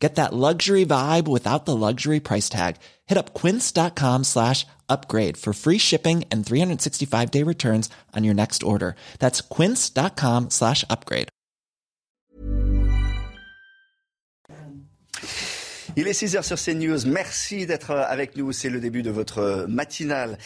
Get that luxury vibe without the luxury price tag. Hit up quince.com slash upgrade for free shipping and 365 day returns on your next order. That's quince.com slash upgrade. Il est 6 heures sur CNews. Merci d'être avec nous. C'est le début de votre matinale.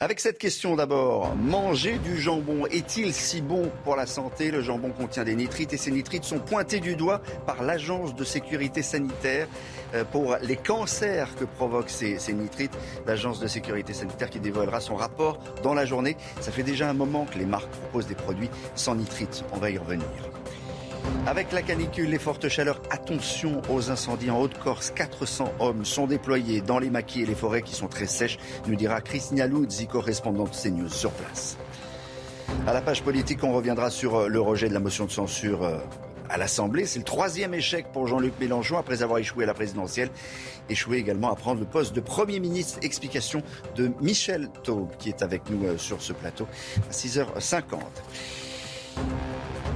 Avec cette question d'abord, manger du jambon est-il si bon pour la santé? Le jambon contient des nitrites et ces nitrites sont pointés du doigt par l'Agence de sécurité sanitaire euh, pour les cancers que provoquent ces, nitrites. L'Agence de sécurité sanitaire qui dévoilera son rapport dans la journée. Ça fait déjà un moment que les marques proposent des produits sans nitrites. On va y revenir. Avec la canicule, les fortes chaleurs, attention aux incendies en Haute-Corse. 400 hommes sont déployés dans les maquis et les forêts qui sont très sèches, nous dira Christina Luzzi, correspondante CNews sur place. À la page politique, on reviendra sur euh, le rejet de la motion de censure euh, à l'Assemblée. C'est le troisième échec pour Jean-Luc Mélenchon après avoir échoué à la présidentielle. Échoué également à prendre le poste de Premier ministre. Explication de Michel Taube qui est avec nous euh, sur ce plateau à 6h50.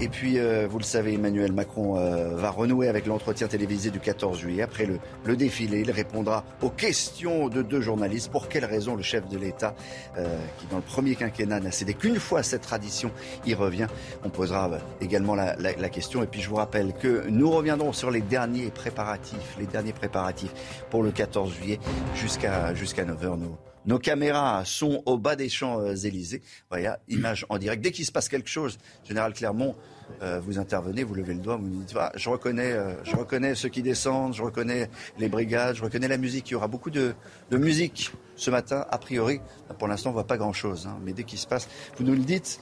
Et puis, euh, vous le savez, Emmanuel Macron euh, va renouer avec l'entretien télévisé du 14 juillet. Après le, défilé, il répondra aux questions de deux journalistes. Pour quelle raison le chef de l'État, euh, qui dans le premier quinquennat n'a cédé qu'une fois à cette tradition, y revient? On posera également la, question. Et puis, je vous rappelle que nous reviendrons sur les derniers préparatifs, les derniers préparatifs pour le 14 juillet jusqu'à jusqu'à 9h. Nous nos caméras sont au bas des Champs-Élysées. Voilà, image en direct. Dès qu'il se passe quelque chose, Général Clermont, euh, vous intervenez, vous levez le doigt, vous me dites je, reconnais, euh, je reconnais ceux qui descendent, je reconnais les brigades, je reconnais la musique. Il y aura beaucoup de, musique ce matin, a priori. Pour l'instant, on ne voit pas grand-chose. Hein. mais dès qu'il se passe, vous nous le dites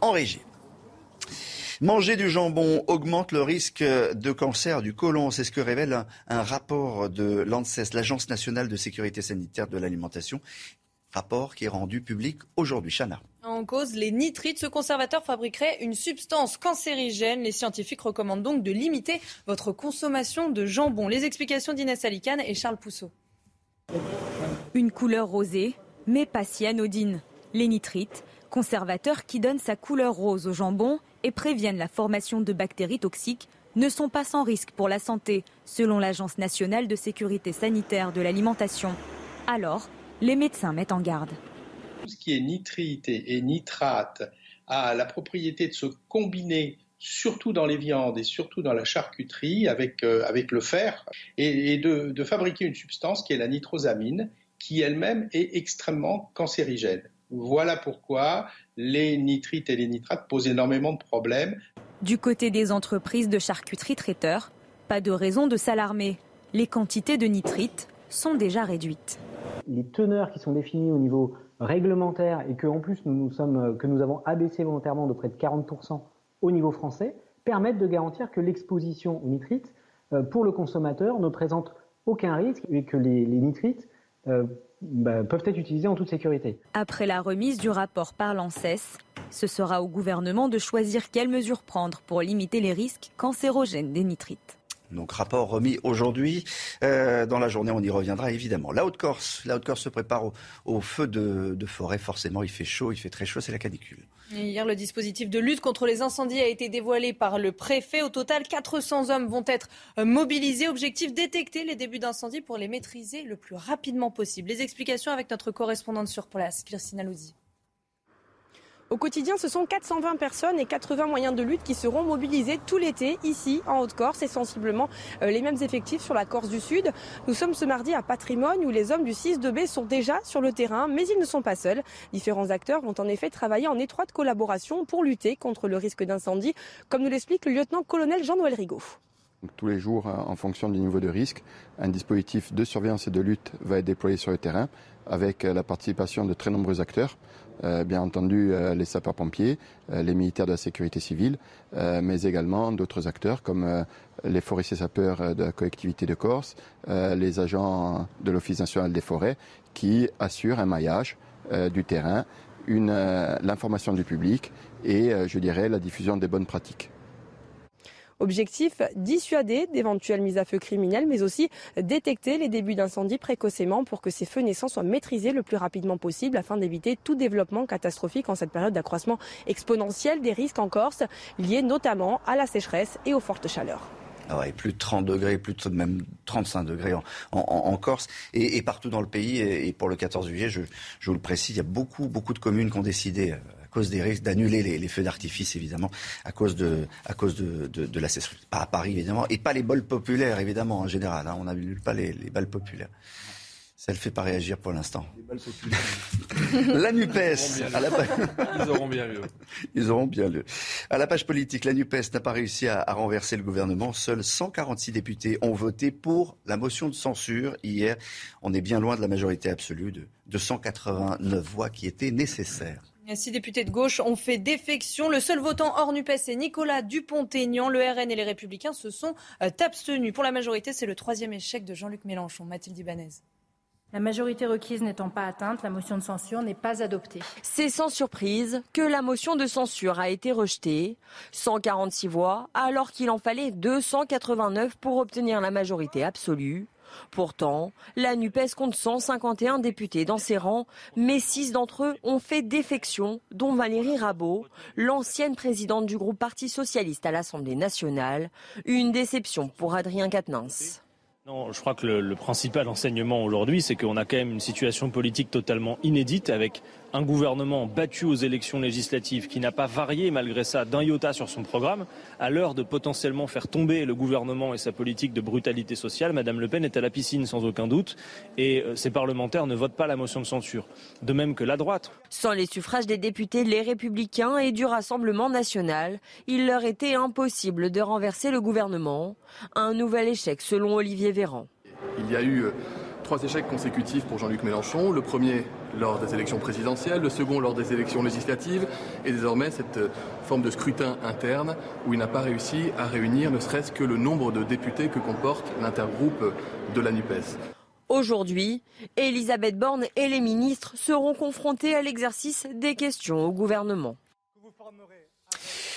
en régie. Manger du jambon augmente le risque de cancer du côlon. C'est ce que révèle un, rapport de l'ANSES, l'Agence nationale de sécurité sanitaire de l'alimentation. Rapport qui est rendu public aujourd'hui. Chana. En cause, les nitrites. Ce conservateur fabriquerait une substance cancérigène. Les scientifiques recommandent donc de limiter votre consommation de jambon. Les explications d'Inès Alicane et Charles Pousseau. Une couleur rosée, mais pas si anodine. Les nitrites, conservateurs qui donnent sa couleur rose au jambon et préviennent la formation de bactéries toxiques, ne sont pas sans risque pour la santé, selon l'Agence nationale de sécurité sanitaire de l'alimentation. Alors, les médecins mettent en garde. Tout ce qui est nitrite et nitrate a la propriété de se combiner surtout dans les viandes et surtout dans la charcuterie avec, euh, avec le fer et, de, de fabriquer une substance qui est la nitrosamine qui elle-même est extrêmement cancérigène. Voilà pourquoi les nitrites et les nitrates posent énormément de problèmes. Du côté des entreprises de charcuterie traiteurs, pas de raison de s'alarmer. Les quantités de nitrites sont déjà réduites. Les teneurs qui sont définies au niveau réglementaire et que en plus nous, nous sommes, que nous avons abaissé volontairement de près de 40% au niveau français permettent de garantir que l'exposition aux nitrites euh, pour le consommateur ne présente aucun risque et que les, nitrites euh, bah, peuvent être utilisés en toute sécurité. Après la remise du rapport par l'ANSES, ce sera au gouvernement de choisir quelles mesures prendre pour limiter les risques cancérogènes des nitrites. Donc rapport remis aujourd'hui. Euh, dans la journée, on y reviendra évidemment. La Haute-Corse, la Haute-Corse se prépare au, feu de, de, forêt. Forcément, il fait chaud, il fait très chaud, c'est la canicule. Hier, le dispositif de lutte contre les incendies a été dévoilé par le préfet. Au total, 400 hommes vont être mobilisés. Objectif détecter les débuts d'incendie pour les maîtriser le plus rapidement possible. Les explications avec notre correspondante sur place, Christina Louzi. Au quotidien, ce sont 420 personnes et 80 moyens de lutte qui seront mobilisés tout l'été ici en Haute-Corse et sensiblement euh, les mêmes effectifs sur la Corse du Sud. Nous sommes ce mardi à Patrimoine où les hommes du 6-2B sont déjà sur le terrain, mais ils ne sont pas seuls. Différents acteurs vont en effet travailler en étroite collaboration pour lutter contre le risque d'incendie, comme nous l'explique le lieutenant-colonel Jean-Noël Rigaud. tous les jours, en fonction du niveau de risque, un dispositif de surveillance et de lutte va être déployé sur le terrain avec euh, la participation de très nombreux acteurs. Euh, bien entendu euh, les sapeurs-pompiers, les militaires de la sécurité civile, mais également d'autres acteurs comme les forestiers sapeurs de la collectivité de Corse, les agents de l'Office national des forêts qui assurent un maillage du terrain l'information du public et, je dirais, la diffusion des bonnes pratiques. Objectif, dissuader d'éventuelles mises à feu criminelles, mais aussi détecter les débuts d'incendie précocement pour que ces feux naissants soient maîtrisés le plus rapidement possible afin d'éviter tout développement catastrophique en cette période d'accroissement exponentiel des risques en Corse, liés notamment à la sécheresse et aux fortes chaleurs. Ah plus de 30 degrés, plus de même 35 degrés en, Corse et, partout dans le pays. Et, pour le 14 juillet, je, je vous le précise, il y a beaucoup, beaucoup de communes qui ont décidé euh, cause des risques d'annuler les, feux d'artifice, évidemment, à cause de, à cause de, de, la Pas à Paris, évidemment, et pas les bols populaires, évidemment, en général. Hein. on n'annule pas les, les balles populaires. Ça ne le fait pas réagir pour l'instant. la NUPES. À la... Ils auront bien lieu. Ils auront bien lieu. À la page politique, la NUPES n'a pas réussi à, à, renverser le gouvernement. Seuls 146 députés ont voté pour la motion de censure hier. On est bien loin de la majorité absolue de 289 voix qui étaient nécessaires. Six députés de gauche ont fait défection. Le seul votant hors NUPES est Nicolas Dupont-Aignan. Le RN et les Républicains se sont euh, abstenus. Pour la majorité, c'est le troisième échec de Jean-Luc Mélenchon. Mathilde Ibanez. La majorité requise n'étant pas atteinte, la motion de censure n'est pas adoptée. C'est sans surprise que la motion de censure a été rejetée. 146 voix, alors qu'il en fallait 289 pour obtenir la majorité absolue. Pourtant, la NUPES compte 151 députés dans ses rangs, mais six d'entre eux ont fait défection, dont Valérie Rabault, l'ancienne présidente du groupe Parti socialiste à l'Assemblée nationale. Une déception pour Adrien Quatennens. Non, je crois que le, le principal enseignement aujourd'hui, c'est qu'on a quand même une situation politique totalement inédite avec un gouvernement battu aux élections législatives qui n'a pas varié malgré ça d'un iota sur son programme, à l'heure de potentiellement faire tomber le gouvernement et sa politique de brutalité sociale, Madame Le Pen est à la piscine sans aucun doute et euh, ses parlementaires ne votent pas la motion de censure. De même que la droite. Sans les suffrages des députés, les républicains et du Rassemblement national, il leur était impossible de renverser le gouvernement. Un nouvel échec selon Olivier Véran. Il y a eu euh, trois échecs consécutifs pour Jean-Luc Mélenchon. Le premier lors des élections présidentielles, le second lors des élections législatives, et désormais cette forme de scrutin interne où il n'a pas réussi à réunir ne serait-ce que le nombre de députés que comporte l'intergroupe de la NUPES. Aujourd'hui, Elisabeth Borne et les ministres seront confrontés à l'exercice des questions au gouvernement.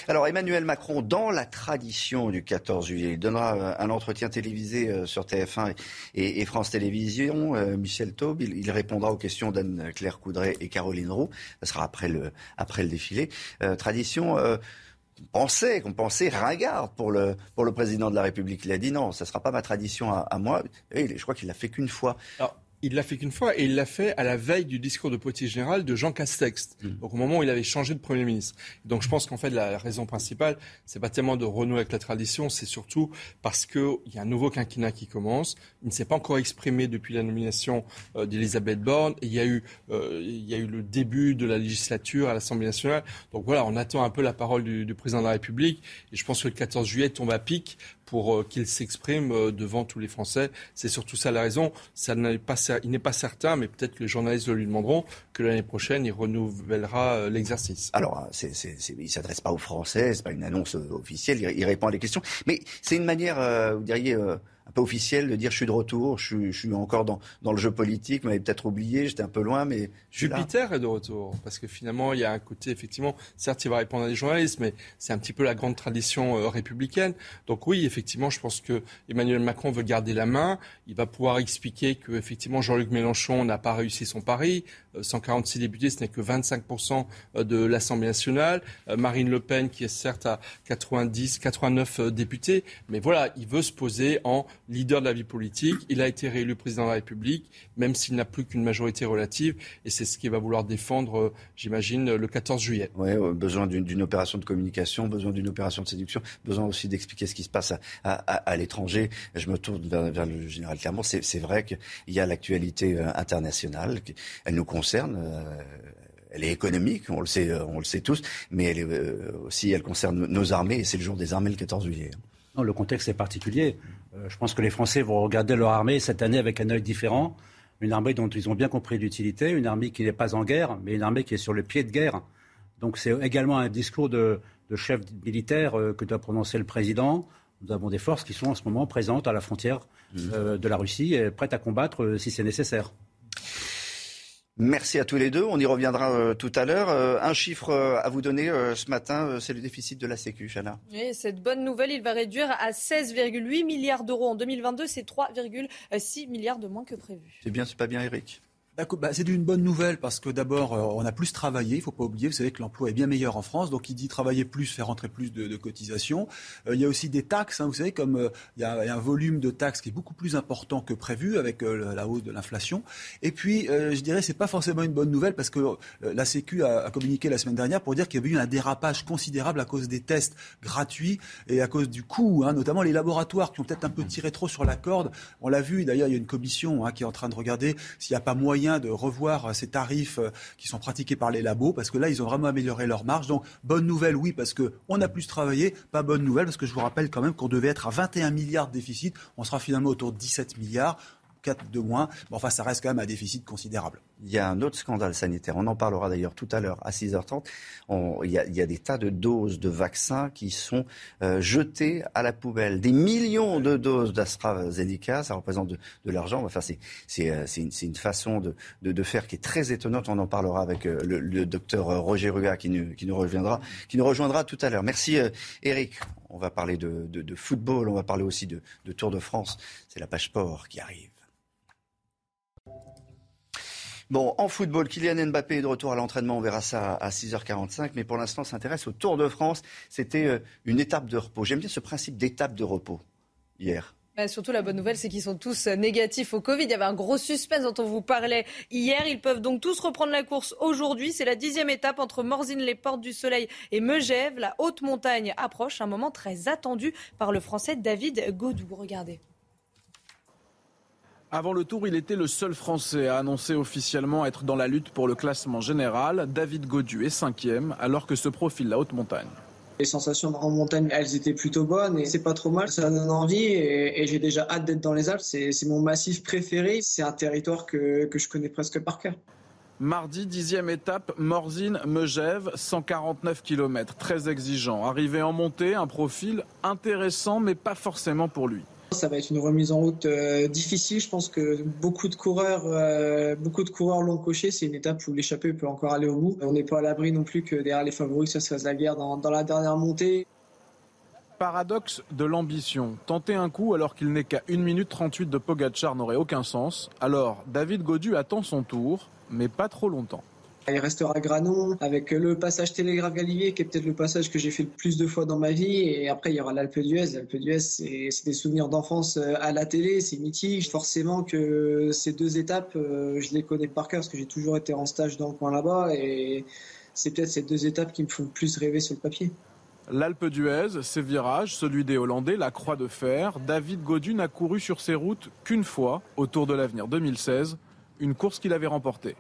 Alors Emmanuel Macron, dans la tradition du 14 juillet, il donnera euh, un entretien télévisé euh, sur TF1 et, France Télévisions. Euh, Michel Taube, il, répondra aux questions d'Anne-Claire Coudray et Caroline Roux. Ce sera après le, après le défilé. tradition... qu'on pensait, qu'on pensait ringarde pour le, pour le président de la République. Il a dit non, ça ne sera pas ma tradition à, moi. Je crois qu'il l'a fait qu'une fois il l'a fait qu'une fois et il l'a fait à la veille du discours de politique générale de Jean Castex, mm. donc au moment où il avait changé de Premier ministre. Donc je pense qu'en fait la raison principale, c'est pas tellement de renouer avec la tradition, c'est surtout parce qu'il y a un nouveau quinquennat qui commence. Il ne s'est pas encore exprimé depuis la nomination euh, d'Elisabeth Borne il y, a eu, euh, il y a eu le début de la législature à l'Assemblée nationale. Donc voilà, on attend un peu la parole du, du président de la République et je pense que le 14 juillet tombe à pic pour euh, qu'il s'exprime euh, devant tous les Français. C'est surtout ça la raison. Ça pas, il n'est pas certain, mais peut-être que les journalistes le lui demanderont, que l'année prochaine, il renouvellera euh, l'exercice. Alors, c'est, il ne s'adresse pas aux Français, ce n'est pas une annonce officielle, il, répond à des questions. Mais c'est une manière, vous diriez, un officiel de dire je suis de retour, je suis, encore dans, dans, le jeu politique, m'avez peut-être oublié, j'étais un peu loin, mais Jupiter est de retour parce que finalement il y a un côté effectivement, certes il va répondre à des journalistes, mais c'est un petit peu la grande tradition euh, républicaine. Donc oui, effectivement, je pense que Emmanuel Macron veut garder la main. Il va pouvoir expliquer que effectivement Jean-Luc Mélenchon n'a pas réussi son pari. 146 euh, députés, ce n'est que 25% euh, de l'Assemblée nationale. Marine Le Pen qui est certes à 90, 89 députés, mais voilà, il veut se poser en leader de la vie politique. Il a été réélu président de la République, même s'il n'a plus qu'une majorité relative. Et c'est ce qu'il va vouloir défendre, euh, j'imagine, le 14 juillet. Oui, besoin d'une opération de communication, besoin d'une opération de séduction, besoin aussi d'expliquer ce qui se passe à, l'étranger. Je me tourne vers, le général Clermont. C'est vrai qu'il y a l'actualité euh, internationale. Elle nous concerne. Euh, elle est économique, on le sait, on le sait tous, mais elle est aussi, elle concerne nos armées, et c'est le jour des armées le 14 juillet. Non, le contexte est particulier. Euh, je pense que les Français vont regarder leur armée cette année avec un œil différent. Une armée dont ils ont bien compris l'utilité, une armée qui n'est pas en guerre, mais une armée qui est sur le pied de guerre. Donc c'est également un discours de, chef militaire euh, que doit prononcer le président. Nous avons des forces qui sont en ce moment présentes à la frontière mmh. euh, de la Russie et prêtes à combattre si c'est nécessaire. Merci à tous les deux. On y reviendra euh, tout à l'heure. Euh, un chiffre euh, à vous donner ce matin, c'est le déficit de la Sécu, Chana. Oui, cette bonne nouvelle, il va réduire à 16,8 milliards d'euros en 2022. C'est 3,6 milliards de moins que prévu. C'est bien, c'est pas bien, Eric c'est une bonne nouvelle parce que d'abord, euh, on a plus travaillé. Il faut pas oublier, vous savez que l'emploi est bien meilleur en France. Donc, il dit travailler plus, faire rentrer plus de, cotisations. Euh, il y a aussi des taxes. Hein, vous savez, comme euh, il, y a, un volume de taxes qui est beaucoup plus important que prévu avec la hausse de l'inflation. Et puis, je dirais, c'est pas forcément une bonne nouvelle parce que la Sécu a, communiqué la semaine dernière pour dire qu'il y avait eu un dérapage considérable à cause des tests gratuits et à cause du coût, hein, notamment les laboratoires qui ont peut-être un peu tiré trop sur la corde. On l'a vu. D'ailleurs, il y a une commission hein, qui est en train de regarder s'il n'y a pas moyen de revoir ces tarifs euh, qui sont pratiqués par les labos, parce que là, ils ont vraiment amélioré leur marge. Donc, bonne nouvelle, oui, parce qu'on a plus travaillé. Pas bonne nouvelle, parce que je vous rappelle quand même qu'on devait être à 21 milliards de déficit. On sera finalement autour de 17 milliards. 4 de moins. Bon, enfin, ça reste quand même un déficit considérable. Il y a un autre scandale sanitaire. On en parlera d'ailleurs tout à l'heure à 6h30. il, y a, des tas de doses de vaccins qui sont euh, jetées à la poubelle. Des millions de doses d'AstraZeneca, ça représente de, l'argent. Enfin, c'est euh, une, façon de, faire qui est très étonnante. On en parlera avec euh, le, docteur Roger Rua qui nous, reviendra, qui nous rejoindra tout à l'heure. Merci Eric. On va parler de, football, on va parler aussi de, Tour de France. C'est la page sport qui arrive. Bon, en football, Kylian Mbappé est de retour à l'entraînement. On verra ça à 6h45. Mais pour l'instant, on s'intéresse au Tour de France. C'était euh, une étape de repos. J'aime bien ce principe d'étape de repos hier. Bah, surtout, la bonne nouvelle, c'est qu'ils sont tous euh, négatifs au Covid. Il y avait un gros suspense dont on vous parlait hier. Ils peuvent donc tous reprendre la course aujourd'hui. C'est la dixième étape entre Morzine, les Portes du Soleil et Megève. La haute montagne approche, un moment très attendu par le Français David Godou. Regardez. Avant le tour, il était le seul Français à annoncer officiellement être dans la lutte pour le classement général. David Godu est cinquième, alors que se profile la haute montagne. Les sensations en montagne, elles étaient plutôt bonnes et c'est pas trop mal. Ça donne envie et, j'ai déjà hâte d'être dans les Alpes. C'est mon massif préféré. C'est un territoire que, que je connais presque par cœur. Mardi, dixième étape, Morzine-Megève, 149 km, très exigeant. Arrivé en montée, un profil intéressant, mais pas forcément pour lui. Ça va être une remise en route euh, difficile. Je pense que beaucoup de coureurs, euh, beaucoup de coureurs l'ont coché. C'est une étape où l'échappée peut encore aller au bout. On n'est pas à l'abri non plus que derrière les favoris, ça se fasse la guerre dans, la dernière montée. Paradoxe de l'ambition. Tenter un coup alors qu'il n'est qu'à 1 minute 38 de Pogachar n'aurait aucun sens. Alors, David Godu attend son tour, mais pas trop longtemps. Il restera Granon avec le passage Télégraphe Galivier qui est peut-être le passage que j'ai fait le plus de fois dans ma vie. Et après, il y aura l'Alpe d'Huez. L'Alpe d'Huez, c'est des souvenirs d'enfance euh, à la télé, c'est mythique. Forcément que ces deux étapes, euh, je les connais par cœur parce que j'ai toujours été en stage dans le coin là-bas. Et c'est peut-être ces deux étapes qui me font le plus rêver sur le papier. L'Alpe d'Huez, ses virages, celui des Hollandais, la Croix de Fer. David Godu n'a couru sur ces routes qu'une fois, au Tour de l'Avenir 2016, une course qu'il avait remportée.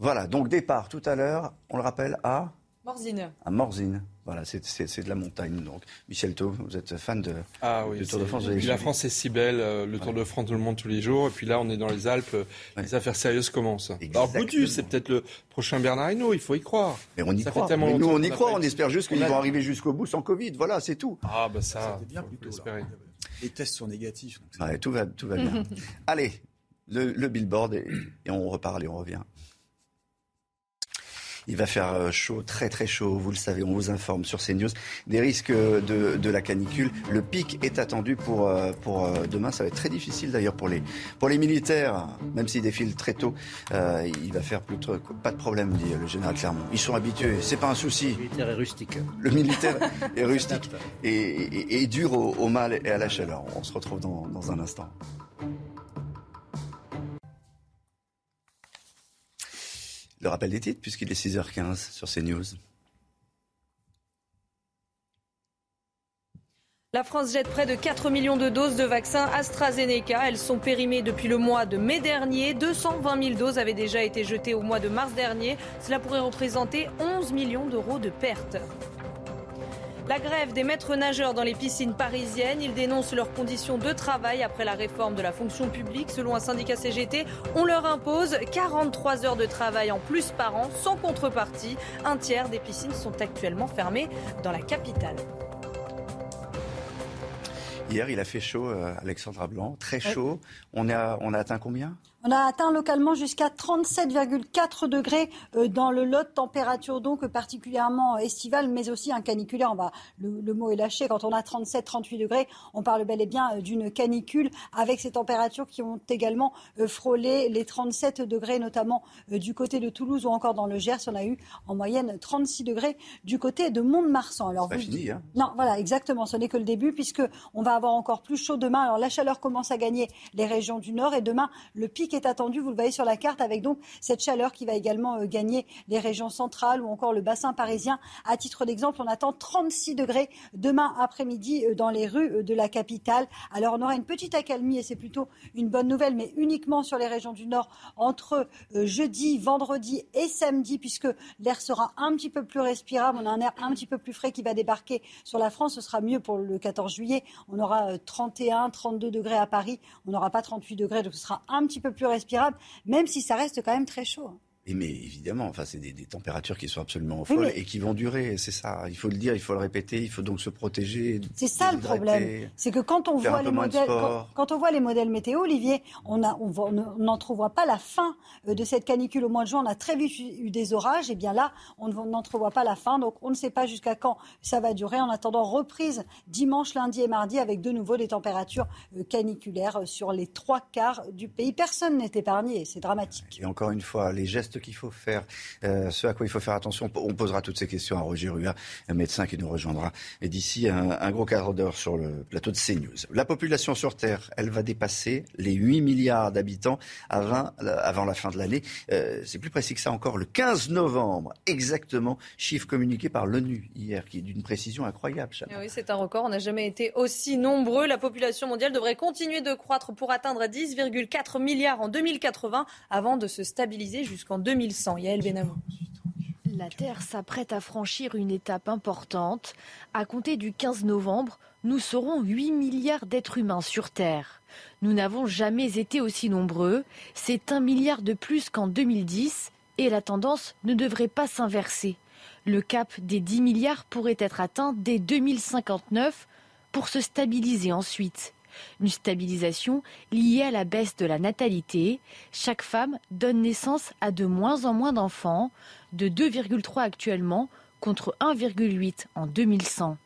Voilà, donc départ tout à l'heure, on le rappelle, à Morzine. À Morzine. Voilà, c'est de la montagne. Donc, Michel Thau, vous êtes fan de, ah, oui, Tour de France. la France est si belle, euh, le Tour de France, tout le monde tous les jours. Et puis là, on est dans les Alpes. Les affaires sérieuses commencent. Alors, Boutu, c'est peut-être le prochain Bernard Hinault, il faut y croire. Mais on y croit. nous, on y croit. On espère juste qu'ils vont arriver jusqu'au bout sans Covid. Voilà, c'est tout. Ah, bah ça, c'est bien plutôt. Les tests sont négatifs. tout va, tout va bien. Allez, le, billboard et, et on reparle et on revient. Il va faire euh, chaud, très très chaud, vous le savez, on vous informe sur CNews des risques de, de la canicule. Le pic est attendu pour, euh, pour euh, demain, ça va être très difficile d'ailleurs pour les, pour les militaires, même s'ils défilent très tôt, il va faire plus de, pas de problème, dit le général Clermont. Ils sont habitués, c'est pas un souci. Le militaire est rustique. Le militaire est rustique et, et, dur au, mal et à la chaleur. On se retrouve dans, dans un instant. Le rappel des titres, puisqu'il est 6h15 sur CNews. La France jette près de 4 millions de doses de vaccins AstraZeneca. Elles sont périmées depuis le mois de mai dernier. 220 000 doses avaient déjà été jetées au mois de mars dernier. Cela pourrait représenter 11 millions d'euros de pertes. La grève des maîtres nageurs dans les piscines parisiennes, ils dénoncent leurs conditions de travail après la réforme de la fonction publique. Selon un syndicat CGT, on leur impose 43 heures de travail en plus par an sans contrepartie. Un tiers des piscines sont actuellement fermées dans la capitale. Hier, il a fait chaud, euh, Alexandra Blanc, très chaud. On, a, on a atteint combien? On a atteint localement jusqu'à 37,4 degrés euh, dans le lot, température donc particulièrement estivale, mais aussi un caniculaire. On va, le, mot est lâché. Quand on a 37, 38 degrés, on parle bel et bien euh, d'une canicule avec ces températures qui ont également euh, frôlé les 37 degrés, notamment du côté de Toulouse ou encore dans le Gers. On a eu en moyenne 36 degrés du côté de Mont-de-Marsan. Alors, pas fini, hein Non, voilà, exactement. Ce n'est que le début puisque on va avoir encore plus chaud demain. Alors, la chaleur commence à gagner les régions du Nord et demain, le pic est attendu, vous le voyez sur la carte, avec donc cette chaleur qui va également euh, gagner les régions centrales ou encore le bassin parisien. À titre d'exemple, on attend 36 degrés demain après-midi euh, dans les rues euh, de la capitale. Alors on aura une petite accalmie et c'est plutôt une bonne nouvelle, mais uniquement sur les régions du Nord entre jeudi, vendredi et samedi, puisque l'air sera un petit peu plus respirable. On a un air un petit peu plus frais qui va débarquer sur la France. Ce sera mieux pour le 14 juillet. On aura 31, 32 degrés à Paris. On n'aura pas 38 degrés, donc ce sera un petit peu plus respirable, même si ça reste quand même très chaud. Mais évidemment, enfin, c'est des, températures qui sont absolument folles et qui vont durer. C'est ça. Il faut le dire, il faut le répéter. Il faut donc se protéger. C'est ça le problème. C'est que quand on voit les modèles, quand, on voit les modèles météo, Olivier, on n'entrevoit pas la fin euh, de cette canicule au mois de juin. On a très vite eu des orages. Et bien là, on n'entrevoit pas la fin. Donc on ne sait pas jusqu'à quand ça va durer. En attendant, reprise dimanche, lundi et mardi avec de nouveau des températures euh, caniculaires euh, sur les trois quarts du pays. Personne n'est épargné. C'est dramatique. Et encore une fois, les gestes qu'il faut faire, euh, ce à quoi il faut faire attention. On posera toutes ces questions à Roger Rua, un médecin qui nous rejoindra d'ici un, gros quart d'heure sur le plateau de CNews. La population sur Terre, elle va dépasser les 8 milliards d'habitants avant, avant la fin de l'année. Euh, c'est plus précis que ça encore, le 15 novembre, exactement, chiffre communiqué par l'ONU hier, qui est d'une précision incroyable. Eh oui, c'est un record. On n'a jamais été aussi nombreux. La population mondiale devrait continuer de croître pour atteindre 10,4 milliards en 2080 avant de se stabiliser jusqu'en 2100. Yael. La Terre s'apprête à franchir une étape importante. À compter du 15 novembre, nous serons 8 milliards d'êtres humains sur Terre. Nous n'avons jamais été aussi nombreux. C'est un milliard de plus qu'en 2010 et la tendance ne devrait pas s'inverser. Le cap des 10 milliards pourrait être atteint dès 2059 pour se stabiliser ensuite. Une stabilisation liée à la baisse de la natalité. Chaque femme donne naissance à de moins en moins d'enfants, de 2,3 actuellement contre 1,8 en 2100.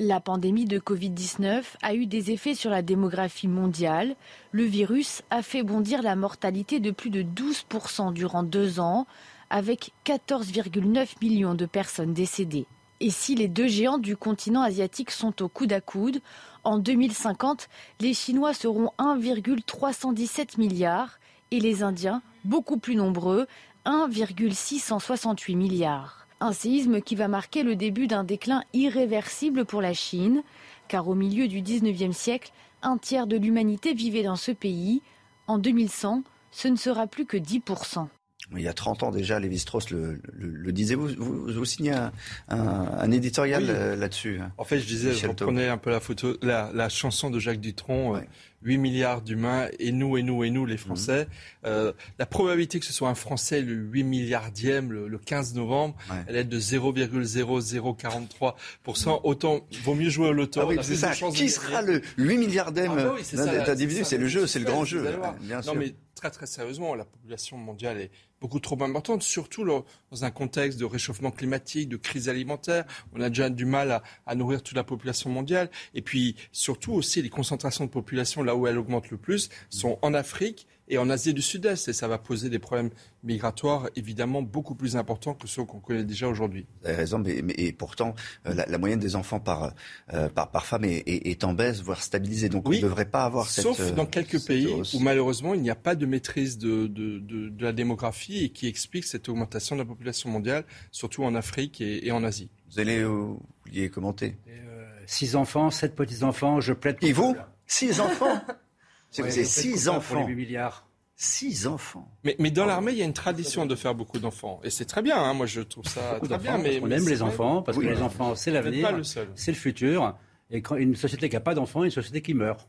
La pandémie de Covid-19 a eu des effets sur la démographie mondiale. Le virus a fait bondir la mortalité de plus de 12% durant deux ans, avec 14,9 millions de personnes décédées. Et si les deux géants du continent asiatique sont au coude à coude, en 2050, les Chinois seront 1,317 milliards et les Indiens, beaucoup plus nombreux, 1,668 milliards. Un séisme qui va marquer le début d'un déclin irréversible pour la Chine, car au milieu du 19e siècle, un tiers de l'humanité vivait dans ce pays. En 2100, ce ne sera plus que 10% il y a 30 ans déjà, Lévi-Strauss le, le, disait. Vous, vous, signez un, un, éditorial euh, là-dessus. Hein, en fait, je disais, je reprenais un peu la photo, la, la chanson de Jacques Dutronc. 8 euh, milliards d'humains, et nous, et nous, et nous, les Français. Mhm. Euh, la probabilité que ce soit un Français le 8 milliardième le, le 15 novembre, elle est de 0,0043%. Mhm. Autant, vaut mieux jouer au loto. Ah oui, c'est ça. Qui sera le 8 milliardième ah bah C'est le jeu, c'est le grand jeu. Bien sûr. Non, mais très, très sérieusement, la population mondiale est beaucoup trop importante, surtout dans un contexte de réchauffement climatique, de crise alimentaire. On a déjà du mal à, nourrir toute la population mondiale. Et puis, surtout aussi, les concentrations de population, là où elles augmentent le plus, sont en Afrique et en Asie du Sud-Est. Et ça va poser des problèmes migratoires évidemment beaucoup plus importants que ceux qu'on connaît déjà aujourd'hui. Vous avez raison, mais, et pourtant, euh, la, moyenne des enfants par, euh, par, par, femme est, est, en baisse, voire stabilisée. Donc on ne devrait pas avoir cette Sauf dans quelques pays où malheureusement il n'y a pas de maîtrise de, de, de, de, la démographie et qui explique cette augmentation de la population mondiale, surtout en Afrique et, et en Asie. Vous allez euh, y commenter? Six enfants, sept petits-enfants, je plaide pour... Et vous? Six enfants? c'est six enfants. milliards. Six enfants. Mais, mais dans l'armée, il y a une tradition de faire beaucoup d'enfants. Et c'est très bien, hein. moi je trouve ça très bien. Mais, on aime les enfants, parce que les enfants, c'est l'avenir, c'est le futur. Et quand une société qui n'a pas d'enfants, une société qui meurt.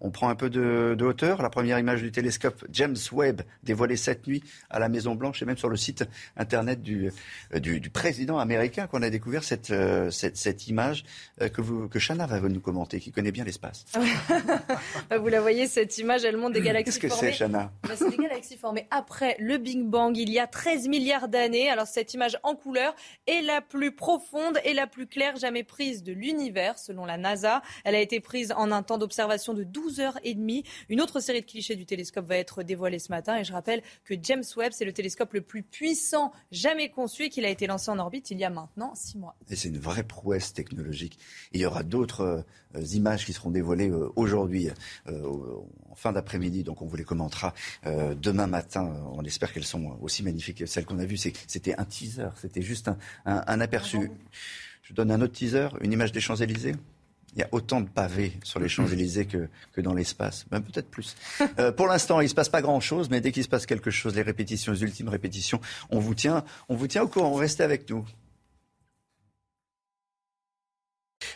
On prend un peu de, hauteur. La première image du télescope James Webb dévoilée cette nuit à la Maison Blanche et même sur le site internet du, euh, du, président américain qu'on a découvert cette, euh, cette, image euh, que, vous, que Chana va nous commenter, qui connaît bien l'espace. vous la voyez, cette image, elle montre des galaxies Qu'est-ce que c'est, Chana bah, C'est des galaxies formées après le Big Bang, il y a 13 milliards d'années. Alors cette image en couleur est la plus profonde et la plus claire jamais prise de l'univers, selon la NASA. Elle a été prise en un temps d'observation de 12h30. Une autre série de clichés du télescope va être dévoilée ce matin. Et je rappelle que James Webb, c'est le télescope le plus puissant jamais conçu et qu'il a été lancé en orbite il y a maintenant six mois. Et c'est une vraie prouesse technologique. il y aura d'autres euh, images qui seront dévoilées euh, aujourd'hui, euh, en fin d'après-midi. Donc on vous les commentera demain matin. On espère qu'elles sont aussi magnifiques que celles qu'on a vues. C'était un teaser, c'était juste un, un aperçu. Je donne un autre teaser, une image des Champs-Élysées. Il y a autant de pavés sur les Champs-Élysées que, que dans l'espace, même peut-être plus. Euh, pour l'instant, il ne se passe pas grand-chose, mais dès qu'il se passe quelque chose, les répétitions, les ultimes répétitions, on vous tient, on vous tient au courant. Restez avec nous.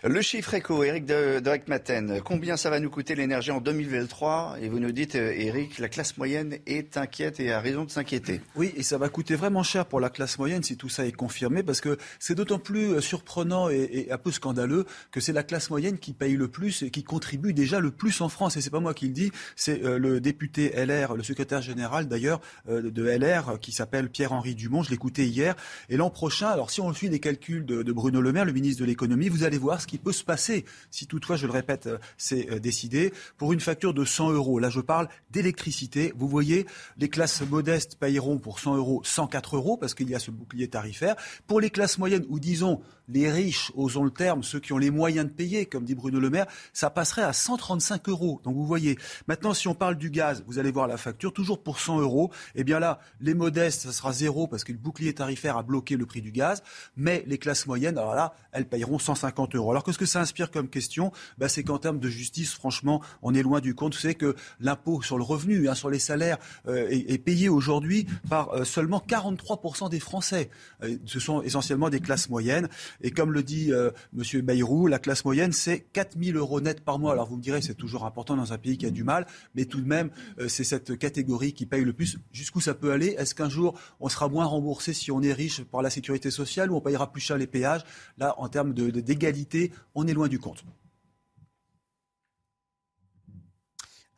Le chiffre éco, Eric de, de Combien ça va nous coûter l'énergie en 2023 Et vous nous dites, Eric, euh, la classe moyenne est inquiète et a raison de s'inquiéter. Oui, et ça va coûter vraiment cher pour la classe moyenne si tout ça est confirmé, parce que c'est d'autant plus euh, surprenant et, un peu scandaleux que c'est la classe moyenne qui paye le plus et qui contribue déjà le plus en France. Et c'est pas moi qui le dis, c'est euh, le député LR, le secrétaire général d'ailleurs de LR, qui s'appelle Pierre-Henri Dumont. Je l'écoutais hier. Et l'an prochain, alors si on suit les calculs de, de Bruno Le Maire, le ministre de l'économie, vous allez voir ce qui peut se passer si toutefois, je le répète, euh, c'est euh, décidé pour une facture de 100 euros. Là, je parle d'électricité. Vous voyez, les classes modestes payeront pour 100 euros 104 euros parce qu'il y a ce bouclier tarifaire. Pour les classes moyennes ou disons les riches, osons le terme, ceux qui ont les moyens de payer, comme dit Bruno Le Maire, ça passerait à 135 euros. Donc vous voyez, maintenant si on parle du gaz, vous allez voir la facture, toujours pour 100 euros. Eh bien là, les modestes, ça sera zéro parce que le bouclier tarifaire a bloqué le prix du gaz. Mais les classes moyennes, alors là, elles payeront 150 euros. Alors qu'est-ce que ça inspire comme question? Bah, C'est qu'en termes de justice, franchement, on est loin du compte. Vous savez que l'impôt sur le revenu, hein, sur les salaires, euh, est, payé aujourd'hui par euh, seulement 43% des Français. Euh, ce sont essentiellement des classes moyennes. Et comme le dit euh, M. Bayrou, la classe moyenne, c'est 4 000 euros net par mois. Alors vous me direz, c'est toujours important dans un pays qui a du mal, mais tout de même, euh, c'est cette catégorie qui paye le plus. Jusqu'où ça peut aller? Est-ce qu'un jour, on sera moins remboursé si on est riche par la sécurité sociale ou on payera plus cher les péages? Là, en termes d'égalité, on est loin du compte.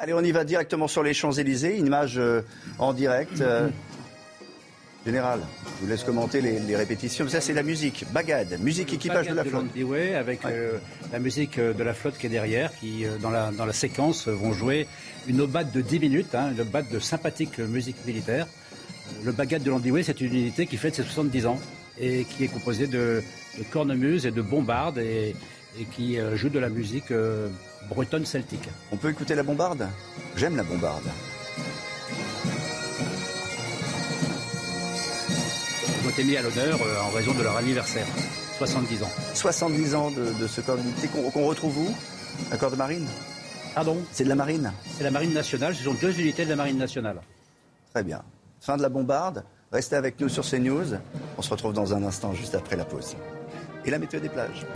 Allez, on y va directement sur les Champs-Élysées, une image euh, en direct. Général, je vous laisse commenter les, répétitions. Ça, c'est la musique. Bagad, musique équipage de la flotte. Oui, avec euh, la musique euh, de la flotte qui est derrière, qui, euh, dans, la, dans la séquence, vont jouer une obade de 10 minutes, hein, une obade de sympathique musique militaire. Le Bagad de Landiway, c'est une unité qui fête ses 70 ans et qui est composée de, cornemuses et de bombardes et, qui joue de la musique bretonne celtique. On peut écouter la bombarde? J'aime la bombarde. Été mis à l'honneur euh, en raison de leur anniversaire, 70 ans. 70 ans de, ce corps d'unité qu'on retrouve où? Un corps de marine? Pardon? C'est de la marine C'est la marine nationale, ce sont deux unités de la marine nationale. Très bien. Fin de la bombarde. Restez avec nous sur CNews. On se retrouve dans un instant, juste après la pause. Et la météo des plages.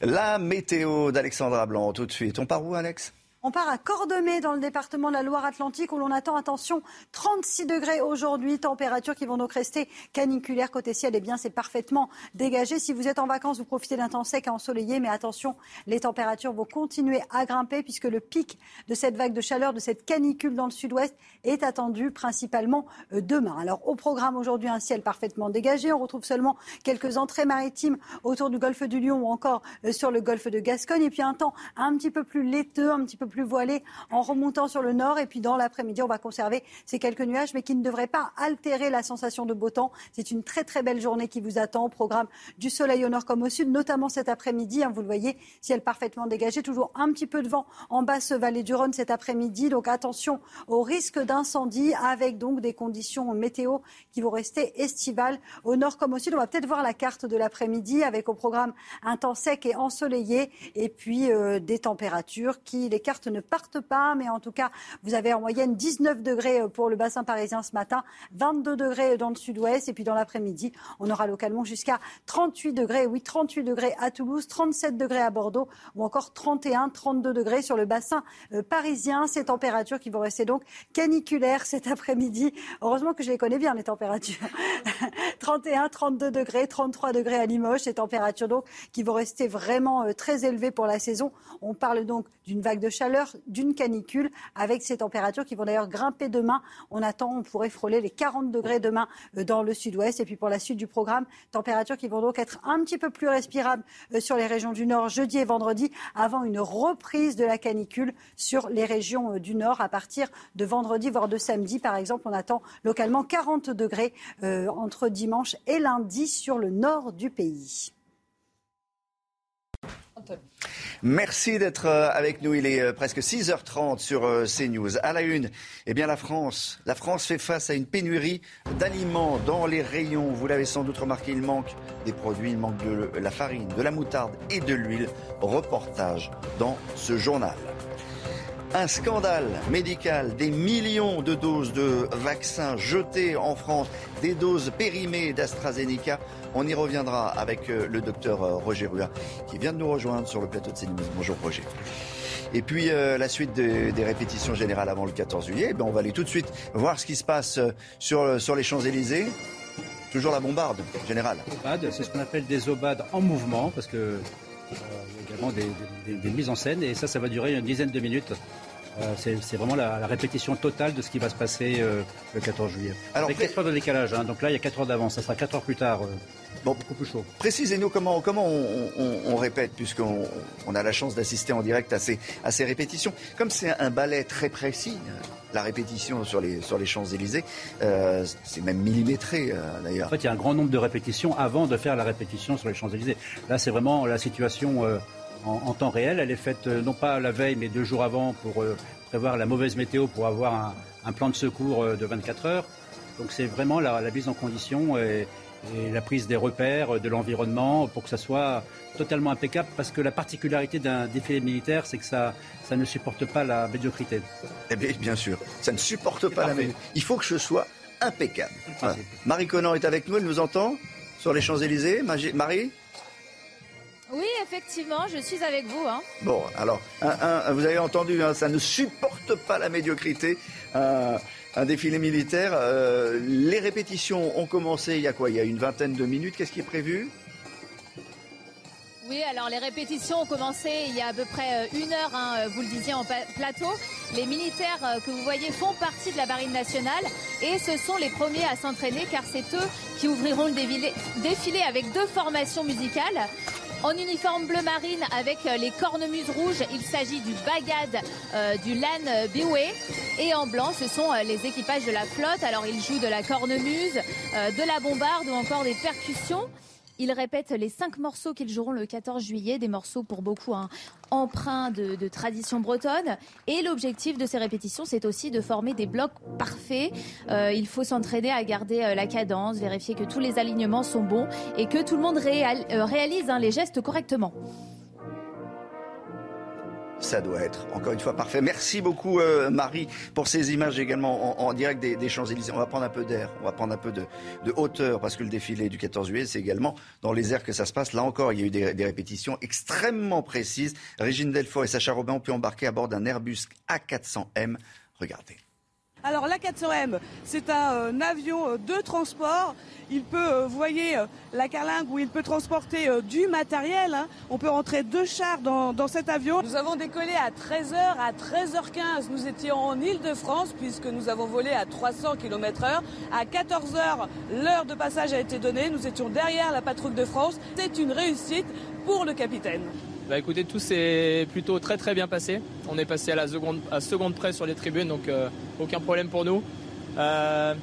La météo d'Alexandra Blanc, tout de suite. On part où, Alex? On part à Cordemais dans le département de la Loire-Atlantique où l'on attend, attention, 36 degrés aujourd'hui, température qui vont donc rester caniculaire côté ciel. Eh bien, c'est parfaitement dégagé. Si vous êtes en vacances, vous profitez d'un temps sec et ensoleillé, mais attention, les températures vont continuer à grimper puisque le pic de cette vague de chaleur, de cette canicule dans le sud-ouest est attendu principalement euh, demain. Alors, au programme aujourd'hui, un ciel parfaitement dégagé. On retrouve seulement quelques entrées maritimes autour du golfe du Lion ou encore euh, sur le golfe de Gascogne. Et puis un temps un petit peu plus laiteux, un petit peu plus voilé en remontant sur le nord. Et puis dans l'après-midi, on va conserver ces quelques nuages, mais qui ne devraient pas altérer la sensation de beau temps. C'est une très très belle journée qui vous attend au programme du soleil au nord comme au sud, notamment cet après-midi. Hein, vous le voyez, ciel parfaitement dégagé, toujours un petit peu de vent en basse vallée du Rhône cet après-midi. Donc attention au risque d'incendie avec donc des conditions météo qui vont rester estivales au nord comme au sud. On va peut-être voir la carte de l'après-midi avec au programme un temps sec et ensoleillé et puis euh, des températures qui, les cartes ne partent pas, mais en tout cas, vous avez en moyenne 19 degrés pour le bassin parisien ce matin, 22 degrés dans le sud-ouest, et puis dans l'après-midi, on aura localement jusqu'à 38 degrés, oui, 38 degrés à Toulouse, 37 degrés à Bordeaux, ou encore 31, 32 degrés sur le bassin euh, parisien. Ces températures qui vont rester donc caniculaires cet après-midi. Heureusement que je les connais bien, les températures. 31, 32 degrés, 33 degrés à Limoges, ces températures donc qui vont rester vraiment euh, très élevées pour la saison. On parle donc d'une vague de chaleur, d'une canicule, avec ces températures qui vont d'ailleurs grimper demain. On attend, on pourrait frôler les 40 degrés demain euh, dans le sud-ouest. Et puis pour la suite du programme, températures qui vont donc être un petit peu plus respirables euh, sur les régions du nord jeudi et vendredi, avant une reprise de la canicule sur les régions du nord à partir de vendredi, voire de samedi. Par exemple, on attend localement 40 degrés entre dimanche et lundi sur le nord du pays. Merci d'être euh, avec nous. Il est euh, presque 6h30 sur euh, CNews. À la une, eh bien la France. La France fait face à une pénurie d'aliments dans les rayons. Vous l'avez sans doute remarqué, il manque des produits, il manque de la farine, de la moutarde et de l'huile. Reportage dans ce journal. Un scandale médical, des millions de doses de vaccins jetées en France, des doses périmées d'AstraZeneca. On y reviendra avec euh, le docteur euh, Roger Rua qui vient de nous rejoindre sur le plateau de CNews. Bonjour Roger. Et puis euh, la suite des répétitions générales avant le 14 juillet, ben, on va aller tout de suite voir ce qui se passe sur, sur les Champs-Élysées. Toujours la bombarde générale. C'est ce qu'on appelle des obades en mouvement parce que a également des, mises en scène et ça, ça va durer une dizaine de minutes. Euh, c'est vraiment la, répétition totale de ce qui va se passer euh, le 14 juillet. Alors, Avec 4 heures de décalage, hein. donc là il y a 4 heures d'avance, ça sera 4 heures plus tard. Euh, bon, beaucoup plus chaud. Précisez-nous comment, comment on, répète, puisqu'on on a la chance d'assister en direct à ces, à ces répétitions. Comme c'est un ballet très précis, la répétition sur les, sur les Champs-Élysées, c'est même millimétré d'ailleurs. En fait, il y a un grand nombre de répétitions avant de faire la répétition sur les Champs-Élysées. Là, c'est vraiment la situation en, temps réel. Elle est faite euh, non pas la veille, mais deux jours avant pour euh, prévoir la mauvaise météo, pour avoir un, plan de secours euh, de 24 heures. Donc c'est vraiment la, mise en condition et, la prise des repères, de l'environnement, pour que ça soit totalement impeccable, parce que la particularité d'un défilé militaire, c'est que ça, ça ne supporte pas la médiocrité. Eh bien, bien sûr, ça ne supporte pas la médiocrité. Il faut que ce soit impeccable. Marie Conan est avec nous, elle nous entend sur les Champs-Élysées. Marie oui, effectivement, je suis avec vous. Hein. Bon, alors, vous avez entendu, hein, ça ne supporte pas la médiocrité. un défilé militaire. Euh, les répétitions ont commencé il y a quoi? Il y a une vingtaine de minutes. Qu'est-ce qui est prévu? Oui, alors les répétitions ont commencé il y a à peu près euh, une heure, hein, vous le disiez en plateau. Les militaires euh, que vous voyez font partie de la marine nationale et ce sont les premiers à s'entraîner car c'est eux qui ouvriront le défilé avec deux formations musicales. En uniforme bleu marine avec euh, les cornemuses rouges, il s'agit du Bagad euh, du LAN Biway. Et en blanc, ce sont euh, les équipages de la flotte. Alors ils jouent de la cornemuse, de la bombarde ou encore des percussions. Ils répètent les cinq morceaux qu'ils joueront le 14 juillet, des morceaux pour beaucoup hein, emprunts de, tradition bretonne. Et l'objectif de ces répétitions, c'est aussi de former des blocs parfaits. Euh, il faut s'entraîner à garder euh, la cadence, vérifier que tous les alignements sont bons et que tout le monde euh, réalise hein, les gestes correctement. Ça doit être, encore une fois, parfait. Merci beaucoup, euh, Marie, pour ces images également en, direct des, Champs-Élysées. On va prendre un peu d'air, on va prendre un peu de, hauteur, parce que le défilé du 14 juillet, c'est également dans les airs que ça se passe. Là encore, il y a eu des, répétitions extrêmement précises. Régine Delfort et Sacha Robin ont pu embarquer à bord d'un Airbus A400M. Regardez. Alors l'A400M, c'est un euh, avion euh, de transport. Il peut, euh, vous voyez, la carlingue où il peut transporter du matériel. Hein. On peut rentrer deux chars dans, cet avion. Nous avons décollé à 13h, à 13h15, nous étions en Ile-de-France puisque nous avons volé à 300 km heure. À 14h, l'heure de passage a été donnée. Nous étions derrière la patrouille de France. C'est une réussite pour le capitaine. Bah écoutez, tout s'est plutôt très très bien passé. On est passé à la seconde, à seconde près sur les tribunes, donc euh, aucun problème pour nous. Euh,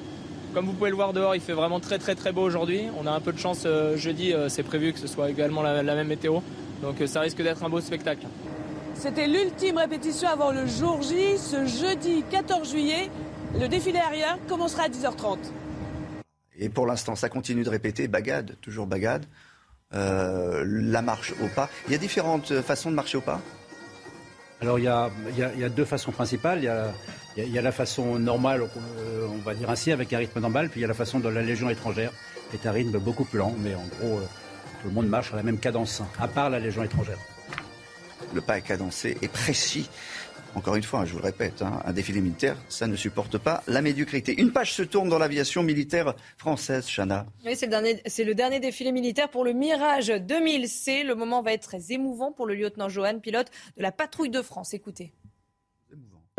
comme vous pouvez le voir dehors, il fait vraiment très très très beau aujourd'hui. On a un peu de chance euh, jeudi, c'est prévu que ce soit également la, même météo. Donc ça risque d'être un beau spectacle. C'était l'ultime répétition avant le jour J, ce jeudi 14 juillet. Le défilé aérien commencera à 10h30. Et pour l'instant, ça continue de répéter, bagade, toujours bagade. Euh, la marche au pas. Il y a différentes façons de marcher au pas? Alors il y, a, deux façons principales. Il y a, la façon normale, euh, on va dire ainsi, avec un rythme normal, puis il y a la façon de la Légion étrangère, qui est un rythme beaucoup plus lent, mais en gros, euh, tout le monde marche à la même cadence, à part la Légion étrangère. Le pas est cadencé et précis. Encore une fois, je vous le répète, hein, un défilé militaire, ça ne supporte pas la médiocrité. Une page se tourne dans l'aviation militaire française, Chana. Oui, c'est le, le, dernier défilé militaire pour le Mirage 2000C. Le moment va être très émouvant pour le lieutenant Johan, pilote de la patrouille de France. Écoutez.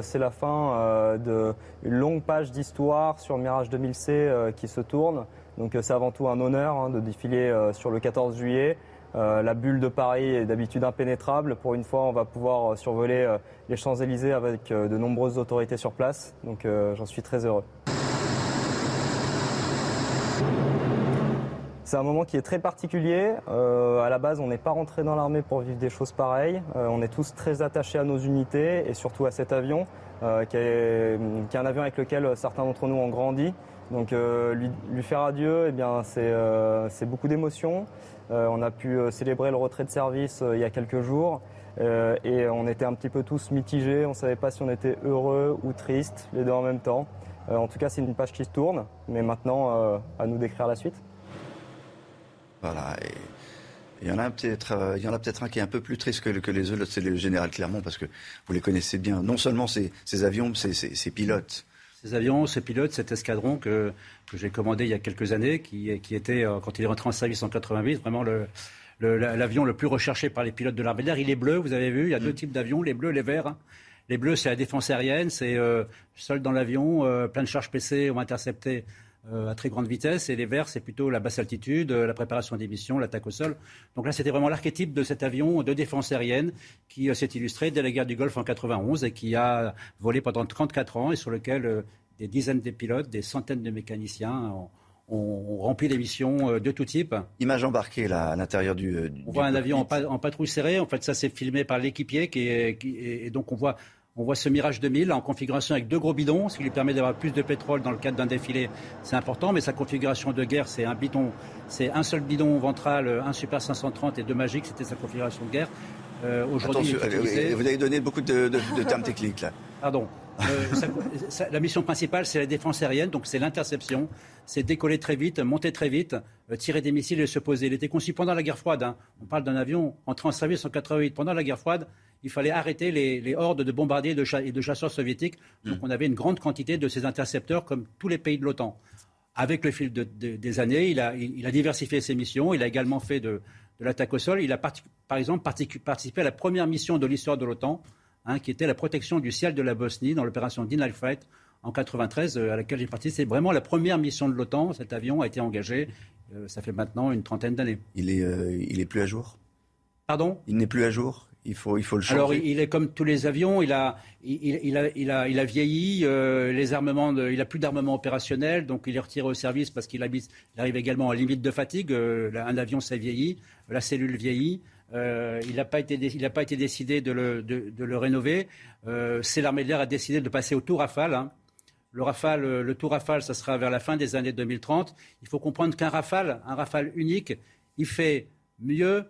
C'est la fin euh, d'une longue page d'histoire sur le Mirage 2000C euh, qui se tourne. Donc euh, c'est avant tout un honneur hein, de défiler sur le 14 juillet. Euh, la bulle de Paris est d'habitude impénétrable. Pour une fois, on va pouvoir euh, survoler euh, les Champs-Élysées avec de nombreuses autorités sur place. Donc j'en suis très heureux. C'est un moment qui est très particulier. à la base, on n'est pas rentré dans l'armée pour vivre des choses pareilles. on est tous très attachés à nos unités et surtout à cet avion, qui est, un avion avec lequel certains d'entre nous ont grandi. Donc lui, faire adieu, eh bien, c'est beaucoup d'émotions. Euh, on a pu euh, célébrer le retrait de service euh, il y a quelques jours. et on était un petit peu tous mitigés. On ne savait pas si on était heureux ou triste, les deux en même temps. en tout cas, c'est une page qui se tourne. Mais maintenant, à nous d'écrire la suite. Voilà. il y en a peut-être, il y en a peut-être un qui est un peu plus triste que, les autres, c'est le général Clermont, parce que vous les connaissez bien. Non seulement ces, avions, ces, ces pilotes. Ces avions, ces pilotes, cet escadron que, que j'ai commandé il y a quelques années, qui, qui était, euh, quand il est rentré en service en 88, vraiment le, l'avion le, plus recherché par les pilotes de l'armée de l'air. Il est bleu, vous avez vu, il y a deux mm. types d'avions, les bleus, les verts. Les bleus, c'est la défense aérienne, c'est euh, seul dans l'avion, euh, plein de charges PC ont intercepté à très grande vitesse. Et les verts, c'est plutôt la basse altitude, euh, la préparation des missions, l'attaque au sol. Donc là, c'était vraiment l'archétype de cet avion de défense aérienne qui euh, s'est illustré dès la guerre du Golfe en 91 et qui a volé pendant 34 ans et sur lequel des dizaines de pilotes, des centaines de mécaniciens ont, rempli des missions de tout type. Image embarquée là, à l'intérieur du, On voit un avion en, patrouille serrée. En fait, ça c'est filmé par l'équipier qui, et donc on voit on voit ce Mirage 2000 en configuration avec deux gros bidons, ce qui lui permet d'avoir plus de pétrole dans le cadre d'un défilé. C'est important, mais sa configuration de guerre, c'est un bidon, c'est un seul bidon ventral, un Super 530 et deux magiques, c'était sa configuration de guerre. Euh, aujourd'hui, euh, vous avez donné beaucoup de, termes techniques là. Pardon. Euh, la mission principale, c'est la défense aérienne, donc c'est l'interception, c'est décoller très vite, monter très vite, tirer des missiles et se poser. Il était conçu pendant la guerre froide. Hein. On parle d'un avion entré en service en 88. Pendant la guerre froide, il fallait arrêter les, hordes de bombardiers et de, chasseurs soviétiques. Donc mm. on avait une grande quantité de ces intercepteurs, comme tous les pays de l'OTAN. Avec le fil des années, il a, diversifié ses missions. Il a également fait de, l'attaque au sol. Il a, par exemple, participé à la première mission de l'histoire de l'OTAN, hein, qui était la protection du ciel de la Bosnie dans l'opération Denial Fight en 93, euh, à laquelle j'ai participé. C'est vraiment la première mission de l'OTAN. Cet avion a été engagé, euh, ça fait maintenant une trentaine d'années. Il est, euh, il est plus à jour? Pardon? Il n'est plus à jour? Il faut, il faut le changer. Alors, il est comme tous les avions, il a, il, il a, il a, il a vieilli, euh, les armements, de, il a plus d'armement opérationnel, donc il est retiré au service parce qu'il arrive également à limite de fatigue. Euh, un avion, ça vieillit, la cellule vieillit. Euh, il n'a pas, pas été décidé de le, de, de le rénover. C'est l'armée de l'air a décidé de passer au tout Rafale. Hein. Le Rafale, le tout Rafale, ça sera vers la fin des années 2030. Il faut comprendre qu'un Rafale, un Rafale unique, il fait mieux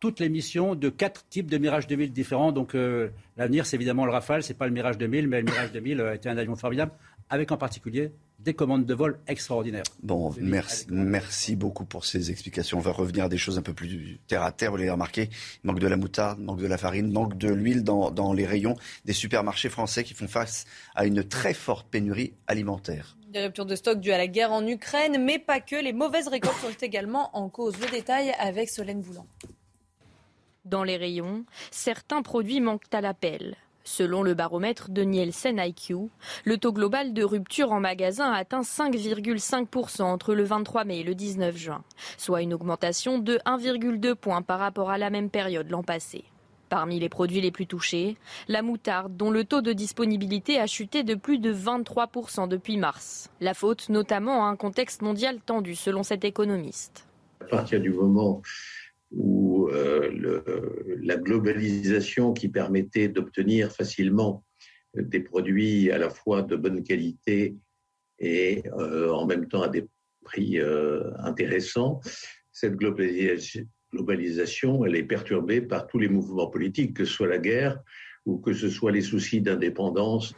toutes les missions de quatre types de Mirage 2000 différents. Donc euh, l'avenir, c'est évidemment le Rafale, c'est pas le Mirage 2000, mais le Mirage 2000 a été un avion formidable, avec en particulier des commandes de vol extraordinaires. Bon, merci, merci beaucoup pour ces explications. On va revenir à des choses un peu plus terre à terre. Vous l'avez remarqué, manque de la moutarde, manque de la farine, manque de l'huile dans, dans les rayons des supermarchés français qui font face à une très forte pénurie alimentaire. Des ruptures de stock dues à la guerre en Ukraine, mais pas que. Les mauvaises récoltes sont également en cause. Le détail avec Solène Boulan. Dans les rayons, certains produits manquent à l'appel. Selon le baromètre de Nielsen IQ, le taux global de rupture en magasin a atteint 5,5% entre le 23 mai et le 19 juin, soit une augmentation de 1,2 points par rapport à la même période l'an passé. Parmi les produits les plus touchés, la moutarde, dont le taux de disponibilité a chuté de plus de 23% depuis mars. La faute notamment à un contexte mondial tendu, selon cet économiste. À partir du moment où euh, la globalisation qui permettait d'obtenir facilement des produits à la fois de bonne qualité et euh, en même temps à des prix euh, intéressants, cette globalisation, globalisation, elle est perturbée par tous les mouvements politiques, que ce soit la guerre ou que ce soit les soucis d'indépendance.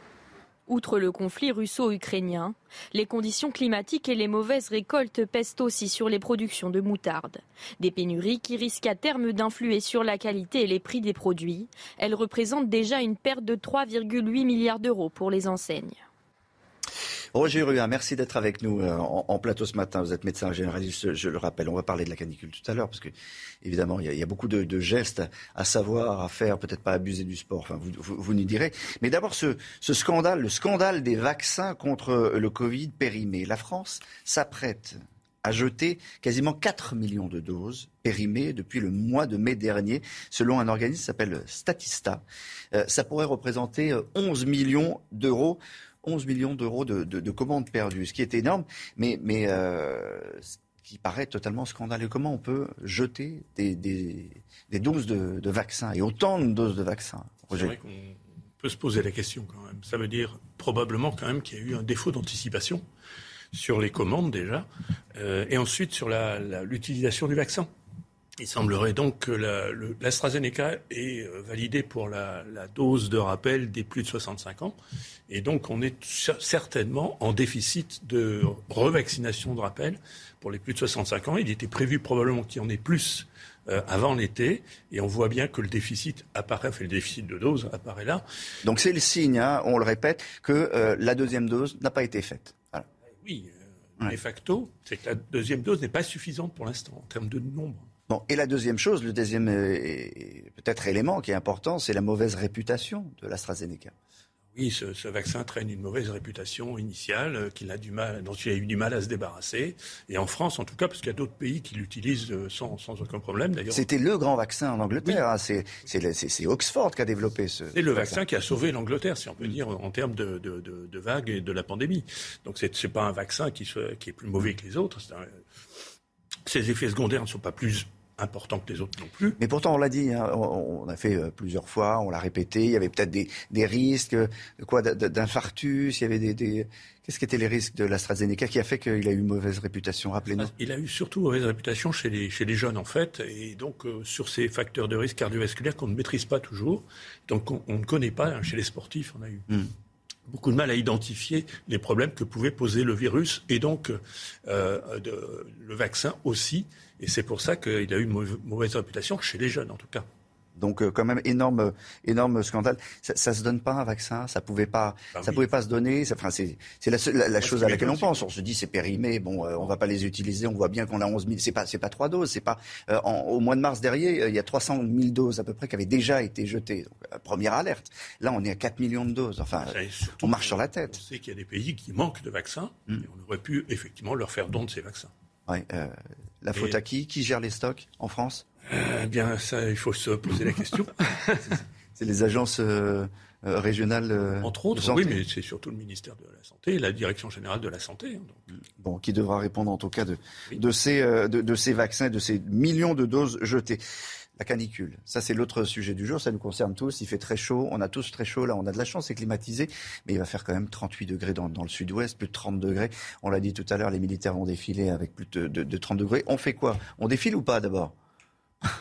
Outre le conflit russo-ukrainien, les conditions climatiques et les mauvaises récoltes pèsent aussi sur les productions de moutarde. Des pénuries qui risquent à terme d'influer sur la qualité et les prix des produits. Elles représentent déjà une perte de 3,8 milliards d'euros pour les enseignes. Roger Ruin, merci d'être avec nous euh, en, plateau ce matin. Vous êtes médecin généraliste, je le rappelle. On va parler de la canicule tout à l'heure, parce que évidemment, il y a, beaucoup de, gestes à savoir, à faire, peut-être pas abuser du sport. Enfin, vous, vous, nous direz. Mais d'abord, ce, scandale, le scandale des vaccins contre le Covid périmé. La France s'apprête à jeter quasiment 4 millions de doses périmées depuis le mois de mai dernier, selon un organisme qui s'appelle Statista. Euh, ça pourrait représenter 11 millions d'euros 11 millions d'euros de, commandes perdues, ce qui est énorme, mais, euh, ce qui paraît totalement scandaleux. Comment on peut jeter des, doses de, vaccins et autant de doses de vaccins C'est vrai qu'on peut se poser la question quand même. Ça veut dire probablement quand même qu'il y a eu un défaut d'anticipation sur les commandes déjà, euh, et ensuite sur l'utilisation du vaccin. Il semblerait donc que l'AstraZeneca est euh, validé pour la, dose de rappel des plus de 65 ans. Et donc, on est certainement en déficit de revaccination de rappel pour les plus de 65 ans. Il était prévu probablement qu'il y en ait plus euh, avant l'été. Et on voit bien que le déficit apparaît, enfin le déficit de dose apparaît là. Donc c'est le signe, hein, on le répète, que euh, la deuxième dose n'a pas été faite. Oui, de facto, c'est que la deuxième dose n'est pas suffisante pour l'instant en termes de nombre et la deuxième chose, le deuxième euh, peut-être élément qui est important, c'est la mauvaise réputation de l'AstraZeneca. Oui, ce, vaccin traîne une mauvaise réputation initiale euh, a du mal, dont il a eu du mal à se débarrasser. Et en France, en tout cas, parce qu'il y a d'autres pays qui l'utilisent euh, sans, aucun problème. D'ailleurs, c'était le grand vaccin en Angleterre. Hein. C'est, Oxford qui a développé ce. C'est le vaccin. qui a sauvé l'Angleterre, si on peut dire, en termes de, de, vagues et de la pandémie. Donc c'est, n'est pas un vaccin qui, qui est plus mauvais que les autres. Ses effets secondaires ne sont pas plus importants que les autres non plus. Mais pourtant, on l'a dit, hein, on, a fait euh, plusieurs fois, on l'a répété, il y avait peut-être des, risques quoi, d'infarctus, il y avait des... Qu'est-ce qu'étaient les risques de l'AstraZeneca qui a fait qu'il a eu mauvaise réputation Rappelez-nous. Il a eu surtout mauvaise réputation chez les, chez les jeunes, en fait, et donc euh, sur ces facteurs de risque cardiovasculaire qu'on ne maîtrise pas toujours, donc on, ne connaît pas. Hein, chez les sportifs, on a eu. Hmm beaucoup de mal à identifier les problèmes que pouvait poser le virus et donc euh, le vaccin aussi. Et c'est pour ça qu'il a eu une mauvaise réputation chez les jeunes en tout cas. Donc euh, quand même énorme, énorme scandale. Ça, ça se donne pas un vaccin, ça pouvait pas, bah ça pouvait pas se donner. Enfin, c'est la, la, chose à laquelle on pense. On se dit c'est périmé, bon, euh, on va pas les utiliser. On voit bien qu'on a 11 000. C'est pas, c'est pas trois doses. C'est pas euh, au mois de mars dernier, il y a 300 000 doses à peu près qui avaient déjà été jetées. Donc, première alerte. Là, on est à 4 millions de doses. Enfin, on marche sur la tête. On sait qu'il y a des pays qui manquent de vaccins. Hmm. Et on aurait pu effectivement leur faire don de ces vaccins. Ouais, la faute à qui? Qui gère les stocks en France? Eh bien, ça, il faut se poser la question. c'est les agences euh, euh, régionales. Euh, Entre autres, oui, mais c'est surtout le ministère de la Santé, la Direction générale de la Santé. Hein, bon, qui devra répondre en tout cas de, de, ces, de, de, ces vaccins, de ces millions de doses jetées. La canicule, ça c'est l'autre sujet du jour, ça nous concerne tous. Il fait très chaud, on a tous très chaud là, on a de la chance, c'est climatisé, mais il va faire quand même 38 degrés dans, dans le sud-ouest, plus de 30 degrés. On l'a dit tout à l'heure, les militaires vont défiler avec plus de, de, de 30 degrés. On fait quoi? On défile ou pas d'abord?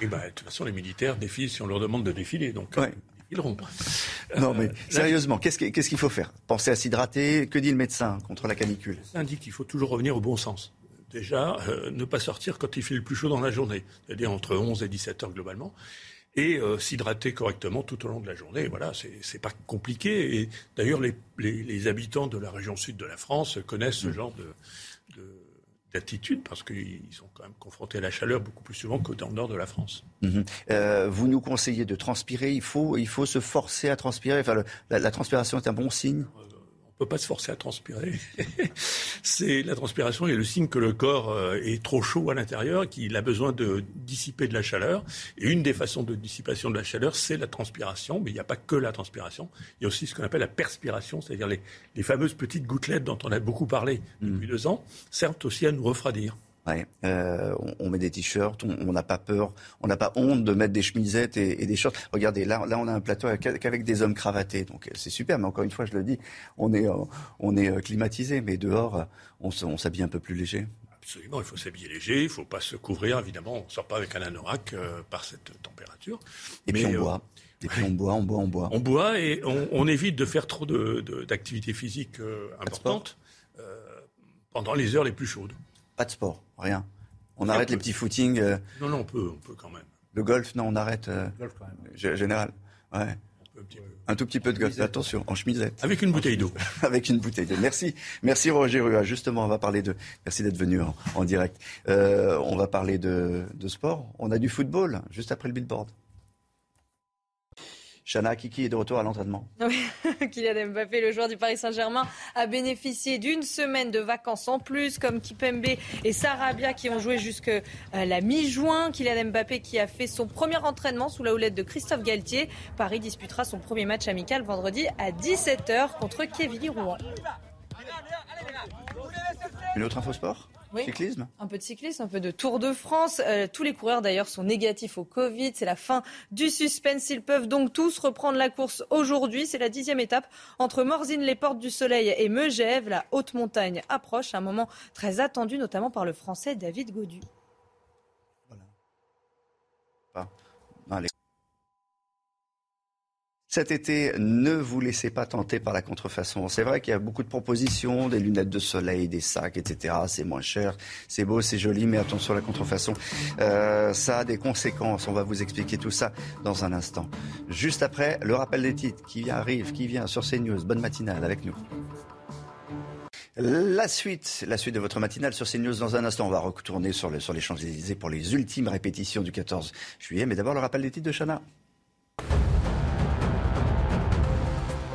Oui, bah, de toute façon, les militaires défilent si on leur demande de défiler. Donc, euh, ils rompent. Non, mais euh, sérieusement, qu'est-ce qu'il faut faire? Penser à s'hydrater? Que dit le médecin contre la canicule? Ça indique qu'il faut toujours revenir au bon sens. Déjà, euh, ne pas sortir quand il fait le plus chaud dans la journée, c'est-à-dire entre 11 et 17 heures globalement, et s'hydrater correctement tout au long de la journée. Voilà, c'est pas compliqué. Et d'ailleurs, les, les, habitants de la région sud de la France connaissent ce mm. genre de, de d'attitude parce qu'ils sont quand même confrontés à la chaleur beaucoup plus souvent que dans le nord de la France. Mhm. Euh, vous nous conseillez de transpirer. Il faut, il faut se forcer à transpirer. Enfin, la, transpiration est un bon signe. Peut pas se forcer à transpirer. c'est la transpiration est le signe que le corps euh, est trop chaud à l'intérieur, qu'il a besoin de dissiper de la chaleur. Et une des façons de dissipation de la chaleur, c'est la transpiration. Mais il n'y a pas que la transpiration. Il y a aussi ce qu'on appelle la perspiration, c'est-à-dire les, les, fameuses petites gouttelettes dont on a beaucoup parlé depuis mm. deux ans, servent aussi à nous refroidir. Ouais, euh, on, met des t-shirts, on n'a pas peur, on n'a pas honte de mettre des chemisettes et, des shorts. Regardez, là, là, on a un plateau avec, des hommes cravatés, donc c'est super. Mais encore une fois, je le dis, on est, euh, on est euh, climatisé, mais dehors, on s'habille un peu plus léger. Absolument, il faut s'habiller léger, il ne faut pas se couvrir, évidemment, on ne sort pas avec un anorak euh, par cette température. Et puis on boit. Et puis on boit, on boit, on boit. On boit et on, évite de faire trop d'activités de, physiques importantes pendant les heures les plus chaudes. Pas de sport, rien. On arrête les petits footings. Non, non, on peut, on peut quand même. Le golf, non, on arrête. golf quand même. Général, ouais. Un tout petit peu de golf, attention, en chemisette. Avec une bouteille d'eau. Avec une bouteille d'eau. Merci, merci Roger Rua. Justement, on va parler de. Merci d'être venu en, direct. Euh, on va parler de, de sport. On a du football juste après le billboard. Chana Kiki est de retour à l'entraînement. Oui, Kylian Mbappé, le joueur du Paris Saint-Germain, a bénéficié d'une semaine de vacances en plus, comme Kipembe et Sarabia qui ont joué jusqu'à la mi-juin. Kylian Mbappé qui a fait son premier entraînement sous la houlette de Christophe Galtier. Paris disputera son premier match amical vendredi à 17h contre Kevin Rouen. Une autre info sport? Cyclisme? Un peu de cyclisme, un peu de Tour de France. Euh, tous les coureurs d'ailleurs sont négatifs au Covid. C'est la fin du suspense. Ils peuvent donc tous reprendre la course aujourd'hui. C'est la dixième étape entre Morzine, les Portes du Soleil et Megève. La haute montagne approche. Un moment très attendu notamment par le Français David Godu. Voilà. Cet été, ne vous laissez pas tenter par la contrefaçon. C'est vrai qu'il y a beaucoup de propositions, des lunettes de soleil, des sacs, etc. C'est moins cher, c'est beau, c'est joli, mais attention à la contrefaçon. Euh, ça a des conséquences. On va vous expliquer tout ça dans un instant. Juste après, le rappel des titres qui arrive, qui vient sur CNews. Bonne matinale avec nous. La suite, la suite de votre matinale sur CNews dans un instant. On va retourner sur, sur les Champs-Élysées pour les ultimes répétitions du 14 juillet. Mais d'abord, le rappel des titres de Chana.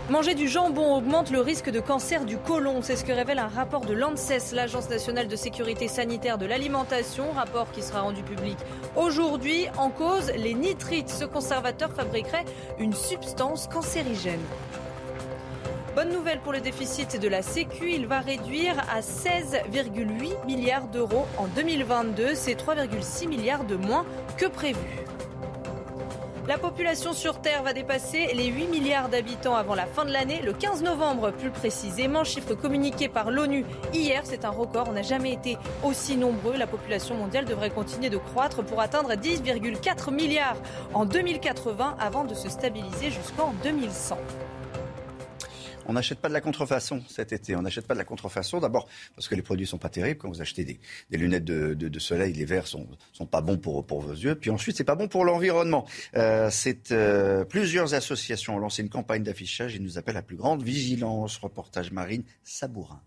Manger du jambon augmente le risque de cancer du côlon. C'est ce que révèle un rapport de l'ANSES, l'Agence nationale de sécurité sanitaire de l'alimentation. Rapport qui sera rendu public aujourd'hui. En cause, les nitrites. Ce conservateur fabriquerait une substance cancérigène. Bonne nouvelle pour le déficit de la Sécu, il va réduire à 16,8 milliards d'euros en 2022. C'est 3,6 milliards de moins que prévu. La population sur Terre va dépasser les 8 milliards d'habitants avant la fin de l'année, le 15 novembre plus précisément. Chiffre communiqué par l'ONU hier, c'est un record. On n'a jamais été aussi nombreux. La population mondiale devrait continuer de croître pour atteindre 10,4 milliards en 2080 avant de se stabiliser jusqu'en 2100. On n'achète pas de la contrefaçon cet été. On n'achète pas de la contrefaçon. D'abord parce que les produits sont pas terribles. Quand vous achetez des, lunettes de, soleil, les verres sont, sont pas bons pour, vos yeux. Puis ensuite, c'est pas bon pour l'environnement. Euh, euh, plusieurs associations ont lancé une campagne d'affichage. Ils nous appellent à plus grande vigilance. Reportage marine Sabourin.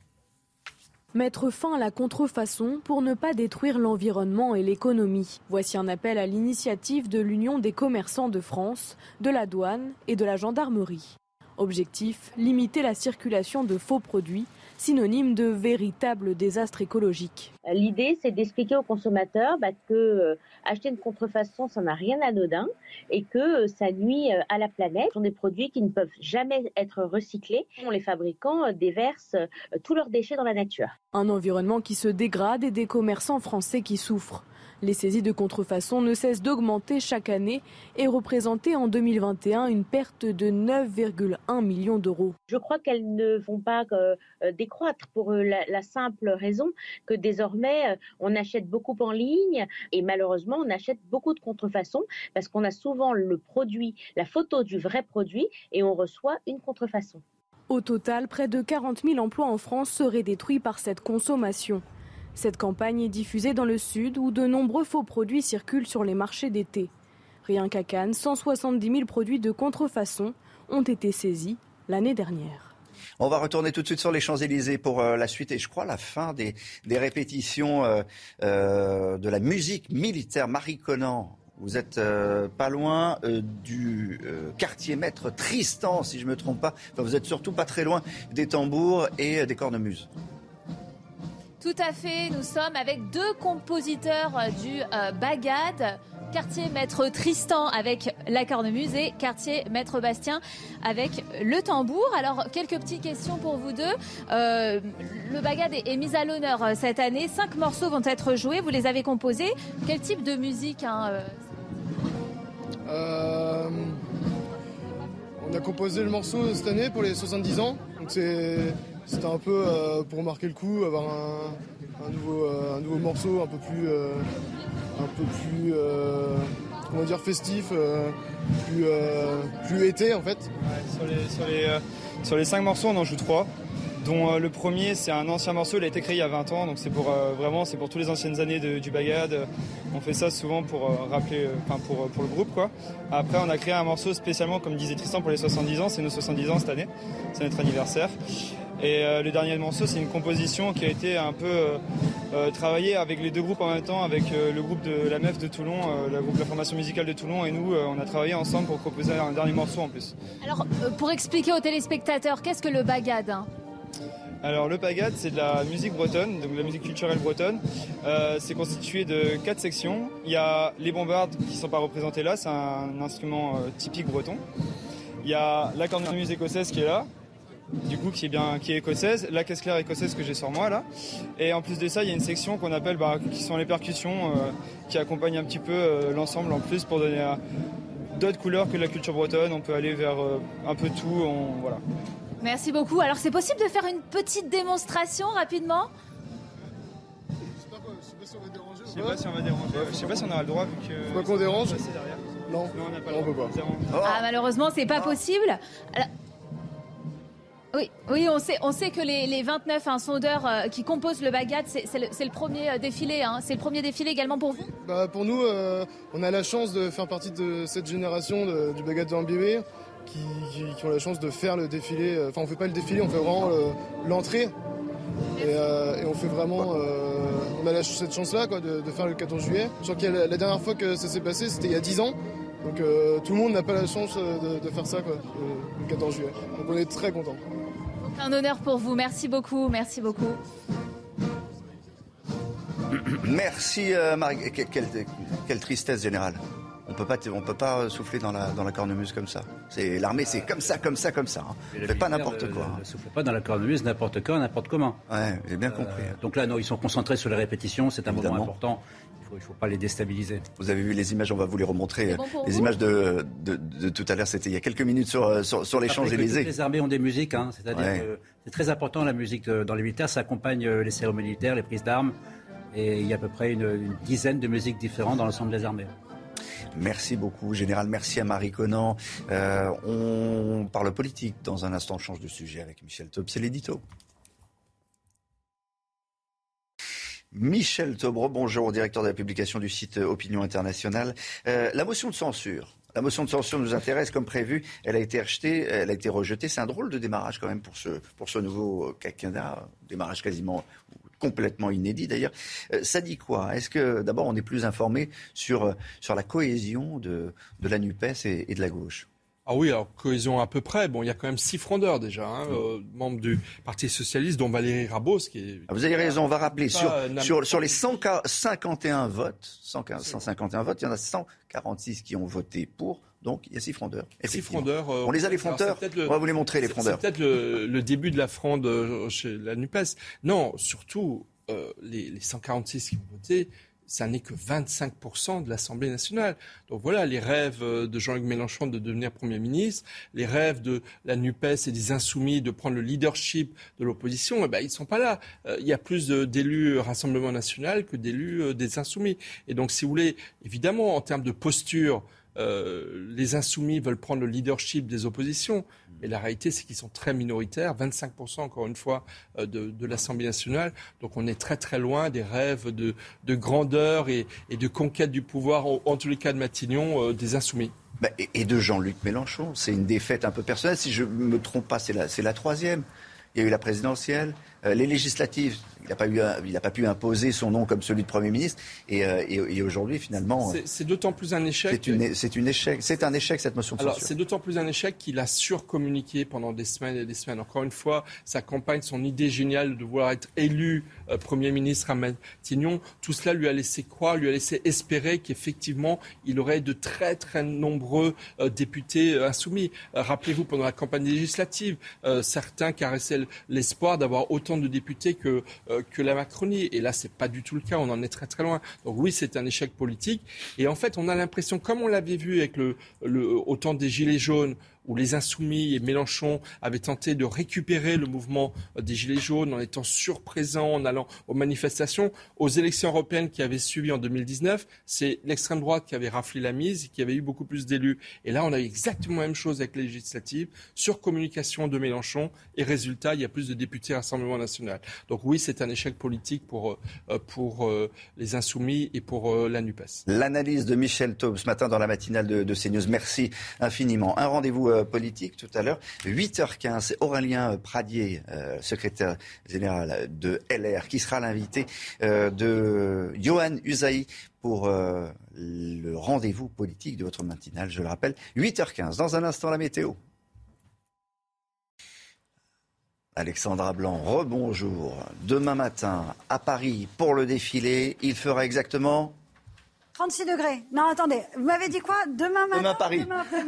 Mettre fin à la contrefaçon pour ne pas détruire l'environnement et l'économie. Voici un appel à l'initiative de l'Union des commerçants de France, de la douane et de la gendarmerie. Objectif, limiter la circulation de faux produits, synonyme de véritable désastre écologique. L'idée, c'est d'expliquer aux consommateurs bah, que euh, acheter une contrefaçon, ça n'a rien d'anodin et que euh, ça nuit euh, à la planète. Ce sont des produits qui ne peuvent jamais être recyclés. Les fabricants déversent tous leurs déchets dans la nature. Un environnement qui se dégrade et des commerçants français qui souffrent. Les saisies de contrefaçon ne cessent d'augmenter chaque année et représenter en 2021 une perte de 9,1 millions d'euros. Je crois qu'elles ne vont pas euh, décroître pour euh, la, simple raison que désormais euh, on achète beaucoup en ligne et malheureusement on achète beaucoup de contrefaçon parce qu'on a souvent le produit, la photo du vrai produit et on reçoit une contrefaçon. Au total, près de 40 000 emplois en France seraient détruits par cette consommation. Cette campagne est diffusée dans le sud où de nombreux faux produits circulent sur les marchés d'été. Rien qu'à Cannes, 170 000 produits de contrefaçon ont été saisis l'année dernière. On va retourner tout de suite sur les Champs-Élysées pour euh, la suite et je crois la fin des, répétitions euh, euh, de la musique militaire. Marie Conan, vous êtes pas loin du quartier maître Tristan, si je ne me trompe pas. vous êtes surtout pas très loin des tambours et des cornemuses. Tout à fait, nous sommes avec deux compositeurs du euh, Bagad, quartier maître Tristan avec la cornemuse et quartier maître Bastien avec le tambour. Alors quelques petites questions pour vous deux. Euh, le Bagad est, mis à l'honneur euh, cette année. Cinq morceaux vont être joués. Vous les avez composés. Quel type de musique hein, On a composé le morceau cette année pour les 70 ans. Donc c'est c'était un peu euh, pour marquer le coup, avoir un nouveau, un nouveau morceau un peu plus, un peu plus, dire, festif, plus, été en fait. sur les cinq morceaux, on en joue trois dont le premier c'est un ancien morceau, il a été créé il y a 20 ans, donc c'est pour vraiment c'est pour toutes les anciennes années du Bagad. On fait ça souvent pour rappeler, enfin pour, pour le groupe quoi. Après on a créé un morceau spécialement, comme disait Tristan, pour les 70 ans, c'est nos 70 ans cette année, c'est notre anniversaire. Et le dernier morceau c'est une composition qui a été un peu travaillée avec les deux groupes en même temps, avec le groupe de la MEF de Toulon, le groupe de la formation musicale de Toulon et nous, on a travaillé ensemble pour composer un dernier morceau en plus. Alors pour expliquer aux téléspectateurs, qu'est-ce que le Bagad hein? Alors le Bagad, c'est de la musique bretonne, donc de la musique culturelle bretonne. Euh, c'est constitué de quatre sections. Il y a les bombardes qui ne sont pas représentées là, c'est un instrument euh, typique breton. Il y a la cornemuse écossaise qui est là, du coup qui est bien qui est écossaise, la caisse claire écossaise que j'ai sur moi là. Et en plus de ça, il y a une section qu'on appelle bah, qui sont les percussions euh, qui accompagnent un petit peu l'ensemble en plus pour donner d'autres couleurs que la culture bretonne. On peut aller vers un peu tout, on, voilà. Merci beaucoup. Alors c'est possible de faire une petite démonstration rapidement? Je sais pas si on va déranger. Je sais pas si on aura le droit vu que. Faut pas qu'on dérange Non, on n'a pas on peut pas. Ah malheureusement c'est pas possible. Alors... Oui, oui, on sait, on sait que les, les 29 hein, sondeurs euh, qui composent le Bagat, c'est le, premier euh, défilé. Hein. C'est le premier défilé également pour vous? Bah, Pour nous, euh, on a la chance de faire partie de cette génération du Bagat de Ambibé. Qui, ont la chance de faire le défilé. Enfin, on fait pas le défilé, on fait vraiment l'entrée. Et, on fait vraiment. On a cette chance-là de, faire le 14 juillet. Je que la, dernière fois que ça s'est passé, c'était il y a 10 ans. Donc tout le monde n'a pas la chance de, faire ça le 14 juillet. Donc on est très contents. Un honneur pour vous. Merci beaucoup. Merci beaucoup. Merci Marie. Quelle, quelle tristesse générale. On peut pas, on peut pas souffler dans la, dans la cornemuse comme ça. C'est l'armée, c'est comme ça, comme ça, comme ça. Hein. On fait pas n'importe quoi. Ne souffle pas dans la cornemuse n'importe quand, n'importe comment. Ouais, j'ai bien compris. Euh, donc là, non, ils sont concentrés sur les répétitions. C'est un Évidemment. moment important. Il ne faut, faut, pas les déstabiliser. Vous avez vu les images, on va vous les remontrer. Bon les images de, de, de, tout à l'heure, c'était il y a quelques minutes sur, sur, sur les Champs-Élysées. Les armées ont des musiques, hein, c'est-à-dire ouais. que c'est très important la musique dans les militaires. Ça accompagne les cérémonies militaires, les prises d'armes. Et il y a à peu près une, une dizaine de musiques différentes dans l'ensemble des armées. Merci beaucoup, Général. Merci à Marie Conan. Euh, on parle politique. Dans un instant, on change de sujet avec Michel Taub. C'est l'édito. Michel Taub, bonjour, directeur de la publication du site Opinion Internationale. Euh, la motion de censure. La motion de censure nous intéresse comme prévu. Elle a été rejetée. Elle a été rejetée. C'est un drôle de démarrage quand même pour ce, pour ce nouveau quinquennat. Démarrage quasiment complètement inédit d'ailleurs. Euh, ça dit quoi? Est-ce que d'abord on est plus informé sur, sur la cohésion de, de la NUPES et, et de la gauche? Ah oui, alors cohésion à peu près. Bon, il y a quand même six frondeurs déjà, hein, euh, membres du Parti socialiste, dont Valérie Rabos, qui est. Ah, vous avez raison. On va rappeler sur, sur, sur les 151 votes, 151 votes, il y en a 146 qui ont voté pour. Donc il y a six frondeurs. Six frondeurs. Euh, on les a les frondeurs. Le, on va vous les montrer les frondeurs. C'est peut-être le, le, début de la fronde chez la Nupes. Non, surtout euh, les, les 146 qui ont voté ça n'est que 25% de l'Assemblée nationale. Donc voilà, les rêves de Jean-Luc Mélenchon de devenir Premier ministre, les rêves de la NUPES et des Insoumis de prendre le leadership de l'opposition, eh ben, ils ne sont pas là. Euh, il y a plus d'élus Rassemblement national que d'élus euh, des Insoumis. Et donc, si vous voulez, évidemment, en termes de posture, euh, les insoumis veulent prendre le leadership des oppositions, mais la réalité, c'est qu'ils sont très minoritaires, 25% encore une fois euh, de, l'Assemblée nationale. Donc on est très très loin des rêves de, de grandeur et, de conquête du pouvoir, en, tous les cas de Matignon, euh, des insoumis. Bah, et, de Jean-Luc Mélenchon. C'est une défaite un peu personnelle. Si je ne me trompe pas, c'est la, troisième. Il y a eu la présidentielle, les législatives. Il n'a pas, eu, il n'a pas pu imposer son nom comme celui de Premier ministre. Et, euh, et, et aujourd'hui, finalement. C'est d'autant plus un échec. C'est une, une échec. C'est un échec, cette motion de Alors, c'est d'autant plus un échec qu'il a surcommuniqué pendant des semaines et des semaines. Encore une fois, sa campagne, son idée géniale de vouloir être élu euh, Premier ministre à Matignon, tout cela lui a laissé croire, lui a laissé espérer qu'effectivement, il aurait de très, très nombreux euh, députés euh, insoumis. Rappelez-vous, pendant la campagne législative, certains caressaient l'espoir d'avoir autant de députés que, que la Macronie. Et là, c'est pas du tout le cas. On en est très, très loin. Donc oui, c'est un échec politique. Et en fait, on a l'impression, comme on l'avait vu avec le, le, autant des Gilets jaunes, où les Insoumis et Mélenchon avaient tenté de récupérer le mouvement des Gilets jaunes en étant surprésents, en allant aux manifestations. Aux élections européennes qui avaient suivi en 2019, c'est l'extrême droite qui avait raflé la mise et qui avait eu beaucoup plus d'élus. Et là, on a eu exactement la même chose avec les législatives, sur communication de Mélenchon, et résultat, il y a plus de députés à Rassemblement national. Donc oui, c'est un échec politique pour, euh, pour euh, les Insoumis et pour euh, la NUPES. L'analyse de Michel Taube ce matin dans la matinale de, de CNews. Merci infiniment. Un rendez-vous politique tout à l'heure, 8h15. C'est Aurélien Pradier, secrétaire général de LR, qui sera l'invité de Johan Usaï pour le rendez-vous politique de votre matinale, je le rappelle, 8h15. Dans un instant, la météo. Alexandra Blanc, rebonjour. Demain matin, à Paris, pour le défilé, il fera exactement? 36 degrés. Non, attendez, vous m'avez dit quoi? Demain matin Demain Paris.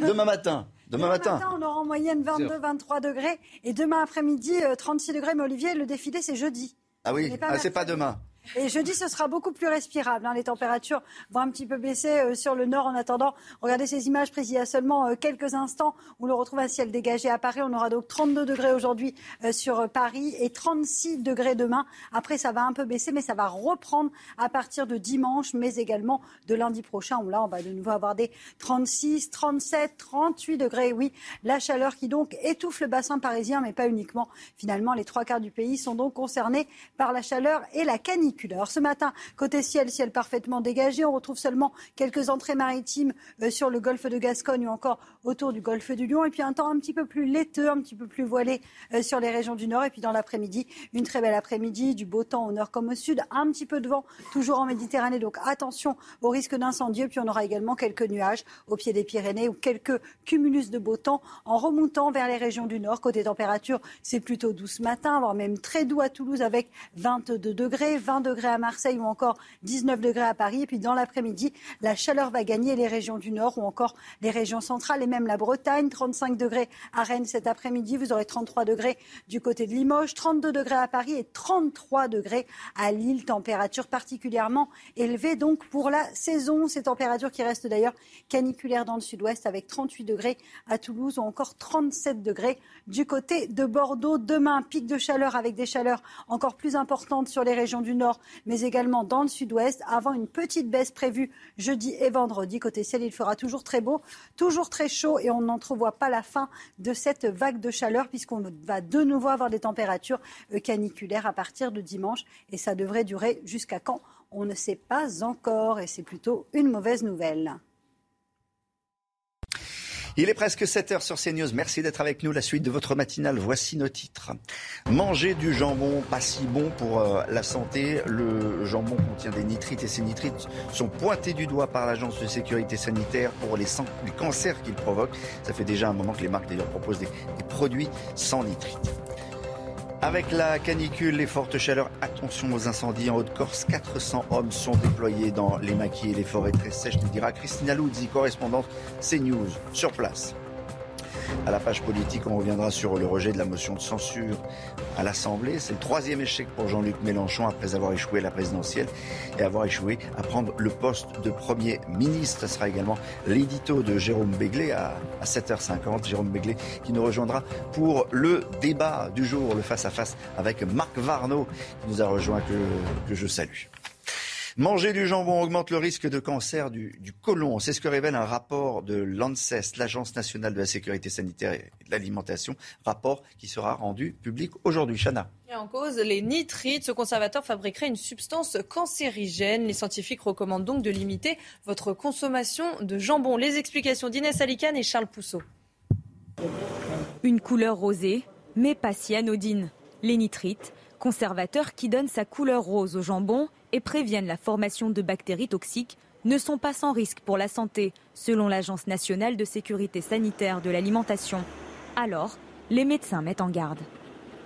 Demain, matin. Demain, matin. on aura en moyenne 22, 23 degrés. Et demain après-midi, 36 euh, degrés. Mais Olivier, le défilé, c'est jeudi. Ah oui, ah, c'est pas demain. Et jeudi, ce sera beaucoup plus respirable. Hein. Les températures vont un petit peu baisser euh, sur le nord en attendant. Regardez ces images prises il y a seulement euh, quelques instants où l'on retrouve un ciel dégagé à Paris. On aura donc 32 degrés aujourd'hui euh, sur Paris et 36 degrés demain. Après, ça va un peu baisser, mais ça va reprendre à partir de dimanche, mais également de lundi prochain où là, on va de nouveau avoir des 36, 37, 38 degrés. Oui, la chaleur qui donc étouffe le bassin parisien, mais pas uniquement. Finalement, les trois quarts du pays sont donc concernés par la chaleur et la canicule. Ce matin, côté ciel, ciel parfaitement dégagé. On retrouve seulement quelques entrées maritimes euh, sur le golfe de Gascogne ou encore autour du golfe du Lion. Et puis un temps un petit peu plus laiteux, un petit peu plus voilé euh, sur les régions du nord. Et puis dans l'après-midi, une très belle après-midi, du beau temps au nord comme au sud. Un petit peu de vent, toujours en Méditerranée. Donc attention au risque d'incendie. Puis on aura également quelques nuages au pied des Pyrénées ou quelques cumulus de beau temps en remontant vers les régions du nord. Côté température, c'est plutôt doux ce matin, voire même très doux à Toulouse avec 22 degrés, 20 degrés à Marseille ou encore 19 degrés à Paris. Et puis dans l'après-midi, la chaleur va gagner les régions du nord ou encore les régions centrales et même la Bretagne. 35 degrés à Rennes cet après-midi. Vous aurez 33 degrés du côté de Limoges, 32 degrés à Paris et 33 degrés à Lille. Température particulièrement élevée donc pour la saison. Ces températures qui restent d'ailleurs caniculaires dans le sud-ouest avec 38 degrés à Toulouse ou encore 37 degrés du côté de Bordeaux. Demain, pic de chaleur avec des chaleurs encore plus importantes sur les régions du nord mais également dans le sud-ouest, avant une petite baisse prévue jeudi et vendredi. Côté ciel, il fera toujours très beau, toujours très chaud et on n'entrevoit pas la fin de cette vague de chaleur puisqu'on va de nouveau avoir des températures euh, caniculaires à partir de dimanche et ça devrait durer jusqu'à quand On ne sait pas encore et c'est plutôt une mauvaise nouvelle. Il est presque 7 heures sur CNews. Merci d'être avec nous. La suite de votre matinale. Voici nos titres. Manger du jambon, pas si bon pour euh, la santé. Le jambon contient des nitrites et ces nitrites sont pointés du doigt par l'Agence de sécurité sanitaire pour les, cancers qu'ils provoquent. Ça fait déjà un moment que les marques d'ailleurs proposent des produits sans nitrites. Avec la canicule, les fortes chaleurs, attention aux incendies en Haute-Corse. 400 hommes sont déployés dans les maquis et les forêts très sèches, nous dira Christina Luzzi, correspondante CNews, sur place. À la page politique, on reviendra sur le rejet de la motion de censure à l'Assemblée. C'est le troisième échec pour Jean-Luc Mélenchon après avoir échoué à la présidentielle et avoir échoué à prendre le poste de Premier ministre. Ce sera également l'édito de Jérôme Béglé à, 7h50. Jérôme Béglé qui nous rejoindra pour le débat du jour, le face-à-face avec Marc Varno qui nous a rejoint que, que je salue. Manger du jambon augmente le risque de cancer du, du côlon. C'est ce que révèle un rapport de l'ANSES, l'Agence nationale de la sécurité sanitaire et de l'alimentation. Rapport qui sera rendu public aujourd'hui. Chana. en cause, les nitrites. Ce conservateur fabriquerait une substance cancérigène. Les scientifiques recommandent donc de limiter votre consommation de jambon. Les explications d'Inès Alicane et Charles Pousseau. Une couleur rosée, mais pas si anodine. Les nitrites, conservateurs qui donnent sa couleur rose au jambon et préviennent la formation de bactéries toxiques ne sont pas sans risque pour la santé, selon l'Agence nationale de sécurité sanitaire de l'alimentation. Alors, les médecins mettent en garde.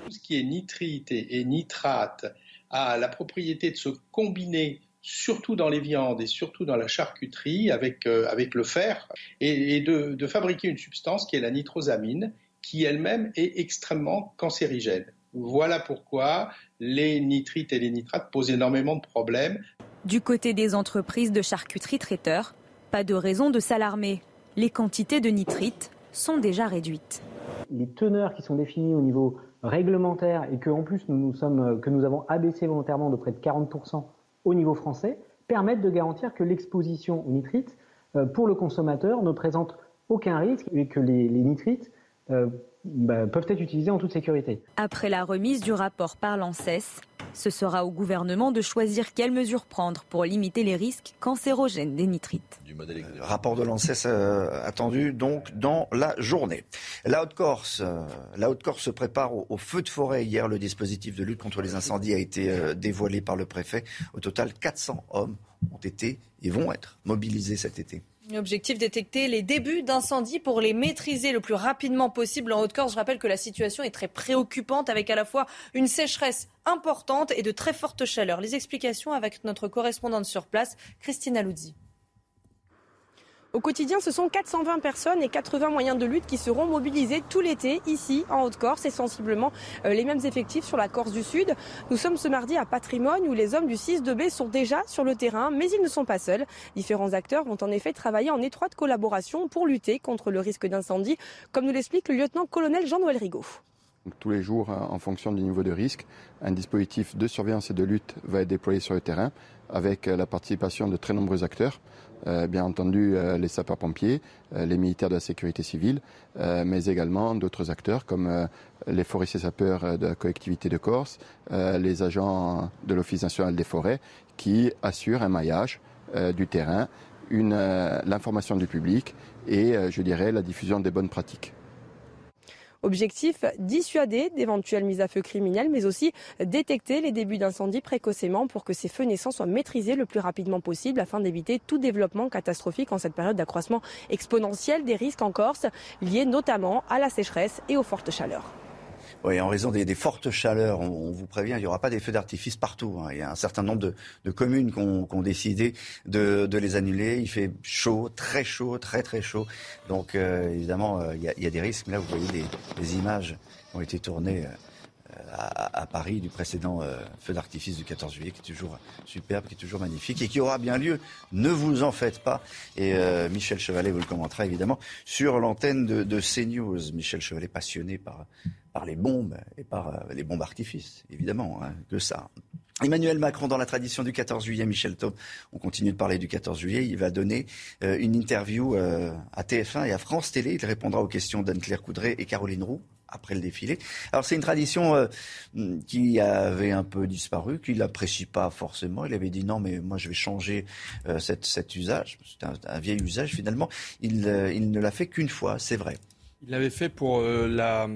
Tout ce qui est nitrite et nitrate a la propriété de se combiner surtout dans les viandes et surtout dans la charcuterie avec, euh, avec le fer, et, de, de, fabriquer une substance qui est la nitrosamine, qui elle-même est extrêmement cancérigène. Voilà pourquoi les nitrites et les nitrates posent énormément de problèmes. Du côté des entreprises de charcuterie traiteurs, pas de raison de s'alarmer. Les quantités de nitrites sont déjà réduites. Les teneurs qui sont définies au niveau réglementaire et que en plus nous, nous sommes, que nous avons abaissé volontairement de près de 40% au niveau français permettent de garantir que l'exposition aux nitrites euh, pour le consommateur ne présente aucun risque et que les, nitrites euh, bah, peuvent être utilisés en toute sécurité. Après la remise du rapport par l'ANSES, ce sera au gouvernement de choisir quelles mesures prendre pour limiter les risques cancérogènes des nitrites. Le rapport de l'ANSES euh, attendu donc dans la journée. La Haute-Corse, la Haute-Corse se prépare au, feu de forêt. Hier, le dispositif de lutte contre les incendies a été dévoilé par le préfet. Au total, 400 hommes ont été et vont être mobilisés cet été. Objectif détecter les débuts d'incendie pour les maîtriser le plus rapidement possible en Haute-Corse. Je rappelle que la situation est très préoccupante avec à la fois une sécheresse importante et de très fortes chaleurs. Les explications avec notre correspondante sur place, Christina Luzzi. Au quotidien, ce sont 420 personnes et 80 moyens de lutte qui seront mobilisés tout l'été ici en Haute-Corse et sensiblement euh, les mêmes effectifs sur la Corse du Sud. Nous sommes ce mardi à Patrimoine où les hommes du 6-2B sont déjà sur le terrain, mais ils ne sont pas seuls. Différents acteurs vont en effet travailler en étroite collaboration pour lutter contre le risque d'incendie, comme nous l'explique le lieutenant-colonel Jean-Noël Rigaud. Tous les jours, en fonction du niveau de risque, un dispositif de surveillance et de lutte va être déployé sur le terrain avec la participation de très nombreux acteurs. Euh, bien entendu euh, les sapeurs-pompiers, euh, les militaires de la sécurité civile, mais également d'autres acteurs comme les forestiers sapeurs de la collectivité de Corse, les agents de l'Office national des forêts qui assurent un maillage du terrain, l'information du public et, je dirais, la diffusion des bonnes pratiques. Objectif, dissuader d'éventuelles mises à feu criminelles, mais aussi détecter les débuts d'incendie précocement pour que ces feux naissants soient maîtrisés le plus rapidement possible afin d'éviter tout développement catastrophique en cette période d'accroissement exponentiel des risques en Corse, liés notamment à la sécheresse et aux fortes chaleurs. Oui, en raison des, fortes chaleurs, on, vous prévient, il n'y aura pas des feux d'artifice partout. Hein. Il y a un certain nombre de, communes qui ont, décidé de, les annuler. Il fait chaud, très chaud, très très chaud. Donc euh, évidemment, euh, il, y a, des risques. Là, vous voyez des, images qui ont été tournées. Euh, à, Paris du précédent feu d'artifice du 14 juillet, qui est toujours superbe, qui est toujours magnifique et qui aura bien lieu. Ne vous en faites pas. Et Michel Chevalet vous le commentera évidemment sur l'antenne de, de CNews. Michel Chevalet passionné par, par les bombes et par euh, les bombes artifices, évidemment, hein, que ça. Emmanuel Macron, dans la tradition du 14 juillet, Michel Taub, on continue de parler du 14 juillet, il va donner euh, une interview euh, à TF1 et à France Télé. Il répondra aux questions d'Anne-Claire Coudray et Caroline Roux après le défilé. Alors c'est une tradition qui avait un peu disparu, qu'il n'apprécie pas forcément. Il avait dit non, mais moi je vais changer cet usage. C'est un, vieil usage finalement. Il, il ne l'a fait qu'une fois, c'est vrai. Il l'avait fait pour la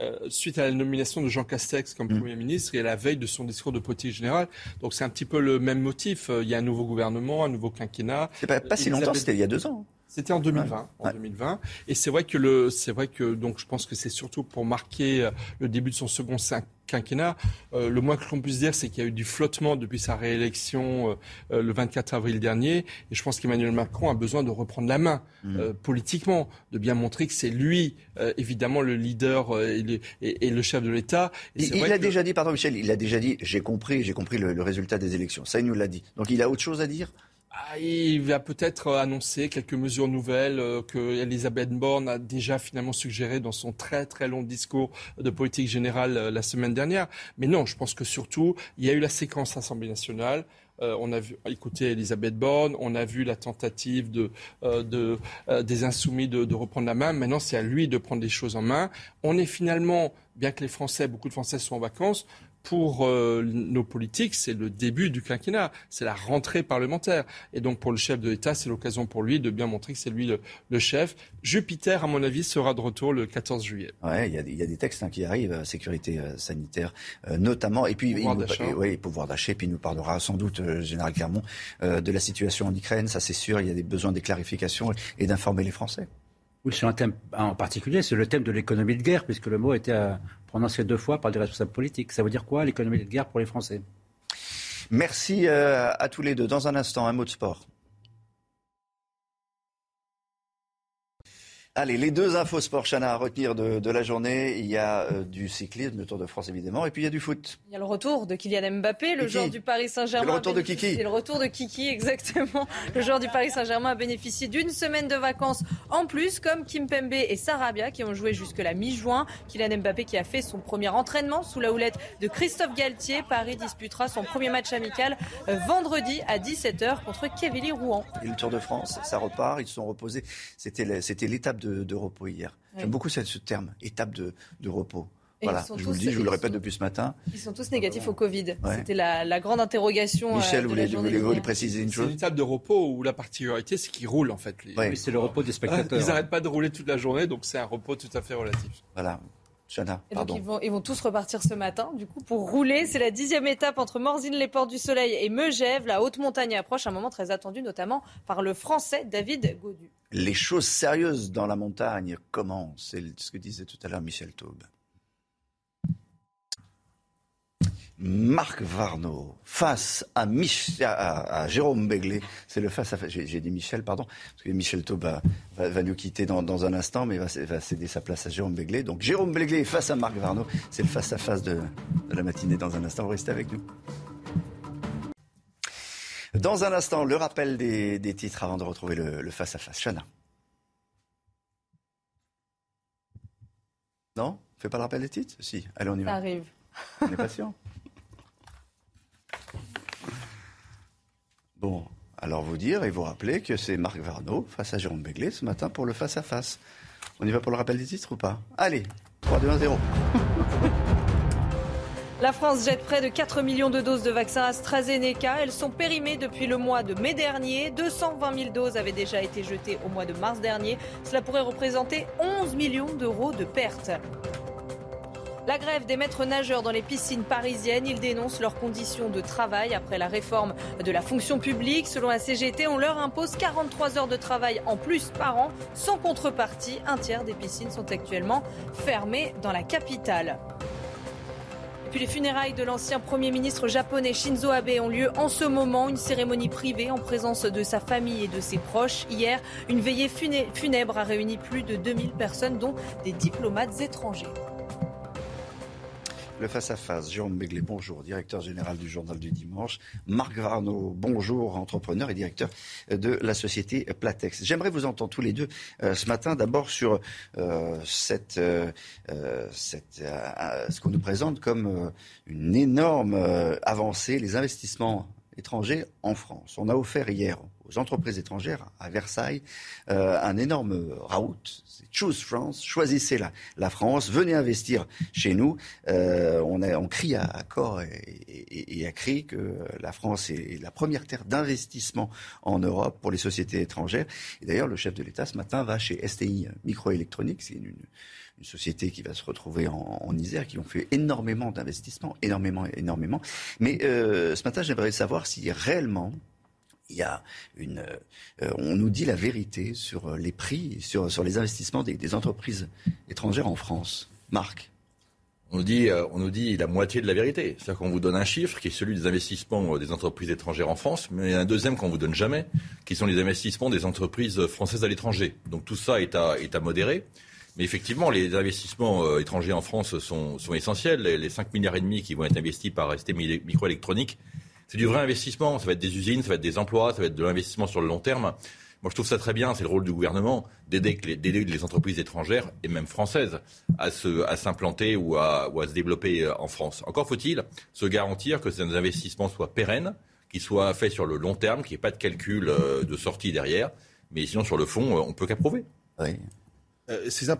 euh, suite à la nomination de Jean Castex comme mm. Premier ministre et à la veille de son discours de politique générale. Donc c'est un petit peu le même motif. Euh, il y a un nouveau gouvernement, un nouveau quinquennat. C'est pas, pas si longtemps, c'était il y a deux ans. C'était en 2020, en 2020. Et c'est vrai que le, c'est vrai que donc je pense que c'est surtout pour marquer euh, le début de son second quinquennat. Euh, le moins que l'on puisse dire, c'est qu'il y a eu du flottement depuis sa réélection euh, le 24 avril dernier. Et je pense qu'Emmanuel Macron a besoin de reprendre la main mmh. politiquement, de bien montrer que c'est lui, évidemment, le leader et, le, chef de l'État. Il, a déjà dit, pardon Michel, il a déjà dit, j'ai compris, j'ai compris le, le résultat des élections. Ça, il nous l'a dit. Donc il a autre chose à dire? Ah, il va peut-être euh, annoncer quelques mesures nouvelles euh, que Elisabeth Borne a déjà finalement suggérées dans son très très long discours de politique générale euh, la semaine dernière. Mais non, je pense que surtout, il y a eu la séquence Assemblée nationale. on a vu, écouté Elisabeth Borne, on a vu la tentative de, des insoumis de, de, reprendre la main. Maintenant, c'est à lui de prendre les choses en main. On est finalement, bien que les Français, beaucoup de Français sont en vacances, pour euh, nos politiques, c'est le début du quinquennat, c'est la rentrée parlementaire. Et donc pour le chef de l'État, c'est l'occasion pour lui de bien montrer que c'est lui le, chef. Jupiter, à mon avis, sera de retour le 14 juillet. Ouais, il y, a des textes hein, qui arrivent, euh, sécurité euh, sanitaire notamment, et puis pouvoir d'achat. Oui, pouvoir d'achat. Puis il nous parlera sans doute, général Clermont, de la situation en Ukraine. Ça, c'est sûr. Il y a des besoins des clarifications et d'informer les Français. Oui, sur un thème en particulier, c'est le thème de l'économie de guerre, puisque le mot était prononcé deux fois par des responsables politiques. Ça veut dire quoi l'économie de guerre pour les Français? Merci euh, à tous les deux. Dans un instant, un mot de sport. Allez, les deux infos sport, Chana, à retenir de, la journée. Il y a euh, du cyclisme, le Tour de France évidemment, et puis il y a du foot. Il y a le retour de Kylian Mbappé, le joueur du Paris Saint-Germain. Le retour de Kiki. C'est le retour de Kiki, exactement. Le joueur du Paris Saint-Germain a bénéficié d'une semaine de vacances en plus, comme Kim Pembe et Sarabia qui ont joué jusque la mi-juin. Kylian Mbappé qui a fait son premier entraînement sous la houlette de Christophe Galtier. Paris disputera son premier match amical euh, vendredi à 17h contre Kevili Rouen. Et le Tour de France, ça repart, ils sont reposés. C'était l'étape de repos hier. J'aime beaucoup ce, terme, étape de, repos. voilà, je vous le dis, je vous le répète depuis ce matin. Ils sont tous négatifs au Covid. C'était la, grande interrogation. Euh, Michel, vous voulez, préciser une chose C'est une étape de repos où la particularité, c'est qu'ils roulent en fait. Oui, c'est le repos des spectateurs. Ils n'arrêtent pas de rouler toute la journée, donc c'est un repos tout à fait relatif. Voilà. Chana, pardon. Donc ils, vont, tous repartir ce matin, du coup, pour rouler. C'est la dixième étape entre Morzine, les Portes du Soleil et Megève. La haute montagne approche, un moment très attendu, notamment par le Français David Godu les choses sérieuses dans la montagne commencent. C'est ce que disait tout à l'heure Michel Taube. Marc Varno face à, Jérôme Béglé. C'est le face à. J'ai dit Michel, pardon, parce que Michel Taube va, nous quitter dans, un instant, mais va, céder sa place à Jérôme Béglé. Donc Jérôme Béglé face à Marc Varno. C'est le face à face de, de la matinée dans un instant. Vous restez avec nous. Dans un instant, le rappel des, titres avant de retrouver le face-à-face. Chana. Non? On fait pas le rappel des titres? Si. Allez, on y va. Ça arrive. On est patient. Bon, alors vous dire et vous rappeler que c'est Marc Varno face à Jérôme Béglé ce matin pour le face-à-face. On y va pour le rappel des titres ou pas? Allez, 3, 2, 1, 0. La France jette près de 4 millions de doses de vaccins AstraZeneca. Elles sont périmées depuis le mois de mai dernier. 220 000 doses avaient déjà été jetées au mois de mars dernier. Cela pourrait représenter 11 millions d'euros de pertes. La grève des maîtres nageurs dans les piscines parisiennes, ils dénoncent leurs conditions de travail après la réforme de la fonction publique. Selon la CGT, on leur impose 43 heures de travail en plus par an sans contrepartie. Un tiers des piscines sont actuellement fermées dans la capitale les funérailles de l'ancien Premier ministre japonais Shinzo Abe ont lieu en ce moment. Une cérémonie privée en présence de sa famille et de ses proches. Hier, une veillée funèbre a réuni plus de 2000 personnes, dont des diplomates étrangers. Le face-à-face, Jérôme Begley, bonjour, directeur général du Journal du Dimanche. Marc Varno, bonjour, entrepreneur et directeur de la société Platex. J'aimerais vous entendre tous les deux euh, ce matin, d'abord sur euh, euh, ce qu'on nous présente comme une énorme avancée, les investissements étrangers en France. On a offert hier aux entreprises étrangères à Versailles euh, un énorme raout. Choose France, choisissez la, la France, venez investir chez nous. Euh, on, a, on crie à, corps et, à cri que la France est la première terre d'investissement en Europe pour les sociétés étrangères. Et d'ailleurs, le chef de l'État ce matin va chez STI Microélectronique, c'est une, une société qui va se retrouver en, en Isère, qui ont fait énormément d'investissements, énormément, énormément. Mais euh, ce matin, j'aimerais savoir si réellement euh, on nous dit la vérité sur euh, les prix, sur, les investissements des, entreprises étrangères en France. Marc on nous, dit, euh, on nous dit la moitié de la vérité. C'est-à-dire qu'on vous donne un chiffre qui est celui des investissements des entreprises étrangères en France, mais un deuxième qu'on vous donne jamais, qui sont les investissements des entreprises françaises à l'étranger. Donc tout ça est à, modérer. Mais effectivement, les investissements étrangers en France sont, essentiels. Les, les 5 milliards et demi qui vont être investis par ST Microélectronique c'est du vrai investissement. Ça va être des usines, ça va être des emplois, ça va être de l'investissement sur le long terme. Moi, je trouve ça très bien. C'est le rôle du gouvernement d'aider les, entreprises étrangères et même françaises à, s'implanter ou à, se développer euh, en France. Encore faut-il se garantir que ces investissements soient pérennes, qu'ils soient faits sur le long terme, qu'il n'y ait pas de calcul euh, de sortie derrière. Mais sinon, sur le fond, euh, on peut qu'approuver. ces,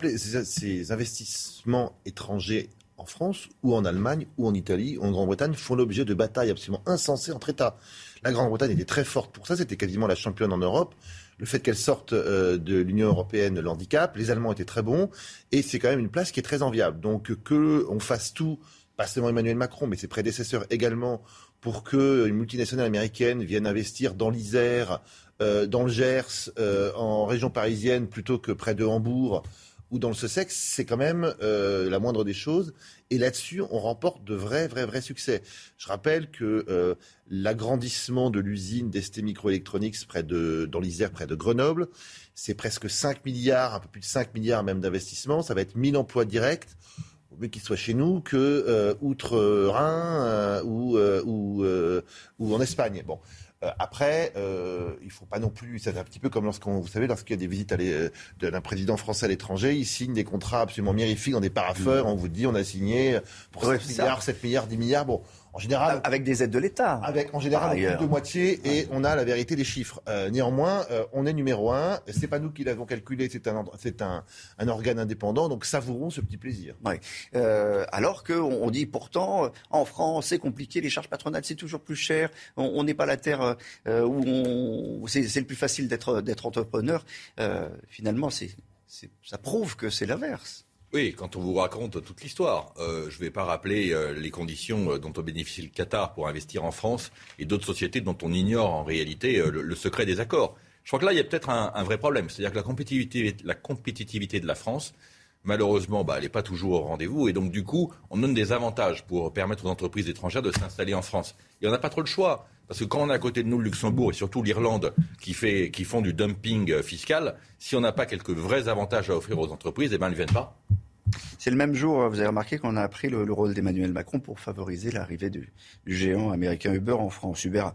investissements étrangers en France ou en Allemagne ou en Italie ou en Grande-Bretagne font l'objet de batailles absolument insensées entre États. La Grande-Bretagne était très forte pour ça, c'était quasiment la championne en Europe. Le fait qu'elle sorte euh, de l'Union européenne l'handicap, les Allemands étaient très bons et c'est quand même une place qui est très enviable. Donc que on fasse tout, pas seulement Emmanuel Macron, mais ses prédécesseurs également, pour qu'une multinationale américaine vienne investir dans l'Isère, euh, dans le Gers, euh, en région parisienne plutôt que près de Hambourg ou dans le Sussex, c'est quand même euh, la moindre des choses. Et là-dessus, on remporte de vrais, vrais, vrais succès. Je rappelle que euh, l'agrandissement de l'usine d'ST Microelectronics près de, dans l'Isère, près de Grenoble, c'est presque 5 milliards, un peu plus de 5 milliards même d'investissements. Ça va être 1000 emplois directs mieux qu'il soit chez nous que euh, euh, ou, ou, ou en Espagne. Bon. Après, euh, il faut pas non plus. C'est un petit peu comme lorsqu'on, vous savez, lorsqu'il y a des visites d'un président français à l'étranger, il signe des contrats absolument mirifiques dans des paraffeurs. Mmh. On vous dit, on a signé pour 7 milliards, 7 milliards, 10 milliards. Bon, en général, avec des aides de l'État. Avec en général plus de moitié et on a la vérité des chiffres. Euh, néanmoins, euh, on est numéro un. C'est pas nous qui l'avons calculé, c'est un c'est un, un, organe indépendant. Donc savourons ce petit plaisir. Ouais. Euh, alors que on dit pourtant en France c'est compliqué, les charges patronales c'est toujours plus cher. On n'est pas la terre où c'est le plus facile d'être d'être entrepreneur. finalement, c'est ça prouve que c'est l'inverse. Oui, quand on vous raconte toute l'histoire, euh, je ne vais pas rappeler euh, les conditions euh, dont ont bénéficié le Qatar pour investir en France et d'autres sociétés dont on ignore en réalité le, secret des accords. Je crois que là, il y a peut-être un, vrai problème. C'est-à-dire que la compétitivité, la compétitivité de la France, malheureusement, bah, elle n'est pas toujours au rendez-vous. Et donc, du coup, on donne des avantages pour permettre aux entreprises étrangères de s'installer en France. Et on n'a pas trop le choix. Parce que quand on a à côté de nous le Luxembourg et surtout l'Irlande qui, font du dumping fiscal, si on n'a pas quelques vrais avantages à offrir aux entreprises, eh ben, elles ne viennent pas. C'est le même jour, vous avez remarqué qu'on a appris le, rôle d'Emmanuel Macron pour favoriser l'arrivée du, géant américain Uber en France. Uber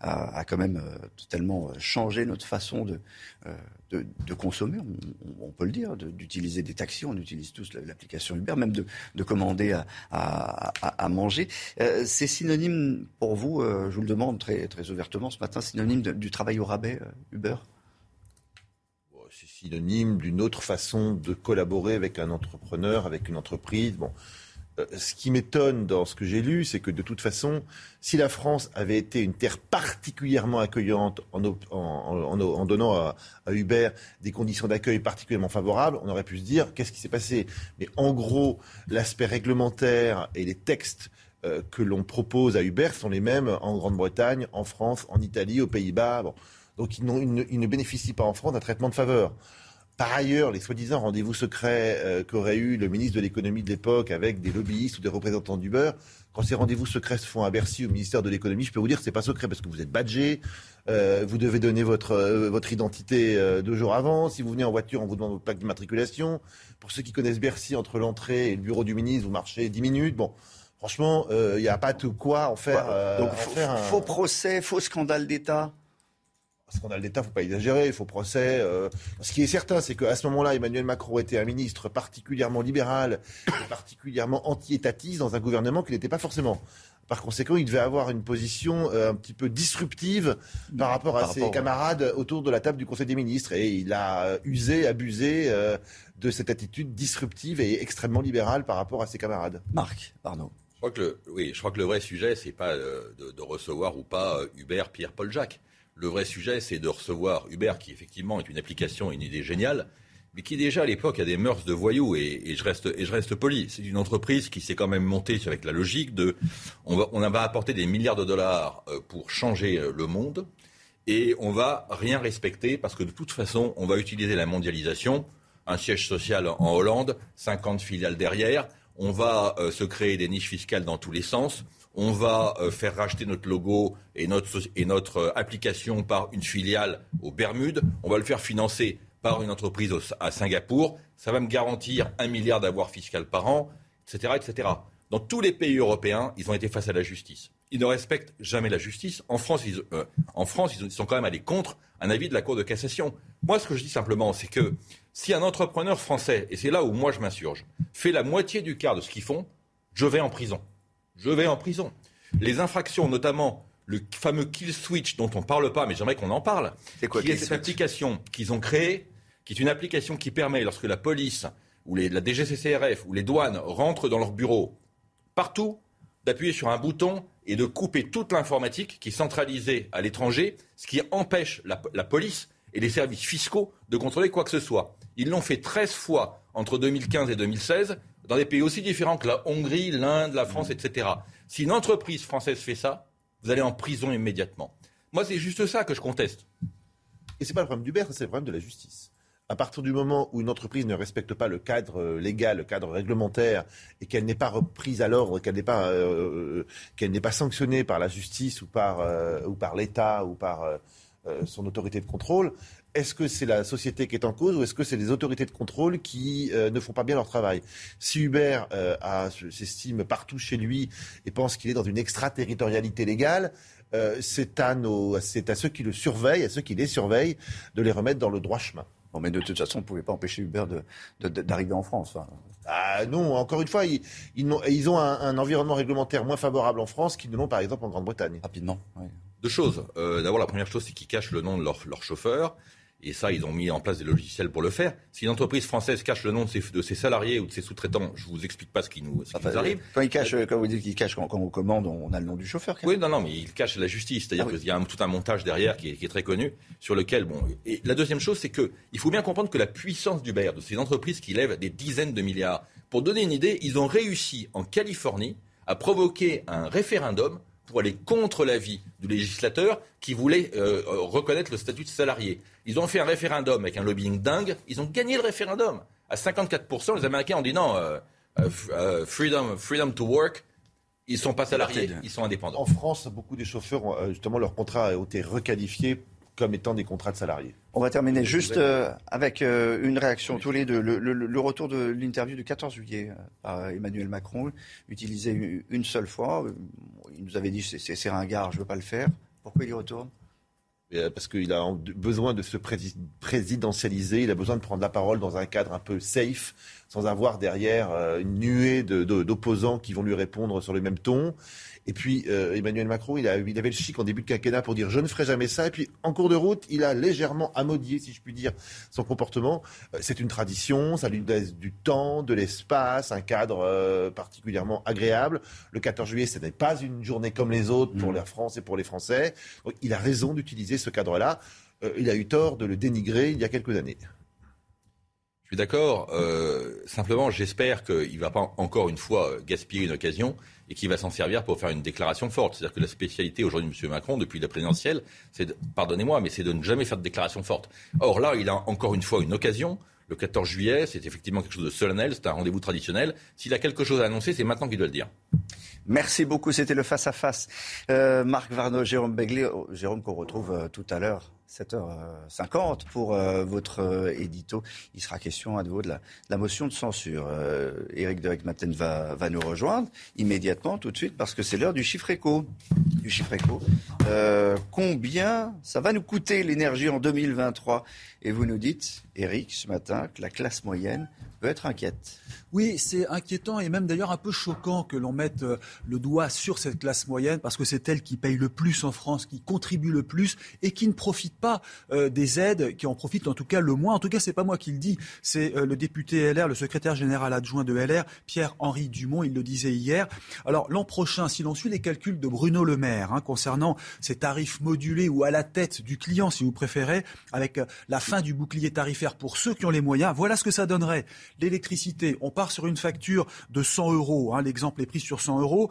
a, quand même euh, totalement euh, changé notre façon de, euh, de, consommer, on, peut le dire, d'utiliser des taxis. On utilise tous l'application Uber, même de, commander à, manger. C'est synonyme pour vous, je vous le demande très, ouvertement ce matin, synonyme du travail au rabais, Uber? C'est synonyme d'une autre façon de collaborer avec un entrepreneur, avec une entreprise. Bon, euh, ce qui m'étonne dans ce que j'ai lu, c'est que de toute façon, si la France avait été une terre particulièrement accueillante en, donnant à, Uber des conditions d'accueil particulièrement favorables, on aurait pu se dire qu'est-ce qui s'est passé? Mais en gros, l'aspect réglementaire et les textes euh, que l'on propose à Uber sont les mêmes en Grande-Bretagne, en France, en Italie, aux Pays-Bas. Donc ils, ne bénéficient pas en France d'un traitement de faveur. Par ailleurs, les soi-disant rendez-vous secrets euh, qu'aurait eu le ministre de l'économie de l'époque avec des lobbyistes ou des représentants d'Uber, quand ces rendez-vous secrets se font à Bercy au ministère de l'économie, je peux vous dire que c'est pas secret parce que vous êtes badgé, euh, vous devez donner votre euh, votre identité deux jours avant. Si vous venez en voiture, on vous demande votre plaque d'immatriculation. Pour ceux qui connaissent Bercy, entre l'entrée et le bureau du ministre, vous marchez 10 minutes. Bon, franchement, il n'y a pas de quoi en faire. Donc, faux procès, faux scandale d'État scandale d'État, il ne faut pas exagérer, il faut procès. Euh. Ce qui est certain, c'est qu'à ce moment-là, Emmanuel Macron était un ministre particulièrement libéral et particulièrement anti-étatiste dans un gouvernement qui n'était pas forcément. Par conséquent, il devait avoir une position euh, un petit peu disruptive par rapport à ses camarades autour de la table du Conseil des ministres. Et il a usé, abusé euh, de cette attitude disruptive et extrêmement libérale par rapport à ses camarades. Marc, pardon. Je crois que le, oui, je crois que le vrai sujet, c'est pas de, de, recevoir ou pas Hubert, Pierre, Paul, Jacques. Le vrai sujet, c'est de recevoir Uber, qui effectivement est une application, une idée géniale, mais qui déjà à l'époque a des mœurs de voyous, et, je, reste, et poli. C'est une entreprise qui s'est quand même montée avec la logique de on va, on va apporter des milliards de dollars euh, pour changer euh, le monde, et on va rien respecter parce que de toute façon, on va utiliser la mondialisation, un siège social en Hollande, 50 filiales derrière, on va euh, se créer des niches fiscales dans tous les sens on va euh, faire racheter notre logo et notre, euh, application par une filiale aux Bermudes, on va le faire financer par une entreprise à Singapour, ça va me garantir un milliard d'avoirs fiscal par an, etc., etc. Dans tous les pays européens, ils ont été face à la justice. Ils ne respectent jamais la justice. En France, ils, euh, en France, ils sont quand même allés contre un avis de la Cour de cassation. Moi, ce que je dis simplement, c'est que si un entrepreneur français, et c'est là où moi je m'insurge, fait la moitié du quart de ce qu'ils font, je vais en prison je vais en prison. Les infractions, notamment le fameux kill switch dont on ne parle pas, mais j'aimerais qu'on en parle. C'est quoi Qui est cette application qu'ils ont créée, qui est une application qui permet, lorsque la police ou la DGCCRF ou les douanes rentrent dans leur bureau, partout, d'appuyer sur un bouton et de couper toute l'informatique qui est centralisée à l'étranger, ce qui empêche la, la, police et les services fiscaux de contrôler quoi que ce soit. Ils l'ont fait 13 fois entre 2015 et 2016 dans des pays aussi différents que la Hongrie, l'Inde, la France, etc. Si une entreprise française fait ça, vous allez en prison immédiatement. Moi, c'est juste ça que je conteste. Et c'est pas le problème d'Uber, c'est le problème de la justice. À partir du moment où une entreprise ne respecte pas le cadre euh, légal, le cadre réglementaire, et qu'elle n'est pas reprise à l'ordre, qu'elle n'est pas, euh, qu'elle n'est pas sanctionnée par la justice ou par, ou par l'État ou par son autorité de contrôle, est-ce que c'est la société qui est en cause ou est-ce que c'est les autorités de contrôle qui ne font pas bien leur travail? Si Uber s'estime partout chez lui et pense qu'il est dans une extraterritorialité légale, euh, c'est à, à ceux qui le surveillent, à ceux qui les surveillent, de les remettre dans le droit chemin. Bon, mais de toute façon, on ne pouvait pas empêcher Uber d'arriver en France. Ah non, encore une fois, ils, ils ont, un, environnement réglementaire moins favorable en France qu'ils ne l'ont par exemple en Grande-Bretagne. Rapidement. Deux choses. Euh, d'abord, la première chose, c'est qu'ils cachent le nom de leur, leur chauffeur. Et ça, ils ont mis en place des logiciels pour le faire. Si une entreprise française cache le nom de ses, de ses salariés ou de ses sous-traitants, je vous explique pas ce qui nous, ce qui nous arrive. Quand, ils cachent, quand vous dites qu'ils cachent quand, on commande, on a le nom du chauffeur. Oui, non, non, mais ils cachent la justice. C'est-à-dire ah qu'il y a tout un montage derrière qui est, qui est, très connu, sur lequel, bon. Et la deuxième chose, c'est que il faut bien comprendre que la puissance d'Uber, de ces entreprises qui lèvent des dizaines de milliards, pour donner une idée, ils ont réussi en Californie à provoquer un référendum pour aller contre l'avis du législateur qui voulait euh, euh, reconnaître le statut de salarié. Ils ont fait un référendum avec un lobbying dingue. Ils ont gagné le référendum. À 54%, les Américains ont dit non, euh, freedom, freedom to work. Ils ne sont pas salariés, ils sont indépendants. En France, beaucoup des chauffeurs, justement, leur contrat a été requalifié comme étant des contrats de salariés. On va terminer juste euh, avec euh, une réaction tous les deux. Le, retour de l'interview du 14 juillet euh, par Emmanuel Macron, utilisé une seule fois. Il nous avait dit c'est ringard, je ne veux pas le faire. Pourquoi il y retourne? Parce qu'il a besoin de se présidentialiser, il a besoin de prendre la parole dans un cadre un peu safe, sans avoir derrière une nuée d'opposants qui vont lui répondre sur le même ton. Et puis euh, Emmanuel Macron, il, a, il avait le chic en début de quinquennat pour dire je ne ferai jamais ça. Et puis en cours de route, il a légèrement amodié, si je puis dire, son comportement. Euh, c'est une tradition, ça lui laisse du temps, de l'espace, un cadre euh, particulièrement agréable. Le 14 juillet, ce n'est pas une journée comme les autres pour mmh. la France et pour les Français. il a raison d'utiliser ce cadre-là. il a eu tort de le dénigrer il y a quelques années. Je suis d'accord. simplement, j'espère qu'il ne va pas encore une fois gaspiller une occasion et qui va s'en servir pour faire une déclaration forte. C'est-à-dire que la spécialité aujourd'hui de M. Macron, depuis la présidentielle, c'est, pardonnez-moi, mais c'est de ne jamais faire de déclaration forte. Or là, il a encore une fois une occasion. Le 14 juillet, c'est effectivement quelque chose de solennel, c'est un rendez-vous traditionnel. S'il a quelque chose à annoncer, c'est maintenant qu'il doit le dire. Merci beaucoup, c'était le face-à-face. Euh, Marc Varno, Jérôme Begley, oh, Jérôme qu'on retrouve euh, tout à l'heure 7h50 pour euh, votre euh, édito. Il sera question à nouveau de la, motion de censure. Euh, Éric de Maten va, va nous rejoindre immédiatement, tout de suite, parce que c'est l'heure du chiffre éco. Du chiffre éco. combien ça va nous coûter l'énergie en 2023 Et vous nous dites, Éric, ce matin, que la classe moyenne peut être inquiète. Oui, c'est inquiétant et même d'ailleurs un peu choquant que l'on mette euh, le doigt sur cette classe moyenne parce que c'est elle qui paye le plus en France, qui contribue le plus et qui ne profite pas euh, des aides, qui en profite en tout cas le moins. En tout cas, c'est pas moi qui le dis, c'est euh, le député LR, le secrétaire général adjoint de LR, Pierre-Henri Dumont, il le disait hier. Alors l'an prochain, si l'on suit les calculs de Bruno Le Maire hein, concernant ces tarifs modulés ou à la tête du client, si vous préférez, avec la fin du bouclier tarifaire pour ceux qui ont les moyens, voilà ce que ça donnerait. L'électricité, on part sur une facture de 100 euros, hein, l'exemple est pris sur 100 euros.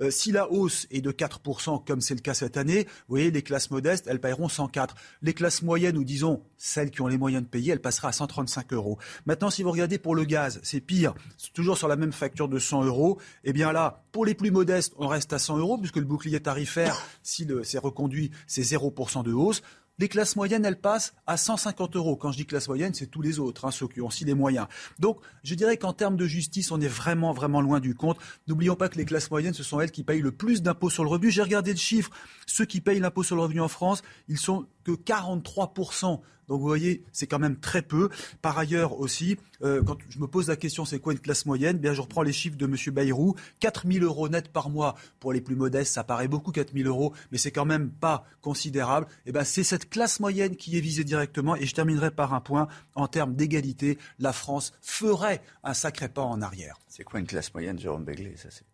Euh, si la hausse est de 4%, comme c'est le cas cette année, vous voyez, les classes modestes, elles paieront 104. Les classes moyennes, ou disons celles qui ont les moyens de payer, elles passeraient à 135 euros. Maintenant, si vous regardez pour le gaz, c'est pire. toujours sur la même facture de 100 euros. Eh bien là, pour les plus modestes, on reste à 100 euros, puisque le bouclier tarifaire, si c'est reconduit, c'est 0% de hausse. Les classes moyennes, elles passent à 150 euros. Quand je dis classe moyenne, c'est tous les autres, hein, ceux qui ont aussi les moyens. Donc, je dirais qu'en termes de justice, on est vraiment, vraiment loin du compte. N'oublions pas que les classes moyennes, ce sont elles qui payent le plus d'impôts sur le revenu. J'ai regardé le chiffre. Ceux qui payent l'impôt sur le revenu en France, ils sont que 43%. Donc vous voyez, c'est quand même très peu. Par ailleurs aussi, euh, quand je me pose la question, c'est quoi une classe moyenne? Bien, je reprends les chiffres de M. Bayrou. 4 000 euros net par mois pour les plus modestes, ça paraît beaucoup 4 000 euros, mais c'est quand même pas considérable. Et eh ben, c'est cette classe moyenne qui est visée directement. Et je terminerai par un point en termes d'égalité. La France ferait un sacré pas en arrière. C'est quoi une classe moyenne, Jérôme Begley Ça, c'est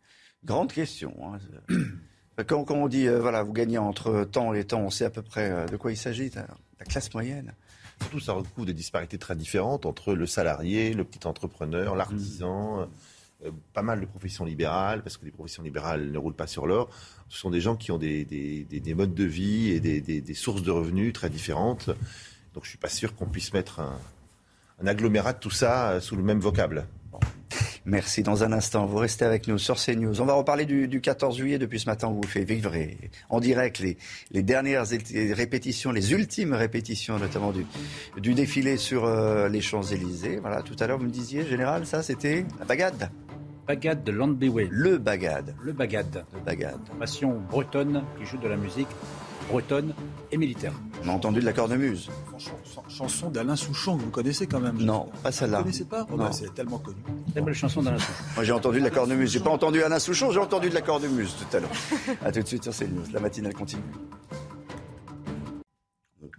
grande question. Hein. Quand, on dit, euh, voilà, vous gagnez entre temps et temps, on sait à peu près euh, de quoi il s'agit, la classe moyenne. Surtout, ça recouvre des disparités très différentes entre le salarié, le petit entrepreneur, l'artisan, euh, pas mal de professions libérales, parce que les professions libérales ne roulent pas sur l'or. Ce sont des gens qui ont des, des, modes de vie et des, sources de revenus très différentes. Donc je ne suis pas sûr qu'on puisse mettre un, un agglomérat de tout ça sous le même vocable. Merci. Dans un instant, vous restez avec nous sur CNews. On va reparler du, 14 juillet. Depuis ce matin, on vous fait vivre en direct les, dernières répétitions, les ultimes répétitions, notamment du, du défilé sur euh, les Champs-Élysées. Voilà, tout à l'heure, vous me disiez, général, ça, c'était la bagade. Bagade de Landbeway. Le bagade. Le bagade. Le bagade. Passion bretonne qui joue de la musique bretonne et militaire. On a entendu de la cornemuse. Chanson d'Alain Souchon, vous connaissez quand même. Non, pas celle-là. Vous connaissez pas? Oh, bah, C'est tellement connu. Très belle chanson d'Alain Souchon. Moi j'ai entendu de la cornemuse. J'ai pas entendu Alain Souchon, j'ai entendu de la cornemuse tout à l'heure. A tout de suite sur CNews. La matinale continue.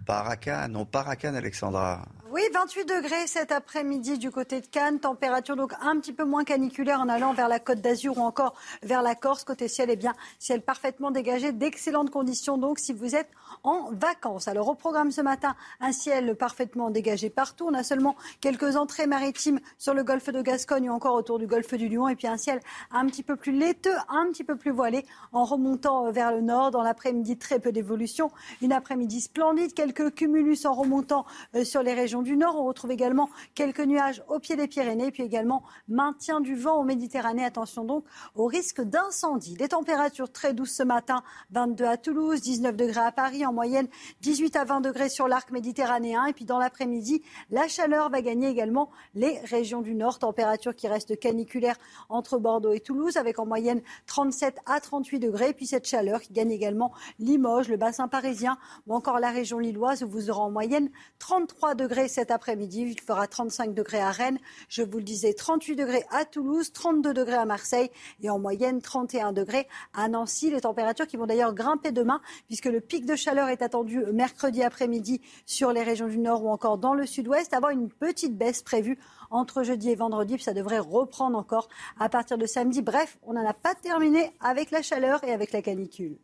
Paracan, non Paracan, Alexandra. Oui, 28 degrés cet après-midi du côté de Cannes. Température donc un petit peu moins caniculaire en allant vers la Côte d'Azur ou encore vers la Corse. Côté ciel, eh bien, ciel parfaitement dégagé. D'excellentes conditions donc si vous êtes en vacances. Alors au programme ce matin, un ciel parfaitement dégagé partout. On a seulement quelques entrées maritimes sur le golfe de Gascogne ou encore autour du golfe du Lion. Et puis un ciel un petit peu plus laiteux, un petit peu plus voilé en remontant vers le nord. Dans l'après-midi, très peu d'évolution. Une après-midi splendide. Quelques cumulus en remontant euh, sur les régions du nord. On retrouve également quelques nuages au pied des Pyrénées, puis également maintien du vent en Méditerranée. Attention donc au risque d'incendie. Des températures très douces ce matin, 22 à Toulouse, 19 degrés à Paris, en moyenne 18 à 20 degrés sur l'arc méditerranéen. Et puis dans l'après-midi, la chaleur va gagner également les régions du nord. Température qui reste caniculaire entre Bordeaux et Toulouse, avec en moyenne 37 à 38 degrés. Et puis cette chaleur qui gagne également Limoges, le bassin parisien ou encore la région lilloise où vous aurez en moyenne 33 degrés cet après-midi. Il fera 35 degrés à Rennes, je vous le disais, 38 degrés à Toulouse, 32 degrés à Marseille et en moyenne 31 degrés à Nancy. Les températures qui vont d'ailleurs grimper demain puisque le pic de chaleur est attendu mercredi après-midi sur les régions du nord ou encore dans le sud-ouest. Avoir une petite baisse prévue entre jeudi et vendredi, puis ça devrait reprendre encore à partir de samedi. Bref, on n'en a pas terminé avec la chaleur et avec la canicule.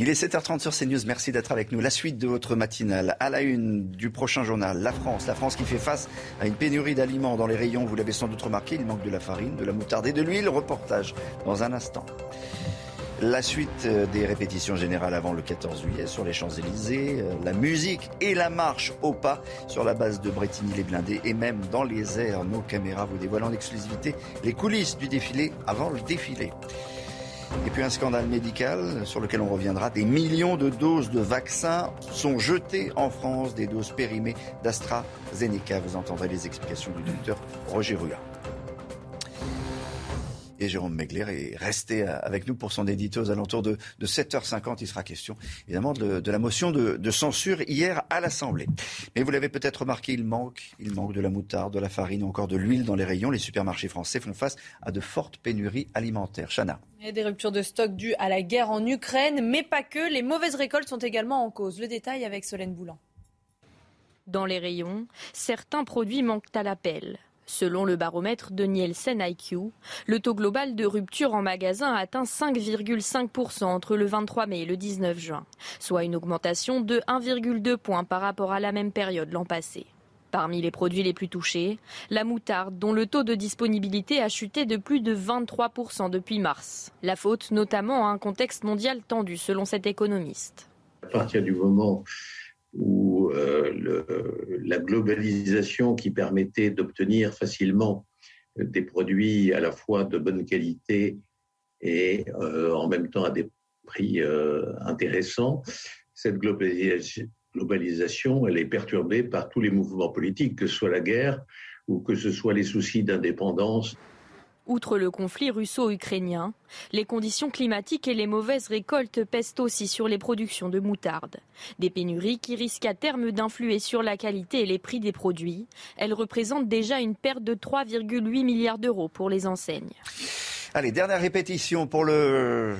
Il est 7h30 sur CNews. Merci d'être avec nous. La suite de votre matinale. À la une du prochain journal, la France. La France qui fait face à une pénurie d'aliments dans les rayons. Vous l'avez sans doute remarqué, il manque de la farine, de la moutarde et de l'huile. Reportage dans un instant. La suite euh, des répétitions générales avant le 14 juillet sur les Champs-Élysées, euh, la musique et la marche au pas sur la base de Bretigny-les-Blindés et même dans les airs. Nos caméras vous dévoilent en exclusivité les coulisses du défilé avant le défilé. Et puis un scandale médical sur lequel on reviendra. Des millions de doses de vaccins sont jetées en France, des doses périmées d'AstraZeneca. Vous entendrez les explications du docteur Roger Rua. Et Jérôme Megler est resté avec nous pour son édito aux alentours de, 7h50. Il sera question évidemment de, la motion de, censure hier à l'Assemblée. Mais vous l'avez peut-être remarqué, il manque, il manque de la moutarde, de la farine ou encore de l'huile dans les rayons. Les supermarchés français font face à de fortes pénuries alimentaires. Chana. Il y a des ruptures de stock dues à la guerre en Ukraine, mais pas que. Les mauvaises récoltes sont également en cause. Le détail avec Solène Boulan. Dans les rayons, certains produits manquent à l'appel. Selon le baromètre de Nielsen IQ, le taux global de rupture en magasin a atteint 5,5% entre le 23 mai et le 19 juin, soit une augmentation de 1,2 points par rapport à la même période l'an passé. Parmi les produits les plus touchés, la moutarde, dont le taux de disponibilité a chuté de plus de 23% depuis mars. La faute notamment à un contexte mondial tendu, selon cet économiste. À partir du moment euh, le, la globalisation qui permettait d'obtenir facilement des produits à la fois de bonne qualité et euh, en même temps à des prix euh, intéressants, cette globalisation, elle est perturbée par tous les mouvements politiques, que ce soit la guerre ou que ce soit les soucis d'indépendance. Outre le conflit russo-ukrainien, les conditions climatiques et les mauvaises récoltes pèsent aussi sur les productions de moutarde. Des pénuries qui risquent à terme d'influer sur la qualité et les prix des produits. Elles représentent déjà une perte de 3,8 milliards d'euros pour les enseignes. Allez, dernière répétition pour le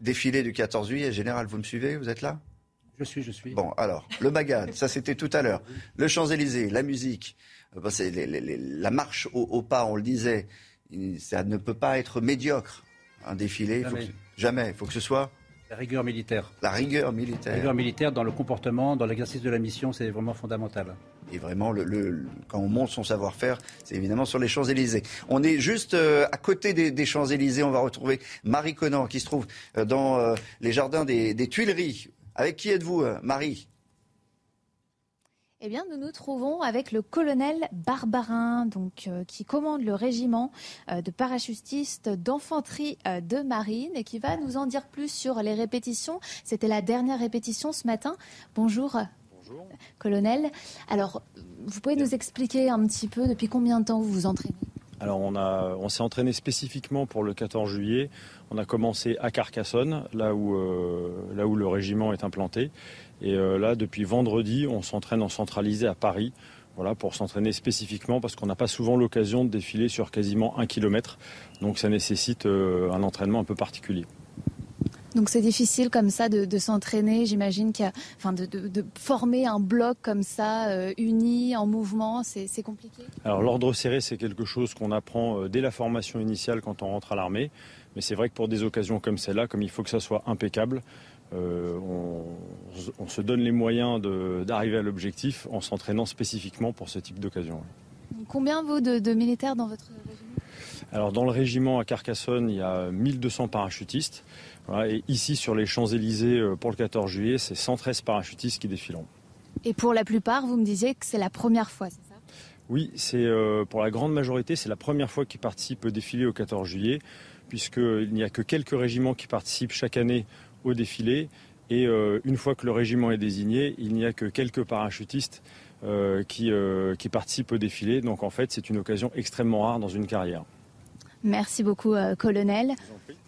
défilé du 14 juillet. Général, vous me suivez? Vous êtes là? Je suis, je suis. Bon, alors, le bagad, ça c'était tout à l'heure. Le Champs-Élysées, la musique, euh, c'est la marche au pas, on le disait ça ne peut pas être médiocre. Un défilé, jamais. Il faut que ce soit la rigueur militaire. La rigueur militaire. La rigueur militaire dans le comportement, dans l'exercice de la mission, c'est vraiment fondamental. Et vraiment, le, quand on monte son savoir-faire, c'est évidemment sur les Champs-Élysées. On est juste euh, à côté des, Champs-Élysées. On va retrouver Marie Conan qui se trouve euh, dans euh, les jardins des, des, Tuileries. Avec qui êtes-vous, Marie? Eh bien, nous nous trouvons avec le colonel Barbarin, donc, euh, qui commande le régiment euh, de parachutistes d'infanterie euh, de marine et qui va nous en dire plus sur les répétitions. C'était la dernière répétition ce matin. Bonjour. Bonjour. Colonel. Alors, vous pouvez nous expliquer un petit peu depuis combien de temps vous vous entraînez? Alors on, a, on s'est entraîné spécifiquement pour le 14 juillet. On a commencé à Carcassonne, là où, là où le régiment est implanté. Et euh, là, depuis vendredi, on s'entraîne en centralisé à Paris. Voilà, pour s'entraîner spécifiquement parce qu'on n'a pas souvent l'occasion de défiler sur quasiment un kilomètre. Donc ça nécessite euh, un entraînement un peu particulier. Donc c'est difficile comme ça de, s'entraîner, j'imagine, enfin de, former un bloc comme ça, euh, uni, en mouvement, c'est compliqué Alors l'ordre serré, c'est quelque chose qu'on apprend dès la formation initiale quand on rentre à l'armée. Mais c'est vrai que pour des occasions comme celle-là, comme il faut que ça soit impeccable, euh, on, se donne les moyens d'arriver à l'objectif en s'entraînant spécifiquement pour ce type d'occasion. Combien vaut de, militaires dans votre régiment? Alors dans le régiment à Carcassonne, il y a 1200 parachutistes. et ici sur les Champs-Élysées euh, pour le 14 juillet, c'est 113 parachutistes qui défileront. Et pour la plupart, vous me disiez que c'est la première fois, c'est ça? Oui, c'est euh, pour la grande majorité, c'est la première fois qu'ils participent au défilé au 14 juillet, puisqu'il n'y a que quelques régiments qui participent chaque année au défilé. Et euh, une fois que le régiment est désigné, il n'y a que quelques parachutistes euh, qui, euh, qui, participent au défilé. Donc en fait, c'est une occasion extrêmement rare dans une carrière. Merci beaucoup, colonel.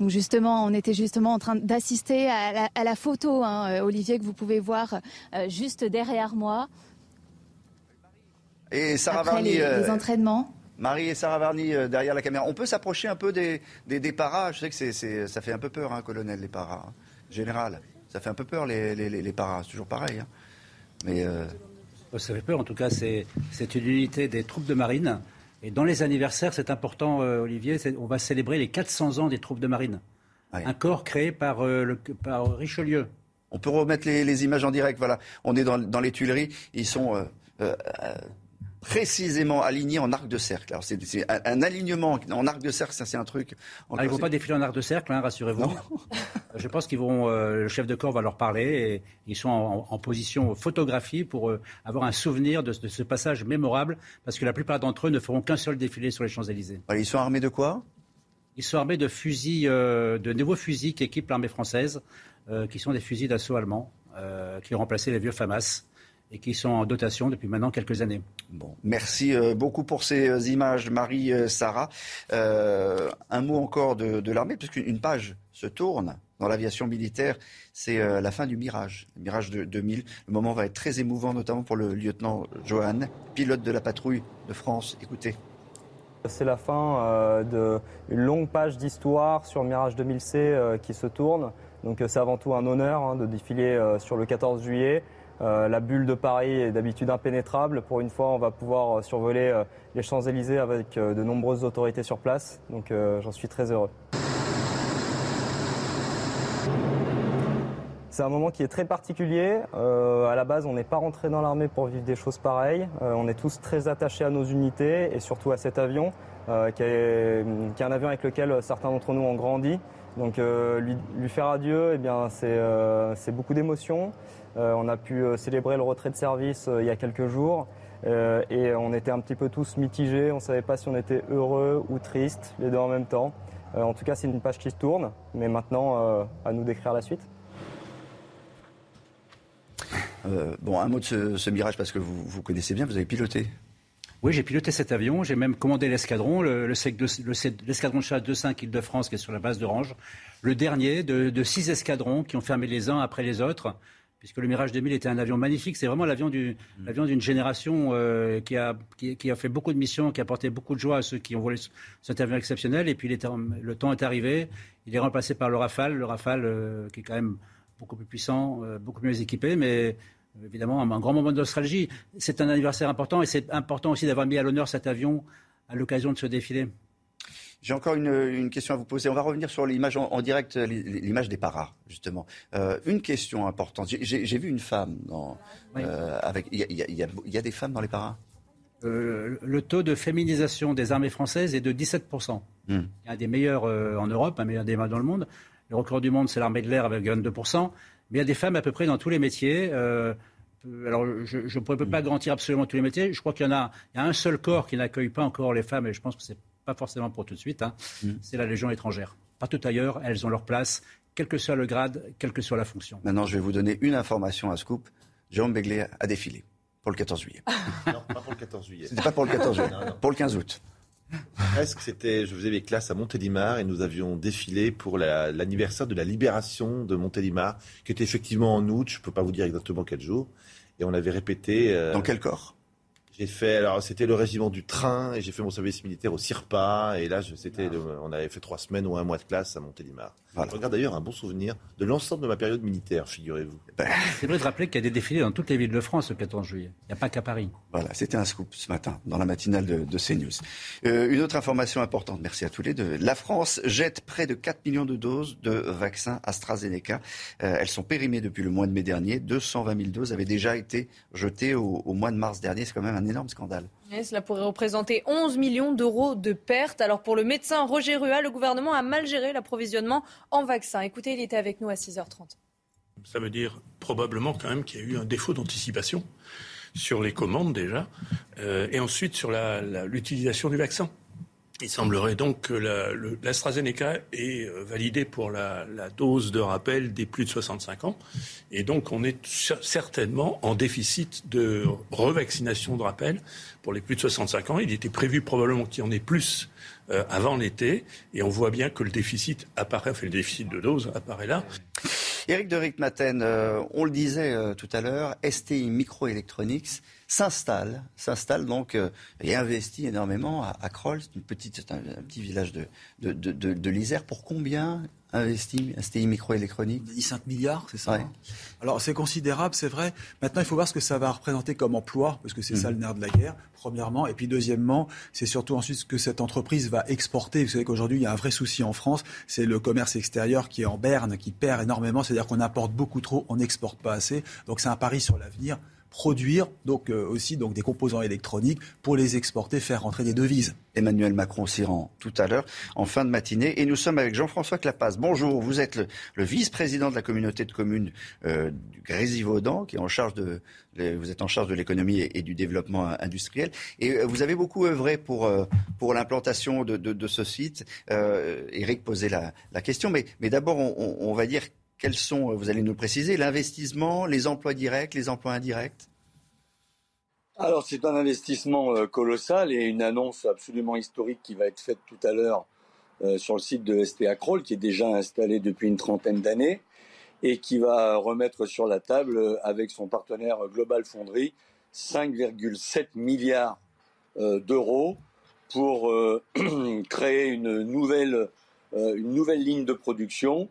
Donc justement, on était justement en train d'assister à, la photo, hein, Olivier, que vous pouvez voir juste derrière moi. Et Sarah Après les, entraînements. Marie et Sarah Varny derrière la caméra. On peut s'approcher un peu des, des, paras. Je sais que c'est, ça fait un peu peur, hein, colonel, les paras. Hein général. Ça fait un peu peur, les, les, paras. C'est toujours pareil. Hein. Mais. Euh, ça fait peur. En tout cas, c'est une unité des troupes de marine. Et dans les anniversaires, c'est important, euh, Olivier, on va célébrer les 400 ans des troupes de marine. Un corps créé par, euh, le, par Richelieu. On peut remettre les, images en direct. Voilà, on est dans, dans les Tuileries. Ils sont précisément aligné en arc de cercle. Alors c'est un, alignement en arc de cercle, ça c'est un truc. Ah, ils ne vont pas défiler en arc de cercle, hein, rassurez-vous. Je pense qu'ils vont, euh, le chef de corps va leur parler et ils sont en, position photographie pour euh, avoir un souvenir de, ce passage mémorable, parce que la plupart d'entre eux ne feront qu'un seul défilé sur les Champs Élysées. Ils sont armés de quoi? Ils sont armés de fusils, euh, de nouveaux fusils qui équipent l'armée française, qui sont des fusils d'assaut allemands, qui ont remplacé les vieux FAMAS et qui sont en dotation depuis maintenant quelques années. Bon, merci euh, beaucoup pour ces euh, images, Marie-Sarah. Euh, un mot encore de, l'armée, puisqu'une page se tourne dans l'aviation militaire, c'est la fin du Mirage, le Mirage de 2000. Le moment va être très émouvant, notamment pour le lieutenant Johan, pilote de la patrouille de France. Écoutez. C'est la fin d'une longue page d'histoire sur Mirage 2000C qui se tourne. Donc c'est avant tout un honneur hein, de défiler sur le 14 juillet. Euh, la bulle de Paris est d'habitude impénétrable. Pour une fois, on va pouvoir euh, survoler euh, les Champs-Élysées avec de nombreuses autorités sur place. Donc j'en suis très heureux. C'est un moment qui est très particulier. à la base, on n'est pas rentré dans l'armée pour vivre des choses pareilles. on est tous très attachés à nos unités et surtout à cet avion, qui est, un avion avec lequel certains d'entre nous ont grandi. Donc lui, faire adieu, eh c'est beaucoup d'émotions. Euh, on a pu euh, célébrer le retrait de service euh, il y a quelques jours. et on était un petit peu tous mitigés. On ne savait pas si on était heureux ou triste, les deux en même temps. en tout cas, c'est une page qui se tourne. Mais maintenant, à nous d'écrire la suite. bon, un mot de ce, mirage parce que vous, vous connaissez bien, vous avez piloté. Oui, j'ai piloté cet avion, j'ai même commandé l'escadron, l'escadron de chasse 2-5 Île-de-France qui est sur la base d'Orange, le dernier de, de, six escadrons qui ont fermé les uns après les autres puisque le Mirage 2000 était un avion magnifique. C'est vraiment l'avion du, mm. d'une génération euh, qui, a, qui, a fait beaucoup de missions, qui a apporté beaucoup de joie à ceux qui ont volé cet avion exceptionnel. Et puis le temps est arrivé. Il est remplacé par le Rafale, le Rafale euh, qui est quand même beaucoup plus puissant, euh, beaucoup mieux équipé, mais évidemment un, grand moment de nostalgie. C'est un anniversaire important et c'est important aussi d'avoir mis à l'honneur cet avion à l'occasion de ce défilé. J'ai encore une, question à vous poser. On va revenir sur l'image en, direct, l'image des paras, justement. Euh, une question importante. J'ai vu une femme dans, euh, avec. Il y, a des femmes dans les paras? Euh, Le taux de féminisation des armées françaises est de 17% hmm. Un des meilleurs en Europe, un meilleur des dans le monde. Le record du monde, c'est l'armée de l'air avec 22 Mais il y a des femmes à peu près dans tous les métiers alors, je ne peux pas garantir absolument tous les métiers. Je crois qu'il y en a, il y a un seul corps qui n'accueille pas encore les femmes, et je pense que ce n'est pas forcément pour tout de suite. Hein. Mm. C'est la Légion étrangère. Partout ailleurs, elles ont leur place, quel que soit le grade, quelle que soit la fonction. Maintenant, je vais vous donner une information à scoop. Jérôme Begley a défilé pour le 14 juillet. non, pas pour le 14 juillet. C'était pas pour le 14 juillet, pour le 15 août. Presque, c'était, je faisais mes classes à Montélimar et nous avions défilé pour l'anniversaire de la libération de Montélimar, qui était effectivement en août, je ne peux pas vous dire exactement quel jour. Et on avait répété. Euh, Dans quel corps? J'ai fait, alors c'était le régiment du train et j'ai fait mon service militaire au CIRPA et là c'était, on avait fait trois semaines ou un mois de classe à Montélimar. Je regarde d'ailleurs un bon souvenir de l'ensemble de ma période militaire, figurez-vous. Ben, c'est vrai de rappeler qu'il y a des défilés dans toutes les villes de France le 14 juillet. Il n'y a pas qu'à Paris. Voilà, c'était un scoop ce matin dans la matinale de, de CNews. Euh, une autre information importante, merci à tous les deux. La France jette près de 4 millions de doses de vaccins AstraZeneca. Euh, elles sont périmées depuis le mois de mai dernier. 220 000 doses avaient déjà été jetées au, au mois de mars dernier. C'est quand même un énorme scandale. Cela pourrait représenter 11 millions d'euros de pertes. Alors pour le médecin Roger Rua, le gouvernement a mal géré l'approvisionnement en vaccins. Écoutez, il était avec nous à 6h30. Ça veut dire probablement quand même qu'il y a eu un défaut d'anticipation sur les commandes déjà, euh, et ensuite sur l'utilisation du vaccin. Il semblerait donc que l'AstraZeneca est euh, validé pour la, dose de rappel des plus de 65 ans. Et donc, on est certainement en déficit de revaccination de rappel pour les plus de 65 ans. Il était prévu probablement qu'il y en ait plus euh, avant l'été. Et on voit bien que le déficit apparaît, enfin, le déficit de dose apparaît là. Éric de Rickmaten, euh, on le disait tout à l'heure, STI Microelectronics s'installe, s'installe donc euh, et investit énormément à, à Kroll, c'est une petite, un, petit village de, de, de, de l'Isère. Pour combien investi STI Microélectronique On a dit 5 milliards, c'est ça hein? Alors c'est considérable, c'est vrai. Maintenant, il faut voir ce que ça va représenter comme emploi, parce que c'est ça mm. le nerf de la guerre, premièrement. Et puis deuxièmement, c'est surtout ensuite ce que cette entreprise va exporter. Vous savez qu'aujourd'hui, il y a un vrai souci en France, c'est le commerce extérieur qui est en berne, qui perd énormément. C'est-à-dire qu'on importe beaucoup trop, on n'exporte pas assez. Donc c'est un pari sur l'avenir produire donc euh, aussi donc des composants électroniques pour les exporter, faire rentrer des devises. Emmanuel Macron s'y rend tout à l'heure en fin de matinée et nous sommes avec Jean-François Clapas. Bonjour, vous êtes le, vice-président de la communauté de communes euh, du Grésivaudan qui est en charge de vous êtes en charge de l'économie et, du développement industriel et euh, vous avez beaucoup œuvré pour pour l'implantation de, de, ce site. Eric posait la, la question, mais mais d'abord on, on va dire quels sont, euh, vous allez nous préciser, l'investissement, les emplois directs, les emplois indirects alors c'est un investissement euh, colossal et une annonce absolument historique qui va être faite tout à l'heure euh, sur le site de STA Kroll, qui est déjà installé depuis une trentaine d'années et qui va remettre sur la table avec son partenaire Global Fonderie 5,7 milliards d'euros pour créer une nouvelle, une nouvelle ligne de production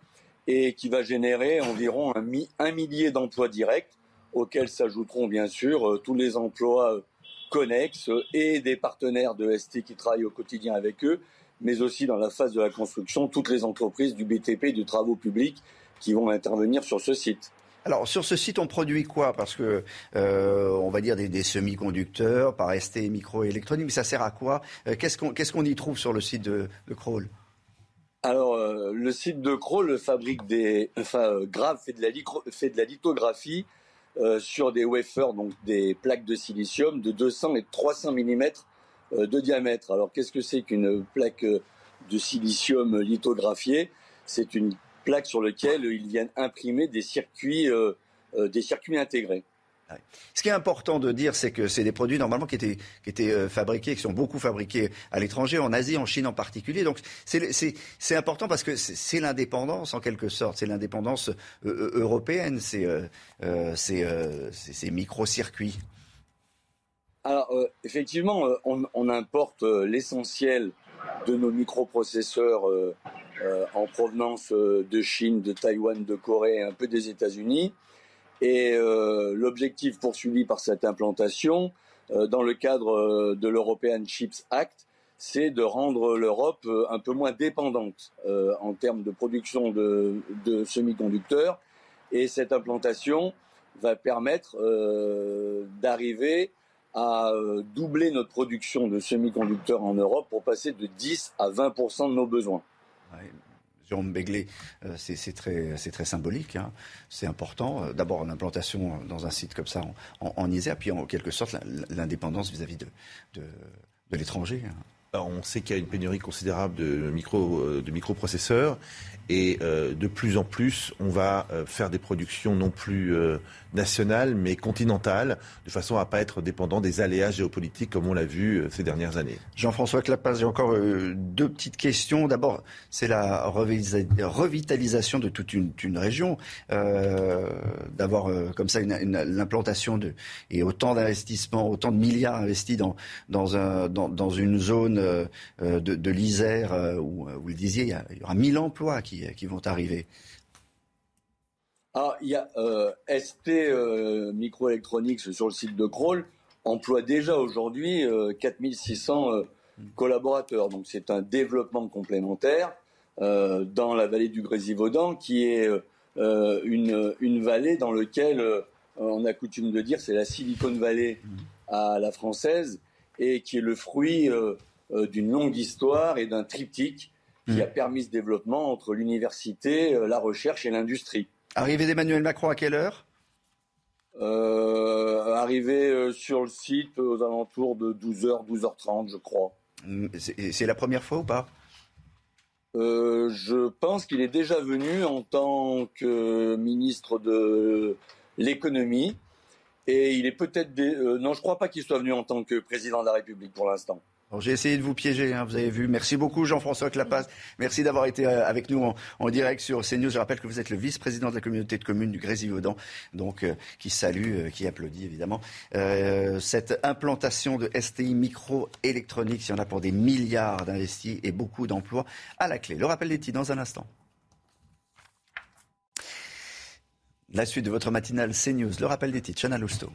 et qui va générer environ un, millier d'emplois directs, auxquels s'ajouteront bien sûr euh, tous les emplois euh, connexes et des partenaires de ST qui travaillent au quotidien avec eux, mais aussi dans la phase de la construction, toutes les entreprises du BTP du travaux publics qui vont intervenir sur ce site. Alors sur ce site, on produit quoi? Parce que euh, on va dire des, semi-conducteurs par ST microélectronique, mais ça sert à quoi? Qu'est-ce qu'on qu'est-ce qu'on y trouve sur le site de, de Kroll alors, euh, le site de Kroll fabrique des, enfin, euh, Grave fait de la, lithographie euh, sur des wafers, donc des plaques de silicium de 200 et 300 mm de diamètre. Alors, qu'est-ce que c'est qu'une plaque de silicium lithographiée? C'est une plaque sur laquelle ils viennent imprimer des circuits, des circuits intégrés. Ce qui est important de dire, c'est que c'est des produits normalement qui étaient, euh, fabriqués, qui sont beaucoup fabriqués à l'étranger, en Asie, en Chine en particulier. Donc c'est important parce que c'est l'indépendance en quelque sorte, c'est l'indépendance euh, euh, européenne, c'est ces micro-circuits. Alors effectivement, on, on importe l'essentiel de nos microprocesseurs en provenance de Chine, de Taïwan, de Corée, un peu des États-Unis. Et euh, l'objectif poursuivi par cette implantation, euh, dans le cadre euh, de l'European Chips Act, c'est de rendre l'Europe un peu moins dépendante en termes de production de, de semi-conducteurs. Et cette implantation va permettre d'arriver à doubler notre production de semi-conducteurs en Europe pour passer de 10 à 20 de nos besoins. Béglé, c'est très, symbolique. Hein. C'est important. D'abord, l'implantation dans un site comme ça en, en, Isère, puis en quelque sorte l'indépendance vis-à-vis de l'étranger. Hein. On sait qu'il y a une pénurie considérable de, micro, de microprocesseurs et euh, de plus en plus, on va euh, faire des productions non plus euh, nationales, mais continentales, de façon à pas être dépendant des aléas géopolitiques comme on l'a vu ces dernières années. Jean-François Clapas, j'ai encore deux petites questions. D'abord, c'est la revitalisation de toute une, région, d'avoir comme ça l'implantation et autant d'investissements, autant de milliards investis dans, une zone de, de l'Isère où vous le disiez, il y, y aura 1000 emplois qui vont arriver ah, il y a euh, ST euh, Microelectronics sur le site de Kroll emploie déjà aujourd'hui 4600 euh, collaborateurs. Donc c'est un développement complémentaire dans la vallée du Grésivaudan qui est une, une, vallée dans laquelle on a coutume de dire c'est la Silicon Valley à la française et qui est le fruit d'une longue histoire et d'un triptyque qui a mm. permis ce développement entre l'université, euh, la recherche et l'industrie. Arrivée d'Emmanuel Macron à quelle heure? Euh, Arrivé euh, sur le site aux alentours de 12h, 12h30, je crois. Mm, c'est la première fois ou pas? Je pense qu'il est déjà venu en tant que ministre de l'économie. Et il est peut-être... non, je ne crois pas qu'il soit venu en tant que président de la République pour l'instant. J'ai essayé de vous piéger, hein, vous avez vu. Merci beaucoup Jean-François Clapas. Merci d'avoir été euh, avec nous en, direct sur CNews. Je rappelle que vous êtes le vice-président de la communauté de communes du Grésivaudan, donc euh, qui salue, euh, qui applaudit évidemment cette implantation de STI microélectronique. Il y en a pour des milliards d'investis et beaucoup d'emplois à la clé. Le rappel des dans un instant. La suite de votre matinale CNews. Le rappel des titres. Chana Lousteau.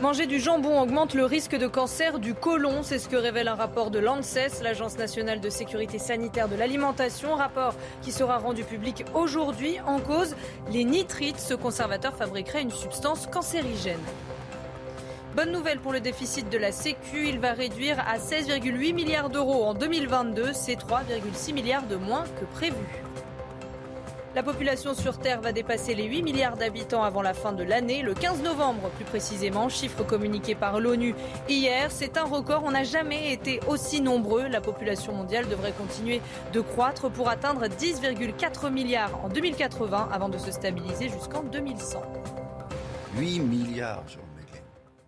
Manger du jambon augmente le risque de cancer du côlon, c'est ce que révèle un rapport de l'ANSES, l'Agence nationale de sécurité sanitaire de l'alimentation, rapport qui sera rendu public aujourd'hui en cause les nitrites. Ce conservateur fabriquerait une substance cancérigène. Bonne nouvelle pour le déficit de la Sécu, il va réduire à 16,8 milliards d'euros en 2022, c'est 3,6 milliards de moins que prévu. La population sur Terre va dépasser les 8 milliards d'habitants avant la fin de l'année, le 15 novembre plus précisément, chiffre communiqué par l'ONU hier. C'est un record, on n'a jamais été aussi nombreux. La population mondiale devrait continuer de croître pour atteindre 10,4 milliards en 2080 avant de se stabiliser jusqu'en 2100. 8 milliards,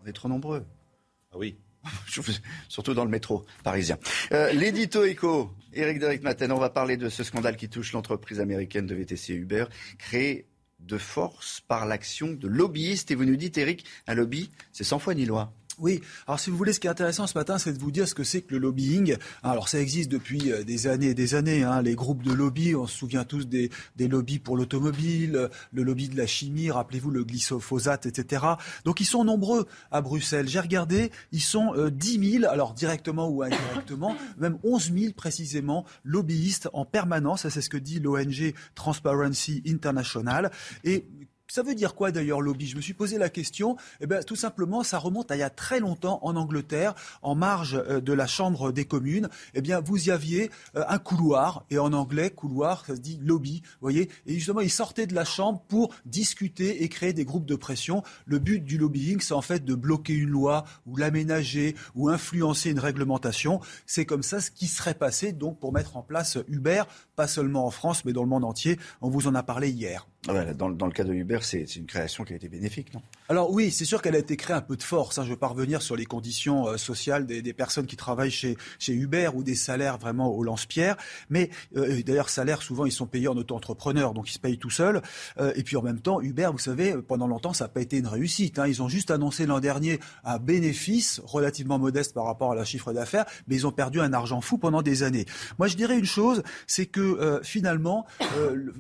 On est trop nombreux. Ah oui. surtout dans le métro parisien. Euh, l'édito éco, Eric Derek Maten, on va parler de ce scandale qui touche l'entreprise américaine de VTC Uber, créée de force par l'action de lobbyistes. Et vous nous dites, Eric, un lobby, c'est sans foi ni loi. Oui, alors si vous voulez, ce qui est intéressant ce matin, c'est de vous dire ce que c'est que le lobbying. Alors ça existe depuis euh, des années et des années. Hein. Les groupes de lobby, on se souvient tous des, des lobbies pour l'automobile, le lobby de la chimie, rappelez-vous le glyphosate, etc. Donc ils sont nombreux à Bruxelles. J'ai regardé, ils sont euh, 10 000, alors directement ou indirectement, même 11 000 précisément, lobbyistes en permanence. C'est ce que dit l'ONG Transparency International. Et ça veut dire quoi d'ailleurs lobby? Je me suis posé la question. Eh bien, tout simplement, ça remonte à il y a très longtemps en Angleterre, en marge euh, de la Chambre des communes. Eh bien, vous y aviez euh, un couloir, et en anglais, couloir, ça se dit lobby, vous voyez? Et justement, ils sortaient de la Chambre pour discuter et créer des groupes de pression. Le but du lobbying, c'est en fait de bloquer une loi ou l'aménager ou influencer une réglementation. C'est comme ça ce qui serait passé donc pour mettre en place Uber, pas seulement en France, mais dans le monde entier. On vous en a parlé hier. Ah dans, le cas de Uber, c'est une création qui a été bénéfique, non? Alors oui, c'est sûr qu'elle a été créée un peu de force. Hein. Je veux pas revenir sur les conditions euh, sociales des, personnes qui travaillent chez, chez Uber ou des salaires vraiment au lance-pierre. Mais euh, d'ailleurs, salaires, souvent, ils sont payés en auto-entrepreneur, donc ils se payent tout seuls. Euh, et puis en même temps, Uber, vous savez, pendant longtemps, ça n'a pas été une réussite. Hein. Ils ont juste annoncé l'an dernier un bénéfice relativement modeste par rapport à leur chiffre d'affaires, mais ils ont perdu un argent fou pendant des années. Moi, je dirais une chose, c'est que finalement,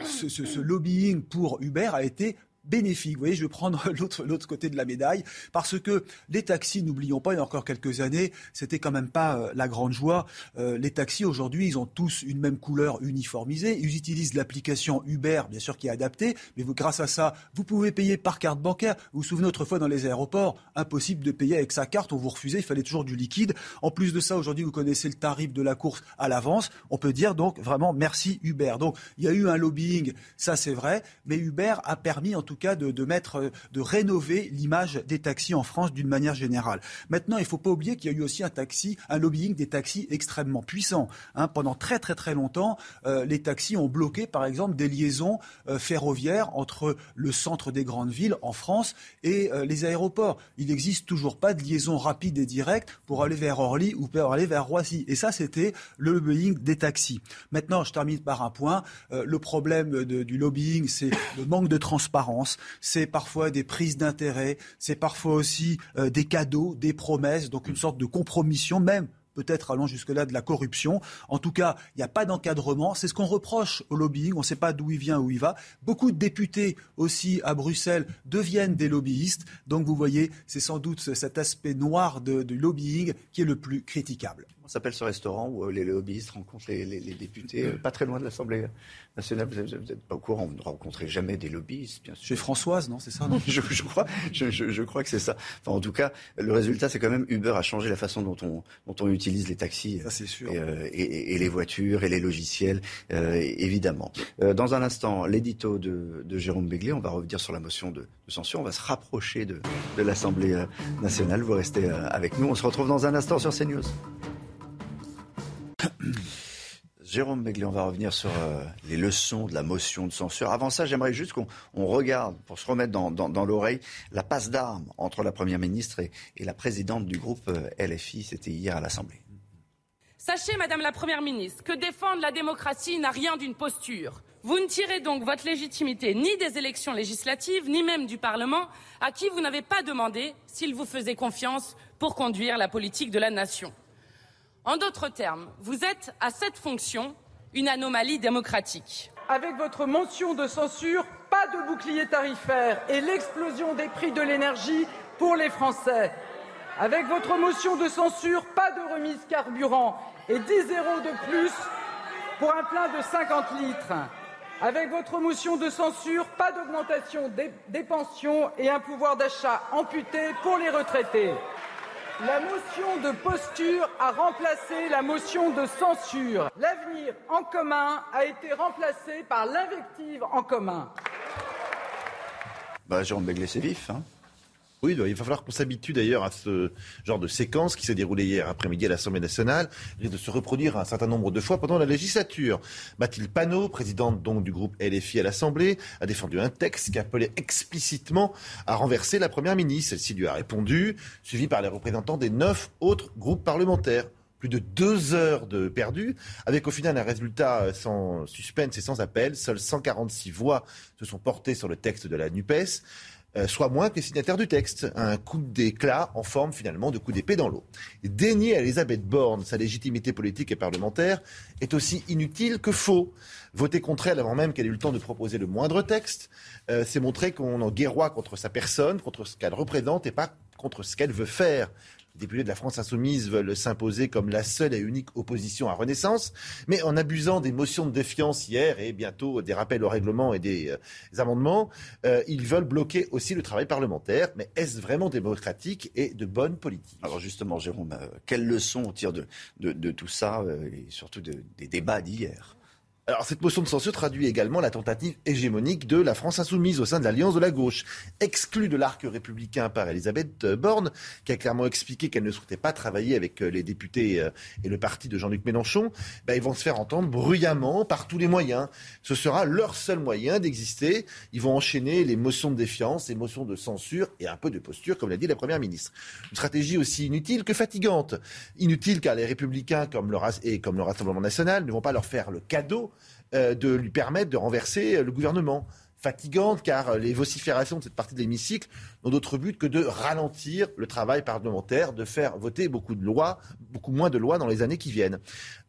ce, ce, ce lobbying pour Uber a été bénéfique. Vous voyez, je vais prendre l'autre, l'autre côté de la médaille, parce que les taxis, n'oublions pas, il y a encore quelques années, c'était quand même pas euh, la grande joie. Euh, les taxis, aujourd'hui, ils ont tous une même couleur uniformisée. Ils utilisent l'application Uber, bien sûr, qui est adaptée, mais vous, grâce à ça, vous pouvez payer par carte bancaire. Vous vous souvenez autrefois dans les aéroports, impossible de payer avec sa carte, on vous refusait, il fallait toujours du liquide. En plus de ça, aujourd'hui, vous connaissez le tarif de la course à l'avance. On peut dire donc vraiment merci Uber. Donc il y a eu un lobbying, ça c'est vrai, mais Uber a permis en tout cas de, mettre, de rénover l'image des taxis en France d'une manière générale. Maintenant, il ne faut pas oublier qu'il y a eu aussi un taxi, un lobbying des taxis extrêmement puissant. Hein. pendant très très très longtemps, euh, les taxis ont bloqué par exemple des liaisons euh, ferroviaires entre le centre des grandes villes en France et euh, les aéroports. Il n'existe toujours pas de liaison rapide et directe pour aller vers Orly ou pour aller vers Roissy. Et ça, c'était le lobbying des taxis. Maintenant, je termine par un point. Euh, le problème du lobbying, c'est le manque de transparence, c'est parfois des prises d'intérêt, c'est parfois aussi euh, des cadeaux, des promesses, donc une sorte de compromission même peut-être allant jusque-là de la corruption. En tout cas, il n'y a pas d'encadrement. C'est ce qu'on reproche au lobbying. On ne sait pas d'où il vient, où il va. Beaucoup de députés aussi à Bruxelles deviennent des lobbyistes. Donc vous voyez, c'est sans doute cet aspect noir du lobbying qui est le plus critiquable s'appelle ce restaurant où euh, les lobbyistes rencontrent les, députés, euh, pas très loin de l'Assemblée nationale. Vous n'êtes pas au courant, vous ne rencontrez jamais des lobbyistes, bien sûr. Chez Françoise, non, c'est ça je, crois, je, crois que c'est ça. Enfin, en tout cas, le résultat, c'est quand même Uber a changé la façon dont on, dont on utilise les taxis. Ça, sûr. Euh, et, les voitures et les logiciels, évidemment. dans un instant, l'édito de, Jérôme Béglé, on va revenir sur la motion de, censure, on va se rapprocher de, de l'Assemblée nationale. Vous restez avec nous. On se retrouve dans un instant sur CNews. Jérôme Begley, on va revenir sur euh, les leçons de la motion de censure. Avant ça, j'aimerais juste qu'on regarde, pour se remettre dans, l'oreille, la passe d'armes entre la Première ministre et, la présidente du groupe euh, LFI. C'était hier à l'Assemblée. Sachez, Madame la Première ministre, que défendre la démocratie n'a rien d'une posture. Vous ne tirez donc votre légitimité ni des élections législatives, ni même du Parlement, à qui vous n'avez pas demandé s'il vous faisait confiance pour conduire la politique de la nation. En d'autres termes, vous êtes à cette fonction une anomalie démocratique. Avec votre motion de censure, pas de bouclier tarifaire et l'explosion des prix de l'énergie pour les Français. Avec votre motion de censure, pas de remise carburant et 10 euros de plus pour un plein de 50 litres. Avec votre motion de censure, pas d'augmentation des pensions et un pouvoir d'achat amputé pour les retraités. La motion de posture a remplacé la motion de censure. L'avenir en commun a été remplacé par l'invective en commun. Bah, c'est vif. Hein oui, il va falloir qu'on s'habitue d'ailleurs à ce genre de séquence qui s'est déroulée hier après-midi à l'Assemblée nationale, et de se reproduire un certain nombre de fois pendant la législature. Mathilde Panot, présidente donc du groupe LFI à l'Assemblée, a défendu un texte qui appelait explicitement à renverser la Première ministre. Celle-ci lui a répondu, suivie par les représentants des neuf autres groupes parlementaires plus de deux heures de perdu, avec au final un résultat sans suspense et sans appel. Seules 146 voix se sont portées sur le texte de la NUPES. Euh, soit moins que les signataires du texte. Un coup d'éclat en forme finalement de coup d'épée dans l'eau. Dénier à Elisabeth Borne sa légitimité politique et parlementaire est aussi inutile que faux. Voter contre elle avant même qu'elle ait eu le temps de proposer le moindre texte, euh, c'est montrer qu'on en guerroie contre sa personne, contre ce qu'elle représente et pas contre ce qu'elle veut faire. Députés de la France insoumise veulent s'imposer comme la seule et unique opposition à Renaissance, mais en abusant des motions de défiance hier et bientôt des rappels au règlement et des, euh, amendements, euh, ils veulent bloquer aussi le travail parlementaire. Mais est-ce vraiment démocratique et de bonne politique? Alors justement, Jérôme, euh, quelle leçon on tire de, tout ça et surtout des débats d'hier? Alors cette motion de censure traduit également la tentative hégémonique de la France insoumise au sein de l'Alliance de la gauche, exclue de l'arc républicain par Elisabeth Borne, qui a clairement expliqué qu'elle ne souhaitait pas travailler avec euh, les députés euh, et le parti de Jean-Luc Mélenchon. Ben, ils vont se faire entendre bruyamment par tous les moyens. Ce sera leur seul moyen d'exister. Ils vont enchaîner les motions de défiance, les motions de censure et un peu de posture, comme l'a dit la Première ministre. Une stratégie aussi inutile que fatigante. Inutile car les républicains comme le, et comme le Rassemblement national ne vont pas leur faire le cadeau de lui permettre de renverser euh, le gouvernement. fatigante car les vociférations de cette partie de l'hémicycle n'ont d'autre but que de ralentir le travail parlementaire, de faire voter beaucoup de lois, beaucoup moins de lois dans les années qui viennent.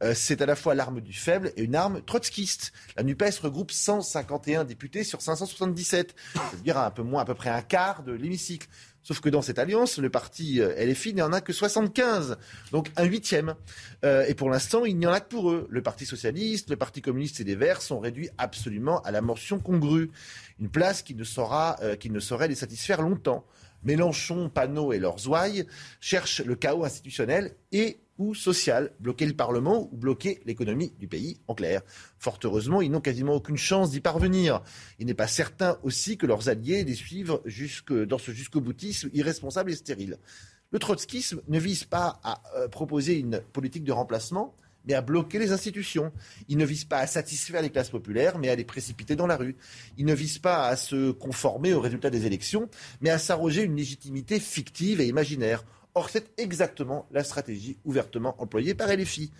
Euh, c'est à la fois l'arme du faible et une arme trotskiste. La NUPES regroupe 151 députés sur 577, c'est-à-dire un peu moins, à peu près un quart de l'hémicycle. Sauf que dans cette alliance, le parti euh, LFI n'en a que 75, donc un huitième. Euh, et pour l'instant, il n'y en a que pour eux. Le Parti socialiste, le Parti communiste et les Verts sont réduits absolument à la mention congrue. Une place qui ne, saura, euh, qui ne saurait les satisfaire longtemps. Mélenchon, Panot et leurs ouailles cherchent le chaos institutionnel et social, bloquer le Parlement ou bloquer l'économie du pays, en clair. Fort heureusement, ils n'ont quasiment aucune chance d'y parvenir. Il n'est pas certain aussi que leurs alliés les suivent jusque, dans ce jusqu'au boutisme irresponsable et stérile. Le trotskisme ne vise pas à euh, proposer une politique de remplacement, mais à bloquer les institutions. Il ne vise pas à satisfaire les classes populaires, mais à les précipiter dans la rue. Il ne vise pas à se conformer aux résultats des élections, mais à s'arroger une légitimité fictive et imaginaire. Or, c'est exactement la stratégie ouvertement employée par LFI.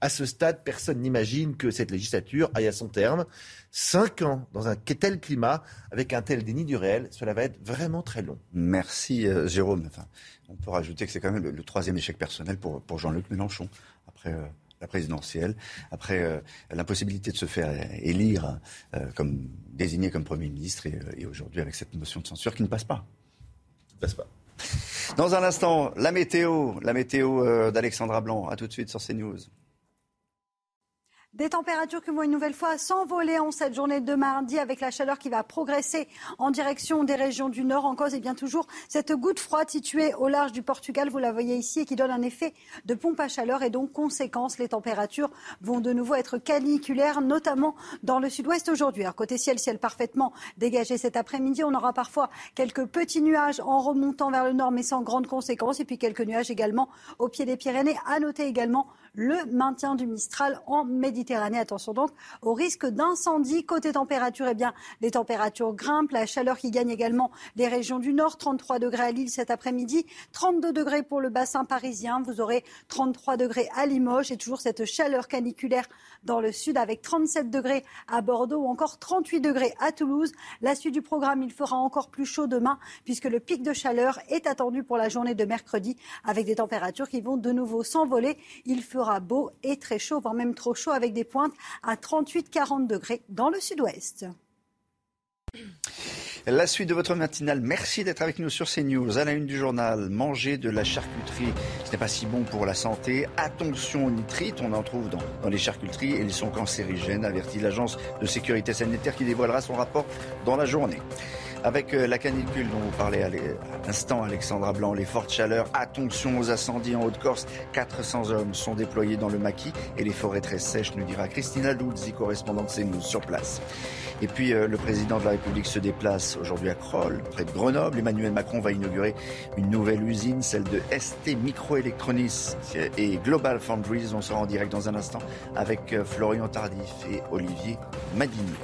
À ce stade, personne n'imagine que cette législature aille à son terme. Cinq ans dans un tel climat, avec un tel déni du réel, cela va être vraiment très long. Merci euh, Jérôme. Enfin, on peut rajouter que c'est quand même le, troisième échec personnel pour, pour Jean-Luc Mélenchon. Après euh, la présidentielle, après euh, l'impossibilité de se faire élire comme désigné comme Premier ministre et, et aujourd'hui avec cette motion de censure qui ne passe pas. Qui ne passe pas. Dans un instant, la météo, la météo d'Alexandra Blanc. À tout de suite sur CNews. Des températures qui vont une nouvelle fois s'envoler en cette journée de mardi avec la chaleur qui va progresser en direction des régions du nord. En cause, et bien toujours cette goutte froide située au large du Portugal, vous la voyez ici, et qui donne un effet de pompe à chaleur. Et donc, conséquence, les températures vont de nouveau être caniculaires, notamment dans le sud-ouest aujourd'hui. Alors, côté ciel, ciel parfaitement dégagé cet après-midi. On aura parfois quelques petits nuages en remontant vers le nord, mais sans grande conséquence. Et puis quelques nuages également au pied des Pyrénées. À noter également le maintien du Mistral en Méditerranée. Attention donc au risque d'incendie. Côté température, eh bien, les températures grimpent. La chaleur qui gagne également les régions du Nord. 33 degrés à Lille cet après-midi. 32 degrés pour le bassin parisien. Vous aurez 33 degrés à Limoges et toujours cette chaleur caniculaire dans le sud avec 37 degrés à Bordeaux ou encore 38 degrés à Toulouse. La suite du programme, il fera encore plus chaud demain puisque le pic de chaleur est attendu pour la journée de mercredi avec des températures qui vont de nouveau s'envoler. Il fera beau et très chaud, voire même trop chaud avec des pointes à 38-40 degrés dans le sud-ouest. La suite de votre matinale, merci d'être avec nous sur CNews. À la une du journal, manger de la charcuterie, ce n'est pas si bon pour la santé. Attention aux nitrites, on en trouve dans, dans les charcuteries et ils sont cancérigènes, avertit l'agence de sécurité sanitaire qui dévoilera son rapport dans la journée. Avec euh, la canicule dont vous parlez à l'instant, Alexandra Blanc, les fortes chaleurs, attention aux incendies en Haute-Corse. 400 hommes sont déployés dans le maquis et les forêts très sèches, nous dira Christina Luzzi, correspondante CNews sur place. Et puis euh, le président de la République se déplace aujourd'hui à Kroll, près de Grenoble. Emmanuel Macron va inaugurer une nouvelle usine, celle de ST Microelectronics et Global Foundries. On sera en direct dans un instant avec euh, Florian Tardif et Olivier Madini.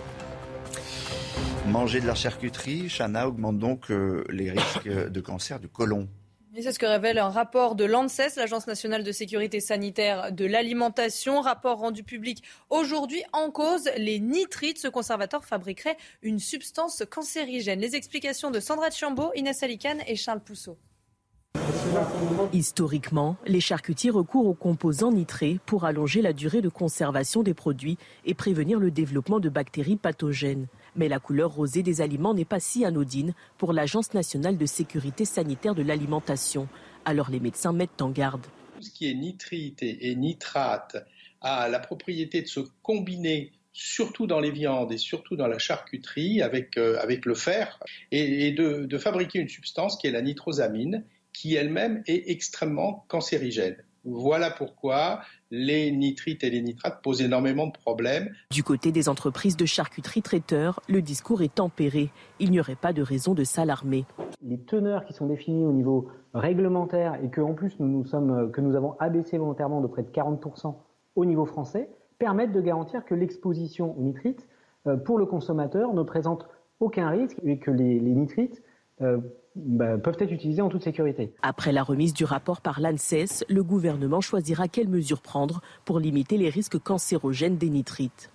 Manger de la charcuterie, Chana, augmente donc euh, les risques de cancer du côlon. c'est ce que révèle un rapport de l'ANSES, l'Agence nationale de sécurité sanitaire de l'alimentation. Rapport rendu public aujourd'hui en cause les nitrites. Ce conservateur fabriquerait une substance cancérigène. Les explications de Sandra Chambaud, Inès Alicane et Charles Pousseau. Historiquement, les charcutiers recourent aux composants nitrés pour allonger la durée de conservation des produits et prévenir le développement de bactéries pathogènes. Mais la couleur rosée des aliments n'est pas si anodine pour l'Agence nationale de sécurité sanitaire de l'alimentation. Alors les médecins mettent en garde. Tout ce qui est nitrite et nitrate a la propriété de se combiner surtout dans les viandes et surtout dans la charcuterie avec, euh, avec le fer, et, de, de, fabriquer une substance qui est la nitrosamine, qui elle-même est extrêmement cancérigène. Voilà pourquoi les nitrites et les nitrates posent énormément de problèmes. Du côté des entreprises de charcuterie traiteurs, le discours est tempéré. Il n'y aurait pas de raison de s'alarmer. Les teneurs qui sont définies au niveau réglementaire et que en plus nous, nous sommes, que nous avons abaissé volontairement de près de 40% au niveau français permettent de garantir que l'exposition aux nitrites euh, pour le consommateur ne présente aucun risque et que les, les nitrites bah, peuvent être utilisés en toute sécurité. Après la remise du rapport par l'ANSES, le gouvernement choisira quelles mesures prendre pour limiter les risques cancérogènes des nitrites.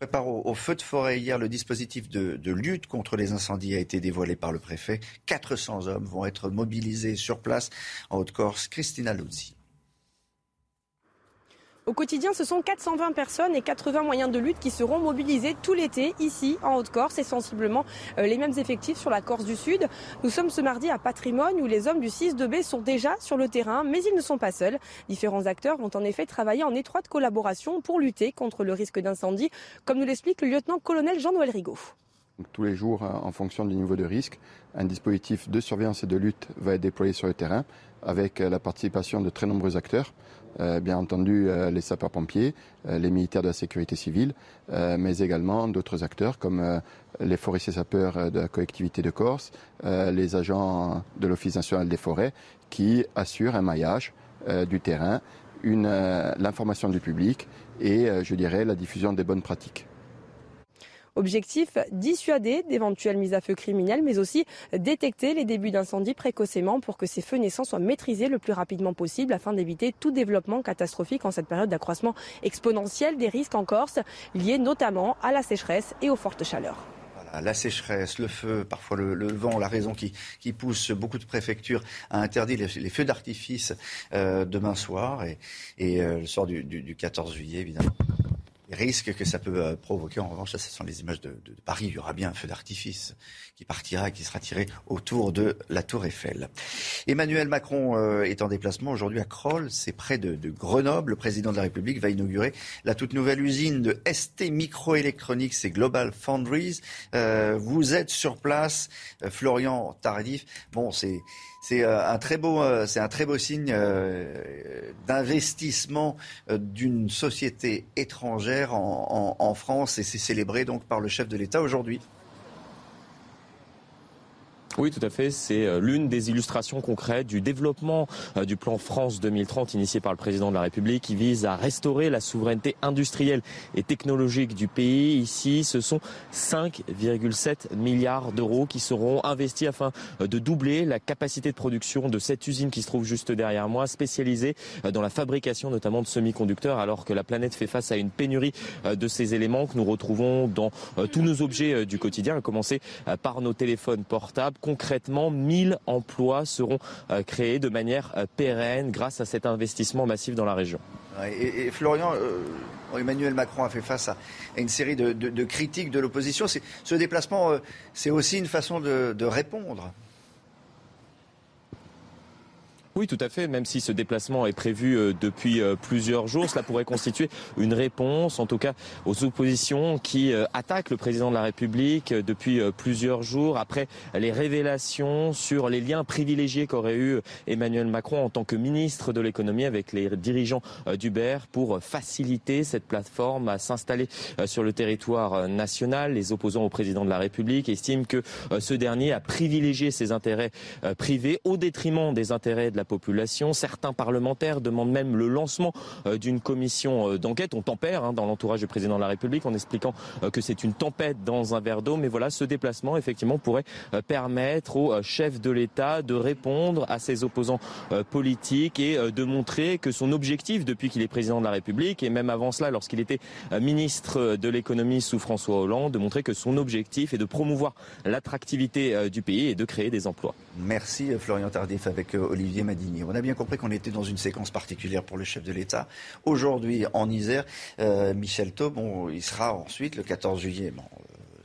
prépare au, feu de forêt. Hier, le dispositif de, de, lutte contre les incendies a été dévoilé par le préfet. 400 hommes vont être mobilisés sur place en Haute-Corse. Christina Luzzi. Au quotidien, ce sont 420 personnes et 80 moyens de lutte qui seront mobilisés tout l'été ici en Haute-Corse et sensiblement euh, les mêmes effectifs sur la Corse du Sud. Nous sommes ce mardi à Patrimoine où les hommes du 6-2B sont déjà sur le terrain, mais ils ne sont pas seuls. Différents acteurs vont en effet travailler en étroite collaboration pour lutter contre le risque d'incendie, comme nous l'explique le lieutenant-colonel Jean-Noël Rigaud. tous les jours, en fonction du niveau de risque, un dispositif de surveillance et de lutte va être déployé sur le terrain avec la participation de très nombreux acteurs. Euh, bien entendu euh, les sapeurs-pompiers, euh, les militaires de la sécurité civile, mais également d'autres acteurs comme les forestiers sapeurs de la collectivité de Corse, les agents de l'Office national des forêts qui assurent un maillage du terrain, l'information du public et, je dirais, la diffusion des bonnes pratiques. Objectif, dissuader d'éventuelles mises à feu criminelles, mais aussi détecter les débuts d'incendie précocement pour que ces feux naissants soient maîtrisés le plus rapidement possible afin d'éviter tout développement catastrophique en cette période d'accroissement exponentiel des risques en Corse, liés notamment à la sécheresse et aux fortes chaleurs. La sécheresse, le feu, parfois le, vent, la raison qui, pousse. Beaucoup de préfectures à interdire les, feux d'artifice euh, demain soir et, euh, le soir du, du 14 juillet, évidemment les risques que ça peut euh, provoquer. En revanche, ça, ce sont les images de, Paris. Il y aura bien un feu d'artifice qui partira et qui sera tiré autour de la Tour Eiffel. Emmanuel Macron euh, est en déplacement aujourd'hui à Kroll, c'est près de, Grenoble. Le président de la République va inaugurer la toute nouvelle usine de ST Microelectronics et Global Foundries. Euh, vous êtes sur place, Florian Tardif. Bon, c'est c'est euh, un très beau, euh, c'est un très beau signe euh, d'investissement d'une société étrangère en France et c'est célébré donc par le chef de l'État aujourd'hui. Oui, tout à fait. C'est euh, l'une des illustrations concrètes du développement euh, du plan France 2030 initié par le président de la République qui vise à restaurer la souveraineté industrielle et technologique du pays. Ici, ce sont 5,7 milliards d'euros qui seront investis afin euh, de doubler la capacité de production de cette usine qui se trouve juste derrière moi, spécialisée dans la fabrication notamment de semi-conducteurs alors que la planète fait face à une pénurie de ces éléments que nous retrouvons dans tous nos objets du quotidien, à commencer par nos téléphones portables concrètement, 1000 emplois seront euh, créés de manière euh, pérenne grâce à cet investissement massif dans la région. Et, Florian, euh, Emmanuel Macron a fait face à, une série de, critiques de l'opposition. Ce déplacement, c'est aussi une façon de répondre. Oui, tout à fait. Même si ce déplacement est prévu euh, depuis euh, plusieurs jours, cela pourrait constituer une réponse, en tout cas, aux oppositions qui euh, attaquent le président de la République depuis plusieurs jours après les révélations sur les liens privilégiés qu'aurait eu Emmanuel Macron en tant que ministre de l'économie avec les dirigeants d'Uber pour faciliter cette plateforme à s'installer sur le territoire national. Les opposants au président de la République estiment que ce dernier a privilégié ses intérêts privés au détriment des intérêts de la population. Certains parlementaires demandent même le lancement euh, d'une commission euh, d'enquête. On tempère hein, dans l'entourage du président de la République en expliquant euh, que c'est une tempête dans un verre d'eau. Mais voilà, ce déplacement, effectivement, pourrait permettre au chef de l'État de répondre à ses opposants politiques et de montrer que son objectif, depuis qu'il est président de la République, et même avant cela, lorsqu'il était ministre de l'économie sous François Hollande, de montrer que son objectif est de promouvoir l'attractivité du pays et de créer des emplois. Merci Florian Tardif avec Olivier on a bien compris qu'on était dans une séquence particulière pour le chef de l'État. Aujourd'hui, en Isère, euh, Michel Taub, il sera ensuite le 14 juillet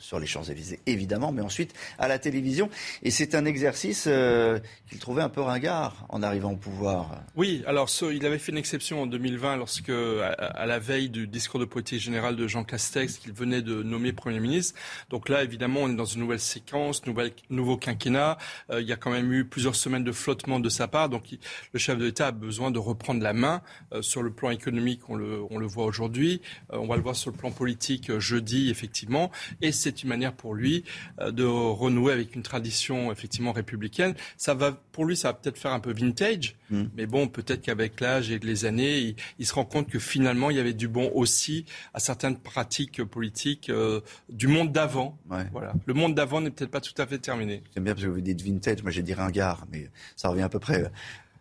sur les Champs-Élysées, évidemment, mais ensuite à la télévision. Et c'est un exercice euh, qu'il trouvait un peu ringard en arrivant au pouvoir. Oui, alors il avait fait une exception en 2020 lorsque, à, la veille du discours de politique générale de Jean Castex, qu'il venait de nommer Premier ministre. Donc là, évidemment, on est dans une nouvelle séquence, nouvelle, nouveau quinquennat. Euh, il y a quand même eu plusieurs semaines de flottement de sa part. Donc le chef de l'État a besoin de reprendre la main euh, sur le plan économique. On le, on le voit aujourd'hui. on va le voir sur le plan politique jeudi, effectivement. Et c'est c'est une manière pour lui euh, de renouer avec une tradition effectivement républicaine. Ça va, pour lui, ça va peut-être faire un peu vintage, mm. mais bon, peut-être qu'avec l'âge et les années, il, se rend compte que finalement, il y avait du bon aussi à certaines pratiques politiques euh, du monde d'avant. Voilà, le monde d'avant n'est peut-être pas tout à fait terminé. J'aime bien parce que vous dites vintage, moi j'ai dit ringard, mais ça revient à peu près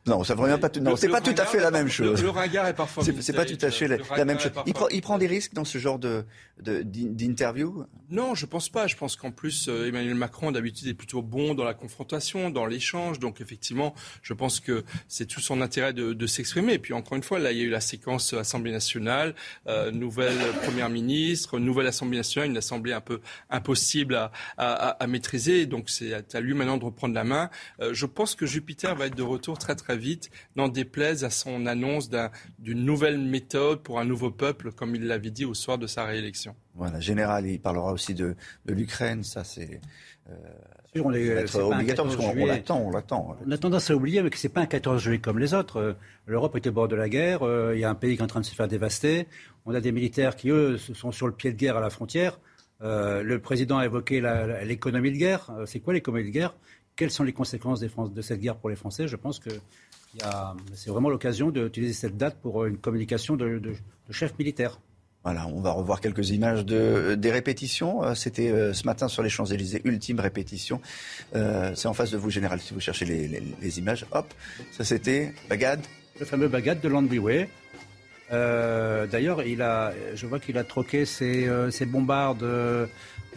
Non, ça ne pas tout. Non, c'est pas tout à fait la même chose. Le, ringard est parfois. C'est pas tout à fait la, même chose. Il prend, il prend, des risques dans ce genre de d'interview? Non, je pense pas. Je pense qu'en plus euh, Emmanuel Macron d'habitude est plutôt bon dans la confrontation, dans l'échange. Donc effectivement, je pense que c'est tout son intérêt de, de s'exprimer. Et puis encore une fois, là, il y a eu la séquence Assemblée nationale, euh, nouvelle première ministre, nouvelle Assemblée nationale, une assemblée un peu impossible à, à, à maîtriser. Donc c'est à lui maintenant de reprendre la main. Euh, je pense que Jupiter va être de retour très très vite, n'en déplaise à son annonce d'une nouvelle méthode pour un nouveau peuple, comme il l'avait dit au soir de sa réélection. Voilà, général, il parlera aussi de, de l'Ukraine, ça c'est. Euh, on est, obligatoire parce qu'on l'attend, on l'attend. On a tendance à oublier que c'est pas un 14 juillet comme les autres. Euh, L'Europe est au bord de la guerre. Euh, il y a un pays qui est en train de se faire dévaster. On a des militaires qui eux sont sur le pied de guerre à la frontière. Euh, le président a évoqué l'économie de guerre. C'est quoi l'économie de guerre? Quelles sont les conséquences des de cette guerre pour les Français? Je pense que c'est vraiment l'occasion d'utiliser cette date pour une communication de, de, de chefs militaires. Voilà, on va revoir quelques images de, des répétitions. Euh, c'était euh, ce matin sur les Champs-Élysées, ultime répétition. Euh, c'est en face de vous, Général, si vous cherchez les, images. Hop, ça c'était Bagad. Le fameux Bagad de Landry Euh, D'ailleurs, je vois qu'il a troqué ses, ses bombardes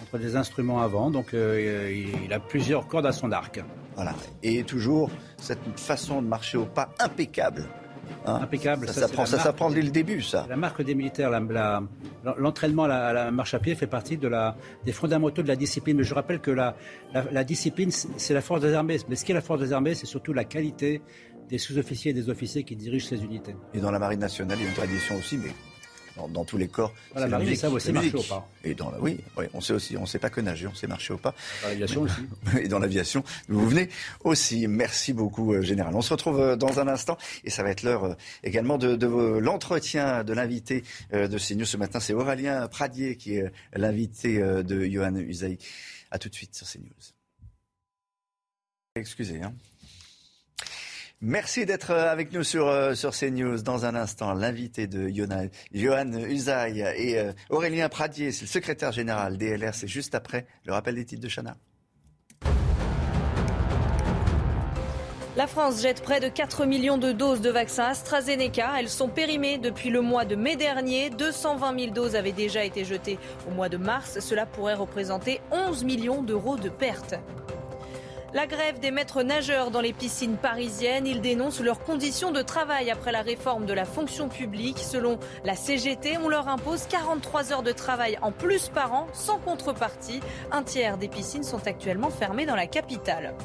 entre des instruments avant, donc il a plusieurs cordes à son arc. Voilà, et toujours cette façon de marcher au pas impeccable. Hein Impeccable. Ça, s'apprend dès le début, ça. La marque des militaires, l'entraînement à la marche à pied fait partie de la, des fondamentaux de la discipline. Mais je rappelle que la, la discipline, c'est la force des armées. Mais ce qui est la force des armées, c'est surtout la qualité des sous-officiers et des officiers qui dirigent ces unités. Et dans la marine nationale, il y a une tradition aussi, mais dans, tous les corps. Voilà, la marine, ça aussi marcher au pas. Et dans oui, on sait aussi, on sait pas que nager, on sait marcher au pas. Dans l'aviation aussi. Et dans l'aviation, vous venez aussi. Merci beaucoup, euh, Général. On se retrouve euh, dans un instant et ça va être l'heure euh, également de, de l'entretien de l'invité de CNews ce matin. C'est Aurélien Pradier qui est l'invité de Johan Usaï. À tout de suite sur CNews. Excusez, hein. Merci d'être euh, avec nous sur, euh, sur CNews. Dans un instant, l'invité de Johan Usaï et euh, Aurélien Pradier, c'est le secrétaire général DLR. C'est juste après le rappel des titres de Chana. La France jette près de 4 millions de doses de vaccins AstraZeneca. Elles sont périmées depuis le mois de mai dernier. 220 000 doses avaient déjà été jetées au mois de mars. Cela pourrait représenter 11 millions d'euros de pertes. La grève des maîtres nageurs dans les piscines parisiennes, ils dénoncent leurs conditions de travail après la réforme de la fonction publique. Selon la CGT, on leur impose 43 heures de travail en plus par an sans contrepartie. Un tiers des piscines sont actuellement fermées dans la capitale.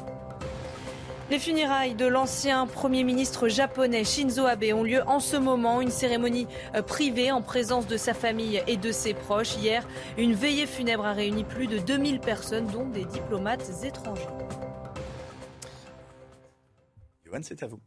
Les funérailles de l'ancien Premier ministre japonais Shinzo Abe ont lieu en ce moment. Une cérémonie euh, privée en présence de sa famille et de ses proches. Hier, une veillée funèbre a réuni plus de 2000 personnes, dont des diplomates étrangers c'est à vous.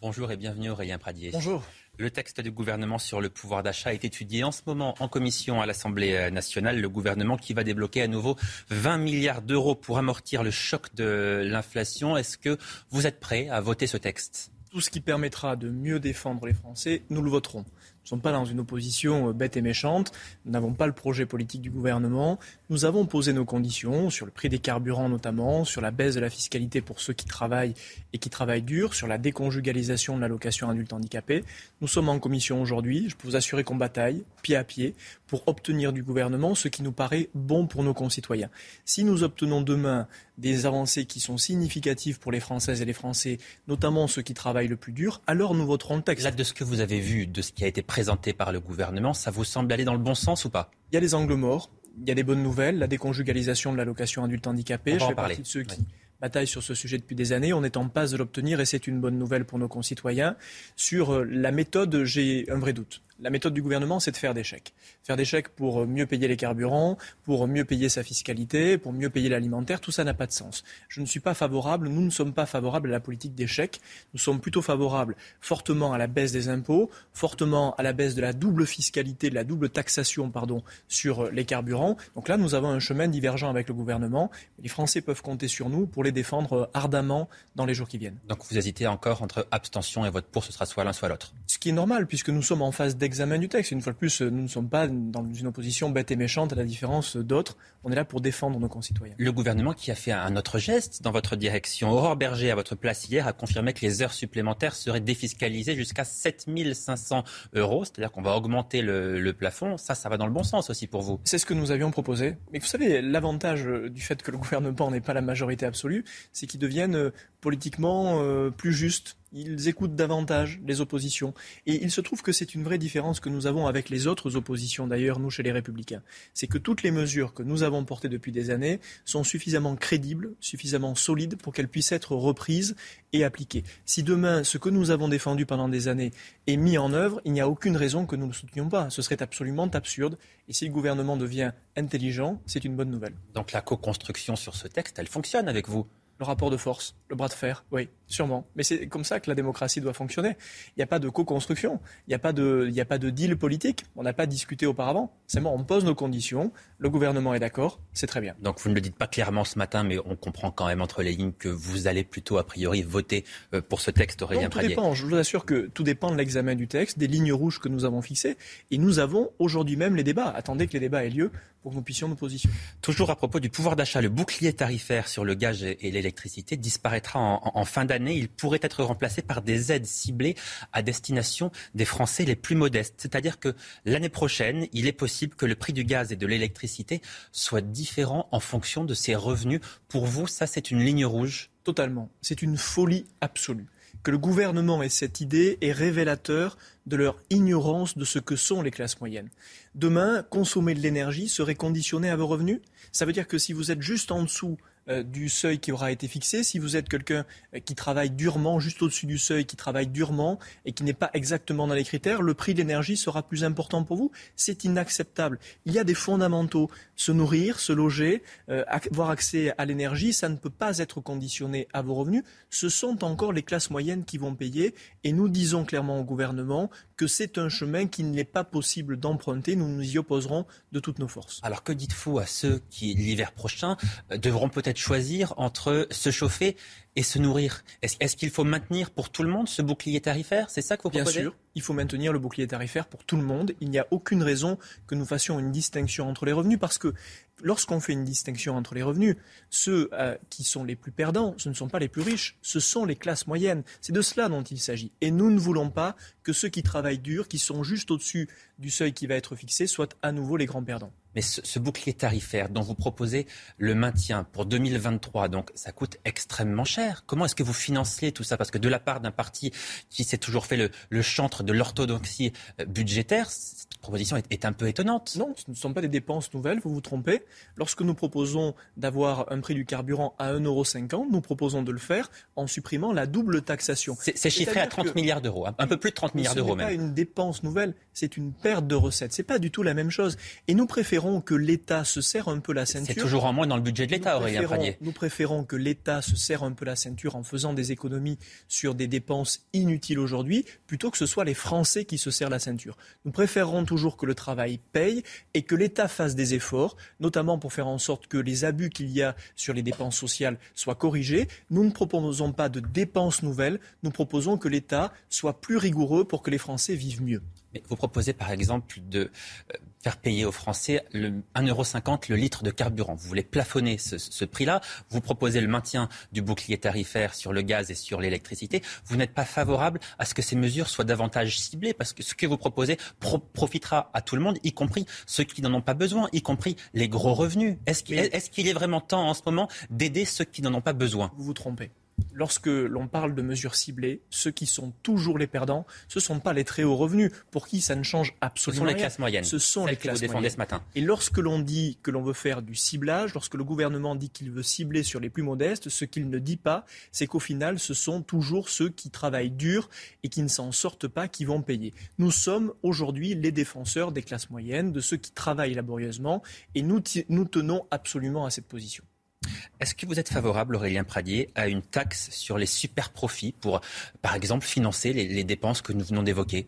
Bonjour et bienvenue Aurélien Pradier. Bonjour. Le texte du gouvernement sur le pouvoir d'achat est étudié en ce moment en commission à l'Assemblée nationale. Le gouvernement qui va débloquer à nouveau 20 milliards d'euros pour amortir le choc de l'inflation. Est-ce que vous êtes prêt à voter ce texte? Tout ce qui permettra de mieux défendre les Français, nous le voterons. Nous ne sommes pas dans une opposition euh, bête et méchante. Nous n'avons pas le projet politique du gouvernement. Nous avons posé nos conditions sur le prix des carburants notamment, sur la baisse de la fiscalité pour ceux qui travaillent et qui travaillent dur, sur la déconjugalisation de l'allocation adulte handicapé. Nous sommes en commission aujourd'hui. Je peux vous assurer qu'on bataille pied à pied pour obtenir du gouvernement ce qui nous paraît bon pour nos concitoyens. Si nous obtenons demain des avancées qui sont significatives pour les Françaises et les Français, notamment ceux qui travaillent le plus dur, alors nous voterons le texte. Là, de ce que vous avez vu, de ce qui a été présenté par le gouvernement, ça vous semble aller dans le bon sens ou pas? Il y a les angles morts, il y a des bonnes nouvelles, la déconjugalisation de l'allocation adulte handicapé. Je fais partie de ceux qui bataillent sur ce sujet depuis des années. On est en passe de l'obtenir et c'est une bonne nouvelle pour nos concitoyens. Sur euh, la méthode, j'ai un vrai doute. La méthode du gouvernement, c'est de faire des chèques. Faire des chèques pour mieux payer les carburants, pour mieux payer sa fiscalité, pour mieux payer l'alimentaire, tout ça n'a pas de sens. Je ne suis pas favorable, nous ne sommes pas favorables à la politique des chèques. Nous sommes plutôt favorables fortement à la baisse des impôts, fortement à la baisse de la double fiscalité, de la double taxation, pardon, sur les carburants. Donc là, nous avons un chemin divergent avec le gouvernement. Les Français peuvent compter sur nous pour les défendre ardemment dans les jours qui viennent. Donc vous hésitez encore entre abstention et vote pour, ce sera soit l'un soit l'autre. Ce qui est normal, puisque nous sommes en phase d'examen l'examen du texte. Une fois de plus, nous ne sommes pas dans une opposition bête et méchante à la différence d'autres. On est là pour défendre nos concitoyens. Le gouvernement qui a fait un autre geste dans votre direction. Aurore Berger, à votre place hier, a confirmé que les heures supplémentaires seraient défiscalisées jusqu'à 7500 euros. C'est-à-dire qu'on va augmenter le, le, plafond. Ça, ça va dans le bon sens aussi pour vous. C'est ce que nous avions proposé. Mais vous savez, l'avantage du fait que le gouvernement n'est pas la majorité absolue, c'est qu'il devienne euh, politiquement euh, plus juste ils écoutent davantage les oppositions. Et il se trouve que c'est une vraie différence que nous avons avec les autres oppositions, d'ailleurs, nous, chez les Républicains. C'est que toutes les mesures que nous avons portées depuis des années sont suffisamment crédibles, suffisamment solides pour qu'elles puissent être reprises et appliquées. Si demain, ce que nous avons défendu pendant des années est mis en œuvre, il n'y a aucune raison que nous ne le soutenions pas. Ce serait absolument absurde. Et si le gouvernement devient intelligent, c'est une bonne nouvelle. Donc la co-construction sur ce texte, elle fonctionne avec vous? Le rapport de force, le bras de fer, oui, sûrement. Mais c'est comme ça que la démocratie doit fonctionner. Il n'y a pas de co-construction, il n'y a, pas de, il a pas de deal politique, on n'a pas discuté auparavant. C'est bon, on pose nos conditions, le gouvernement est d'accord, c'est très bien. Donc vous ne le dites pas clairement ce matin, mais on comprend quand même entre les lignes que vous allez plutôt, a priori, voter euh, pour ce texte, Aurélien Tout dépend, je vous assure que tout dépend de l'examen du texte, des lignes rouges que nous avons fixées, et nous avons aujourd'hui même les débats. Attendez que les débats aient lieu pour que nous puissions nous positionner. Toujours à propos du pouvoir d'achat, le bouclier tarifaire sur le gaz et l'électricité disparaîtra en, fin d'année. Il pourrait être remplacé par des aides ciblées à destination des Français les plus modestes. C'est-à-dire que l'année prochaine, il est possible que le prix du gaz et de l'électricité soit différent en fonction de ses revenus. Pour vous, ça, c'est une ligne rouge? Totalement. C'est une folie absolue que le gouvernement ait cette idée est révélateur de leur ignorance de ce que sont les classes moyennes. Demain, consommer de l'énergie serait conditionné à vos revenus? Ça veut dire que si vous êtes juste en dessous du seuil qui aura été fixé. Si vous êtes quelqu'un euh, qui travaille durement, juste au-dessus du seuil, qui travaille durement et qui n'est pas exactement dans les critères, le prix de l'énergie sera plus important pour vous. C'est inacceptable. Il y a des fondamentaux. Se nourrir, se loger, euh, avoir accès à l'énergie, ça ne peut pas être conditionné à vos revenus. Ce sont encore les classes moyennes qui vont payer. Et nous disons clairement au gouvernement que c'est un chemin qu'il n'est pas possible d'emprunter. Nous nous y opposerons de toutes nos forces. Alors que dites-vous à ceux qui, l'hiver prochain, devront peut-être choisir entre se chauffer et se nourrir. Est-ce qu'il faut maintenir pour tout le monde ce bouclier tarifaire? C'est ça que vous proposez? Bien sûr, il faut maintenir le bouclier tarifaire pour tout le monde. Il n'y a aucune raison que nous fassions une distinction entre les revenus parce que lorsqu'on fait une distinction entre les revenus, ceux euh, qui sont les plus perdants, ce ne sont pas les plus riches, ce sont les classes moyennes. C'est de cela dont il s'agit. Et nous ne voulons pas que ceux qui travaillent dur, qui sont juste au-dessus du seuil qui va être fixé, soient à nouveau les grands perdants. Mais ce, bouclier tarifaire dont vous proposez le maintien pour 2023, donc ça coûte extrêmement cher. Comment est-ce que vous financez tout ça? Parce que de la part d'un parti qui s'est toujours fait le, chantre de l'orthodoxie euh, budgétaire, cette proposition est, un peu étonnante. Non, ce ne sont pas des dépenses nouvelles, vous vous trompez. Lorsque nous proposons d'avoir un prix du carburant à 1,50€, nous proposons de le faire en supprimant la double taxation. C'est chiffré à 30 milliards d'euros, un peu plus de 30 milliards d'euros même. Ce n'est pas une dépense nouvelle, c'est une perte de recettes. Ce n'est pas du tout la même chose. Et nous préférons que l'État se serre un peu la ceinture. C'est toujours en moins dans le budget de l'État, Aurélien Pradier. Nous préférons que l'État se serre un peu la ceinture en faisant des économies sur des dépenses inutiles aujourd'hui, plutôt que ce soit les Français qui se serrent la ceinture. Nous préférons toujours que le travail paye et que l'État fasse des efforts, notamment pour faire en sorte que les abus qu'il y a sur les dépenses sociales soient corrigés. Nous ne proposons pas de dépenses nouvelles, nous proposons que l'État soit plus rigoureux pour que les Français vivent mieux. Mais vous proposez par exemple de euh, faire payer aux Français le 1,50€ le litre de carburant. Vous voulez plafonner ce, prix-là. Vous proposez le maintien du bouclier tarifaire sur le gaz et sur l'électricité. Vous n'êtes pas favorable à ce que ces mesures soient davantage ciblées parce que ce que vous proposez profitera à tout le monde, y compris ceux qui n'en ont pas besoin, y compris les gros revenus. Est-ce qu'il est, est vraiment temps en ce moment d'aider ceux qui n'en ont pas besoin? Vous vous trompez lorsque l'on parle de mesures ciblées, ceux qui sont toujours les perdants, ce ne sont pas les très hauts revenus, pour qui ça ne change absolument rien. Ce sont les classes moyennes. Ce sont les classes moyennes. ce matin. Et lorsque l'on dit que l'on veut faire du ciblage, lorsque le gouvernement dit qu'il veut cibler sur les plus modestes, ce qu'il ne dit pas, c'est qu'au final, ce sont toujours ceux qui travaillent dur et qui ne s'en sortent pas qui vont payer. Nous sommes aujourd'hui les défenseurs des classes moyennes, de ceux qui travaillent laborieusement, et nous, nous tenons absolument à cette position. Est-ce que vous êtes favorable, Aurélien Pradier, à une taxe sur les super profits pour, par exemple, financer les, dépenses que nous venons d'évoquer?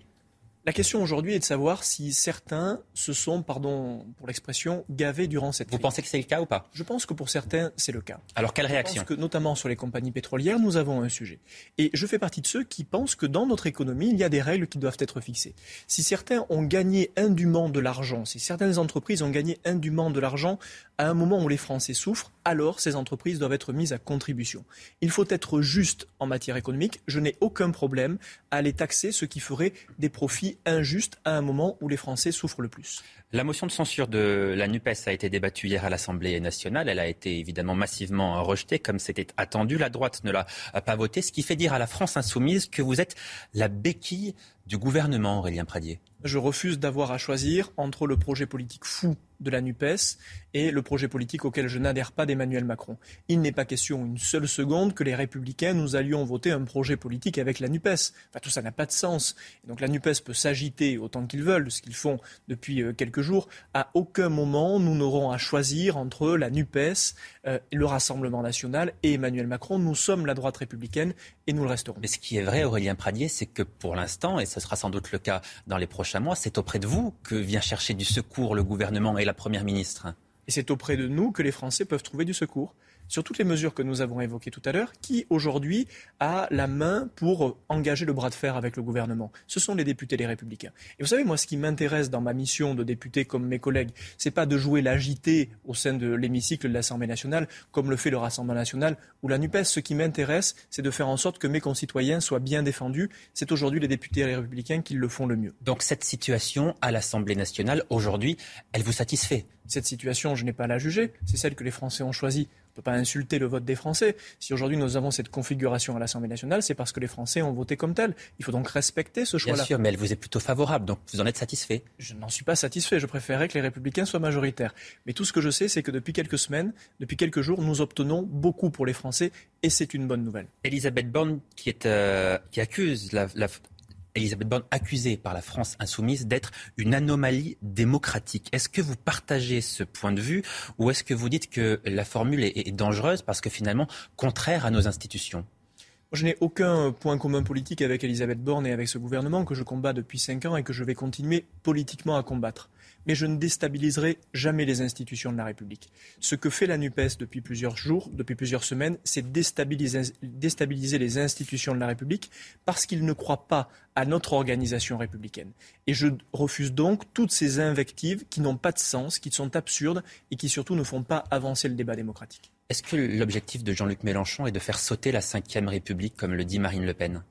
La question aujourd'hui est de savoir si certains se sont, pardon pour l'expression, gavés durant cette Vous pensez que c'est le cas ou pas? Je pense que pour certains, c'est le cas. Alors quelle réaction Je pense que notamment sur les compagnies pétrolières, nous avons un sujet. Et je fais partie de ceux qui pensent que dans notre économie, il y a des règles qui doivent être fixées. Si certains ont gagné indûment de l'argent, si certaines entreprises ont gagné indûment de l'argent à un moment où les Français souffrent, alors ces entreprises doivent être mises à contribution. Il faut être juste en matière économique. Je n'ai aucun problème à les taxer, ce qui ferait des profits injustes à un moment où les Français souffrent le plus. La motion de censure de la NUPES a été débattue hier à l'Assemblée nationale. Elle a été évidemment massivement rejetée, comme c'était attendu. La droite ne l'a pas votée, ce qui fait dire à la France insoumise que vous êtes la béquille du gouvernement, Aurélien Pradier. Je refuse d'avoir à choisir entre le projet politique fou de la NUPES et le projet politique auquel je n'adhère pas d'Emmanuel Macron. Il n'est pas question une seule seconde que les républicains nous allions voter un projet politique avec la NUPES. Enfin, tout ça n'a pas de sens. Et donc la NUPES peut s'agiter autant qu'ils veulent, ce qu'ils font depuis euh, quelques jours. À aucun moment, nous n'aurons à choisir entre la NUPES, euh, le Rassemblement national et Emmanuel Macron. Nous sommes la droite républicaine et nous le resterons. Mais ce qui est vrai, Aurélien Pradier, c'est que pour l'instant, et ce sera sans doute le cas dans les prochains c'est auprès de vous que vient chercher du secours le gouvernement et la Première ministre. Et c'est auprès de nous que les Français peuvent trouver du secours sur toutes les mesures que nous avons évoquées tout à l'heure, qui aujourd'hui a la main pour engager le bras de fer avec le gouvernement Ce sont les députés les républicains. Et vous savez, moi, ce qui m'intéresse dans ma mission de député comme mes collègues, c'est pas de jouer l'agité au sein de l'hémicycle de l'Assemblée nationale, comme le fait le Rassemblement national ou la NUPES. Ce qui m'intéresse, c'est de faire en sorte que mes concitoyens soient bien défendus. C'est aujourd'hui les députés républicains qui le font le mieux. Donc cette situation à l'Assemblée nationale, aujourd'hui, elle vous satisfait? Cette situation, je n'ai pas à la juger. C'est celle que les Français ont choisie ne peut pas insulter le vote des Français. Si aujourd'hui nous avons cette configuration à l'Assemblée nationale, c'est parce que les Français ont voté comme tel. Il faut donc respecter ce choix-là. Bien sûr, mais elle vous est plutôt favorable, donc vous en êtes satisfait Je n'en suis pas satisfait. Je préférerais que les Républicains soient majoritaires. Mais tout ce que je sais, c'est que depuis quelques semaines, depuis quelques jours, nous obtenons beaucoup pour les Français, et c'est une bonne nouvelle. Elisabeth Borne, qui, est, euh, qui accuse la, la Elisabeth Borne accusée par la France insoumise d'être une anomalie démocratique. Est-ce que vous partagez ce point de vue ou est-ce que vous dites que la formule est, dangereuse parce que finalement contraire à nos institutions? Je n'ai aucun point commun politique avec Elisabeth Borne et avec ce gouvernement que je combats depuis cinq ans et que je vais continuer politiquement à combattre mais je ne déstabiliserai jamais les institutions de la République. Ce que fait la NUPES depuis plusieurs jours, depuis plusieurs semaines, c'est déstabiliser, déstabiliser les institutions de la République parce qu'ils ne croient pas à notre organisation républicaine. Et je refuse donc toutes ces invectives qui n'ont pas de sens, qui sont absurdes et qui surtout ne font pas avancer le débat démocratique. Est-ce que l'objectif de Jean-Luc Mélenchon est de faire sauter la Ve République, comme le dit Marine Le Pen?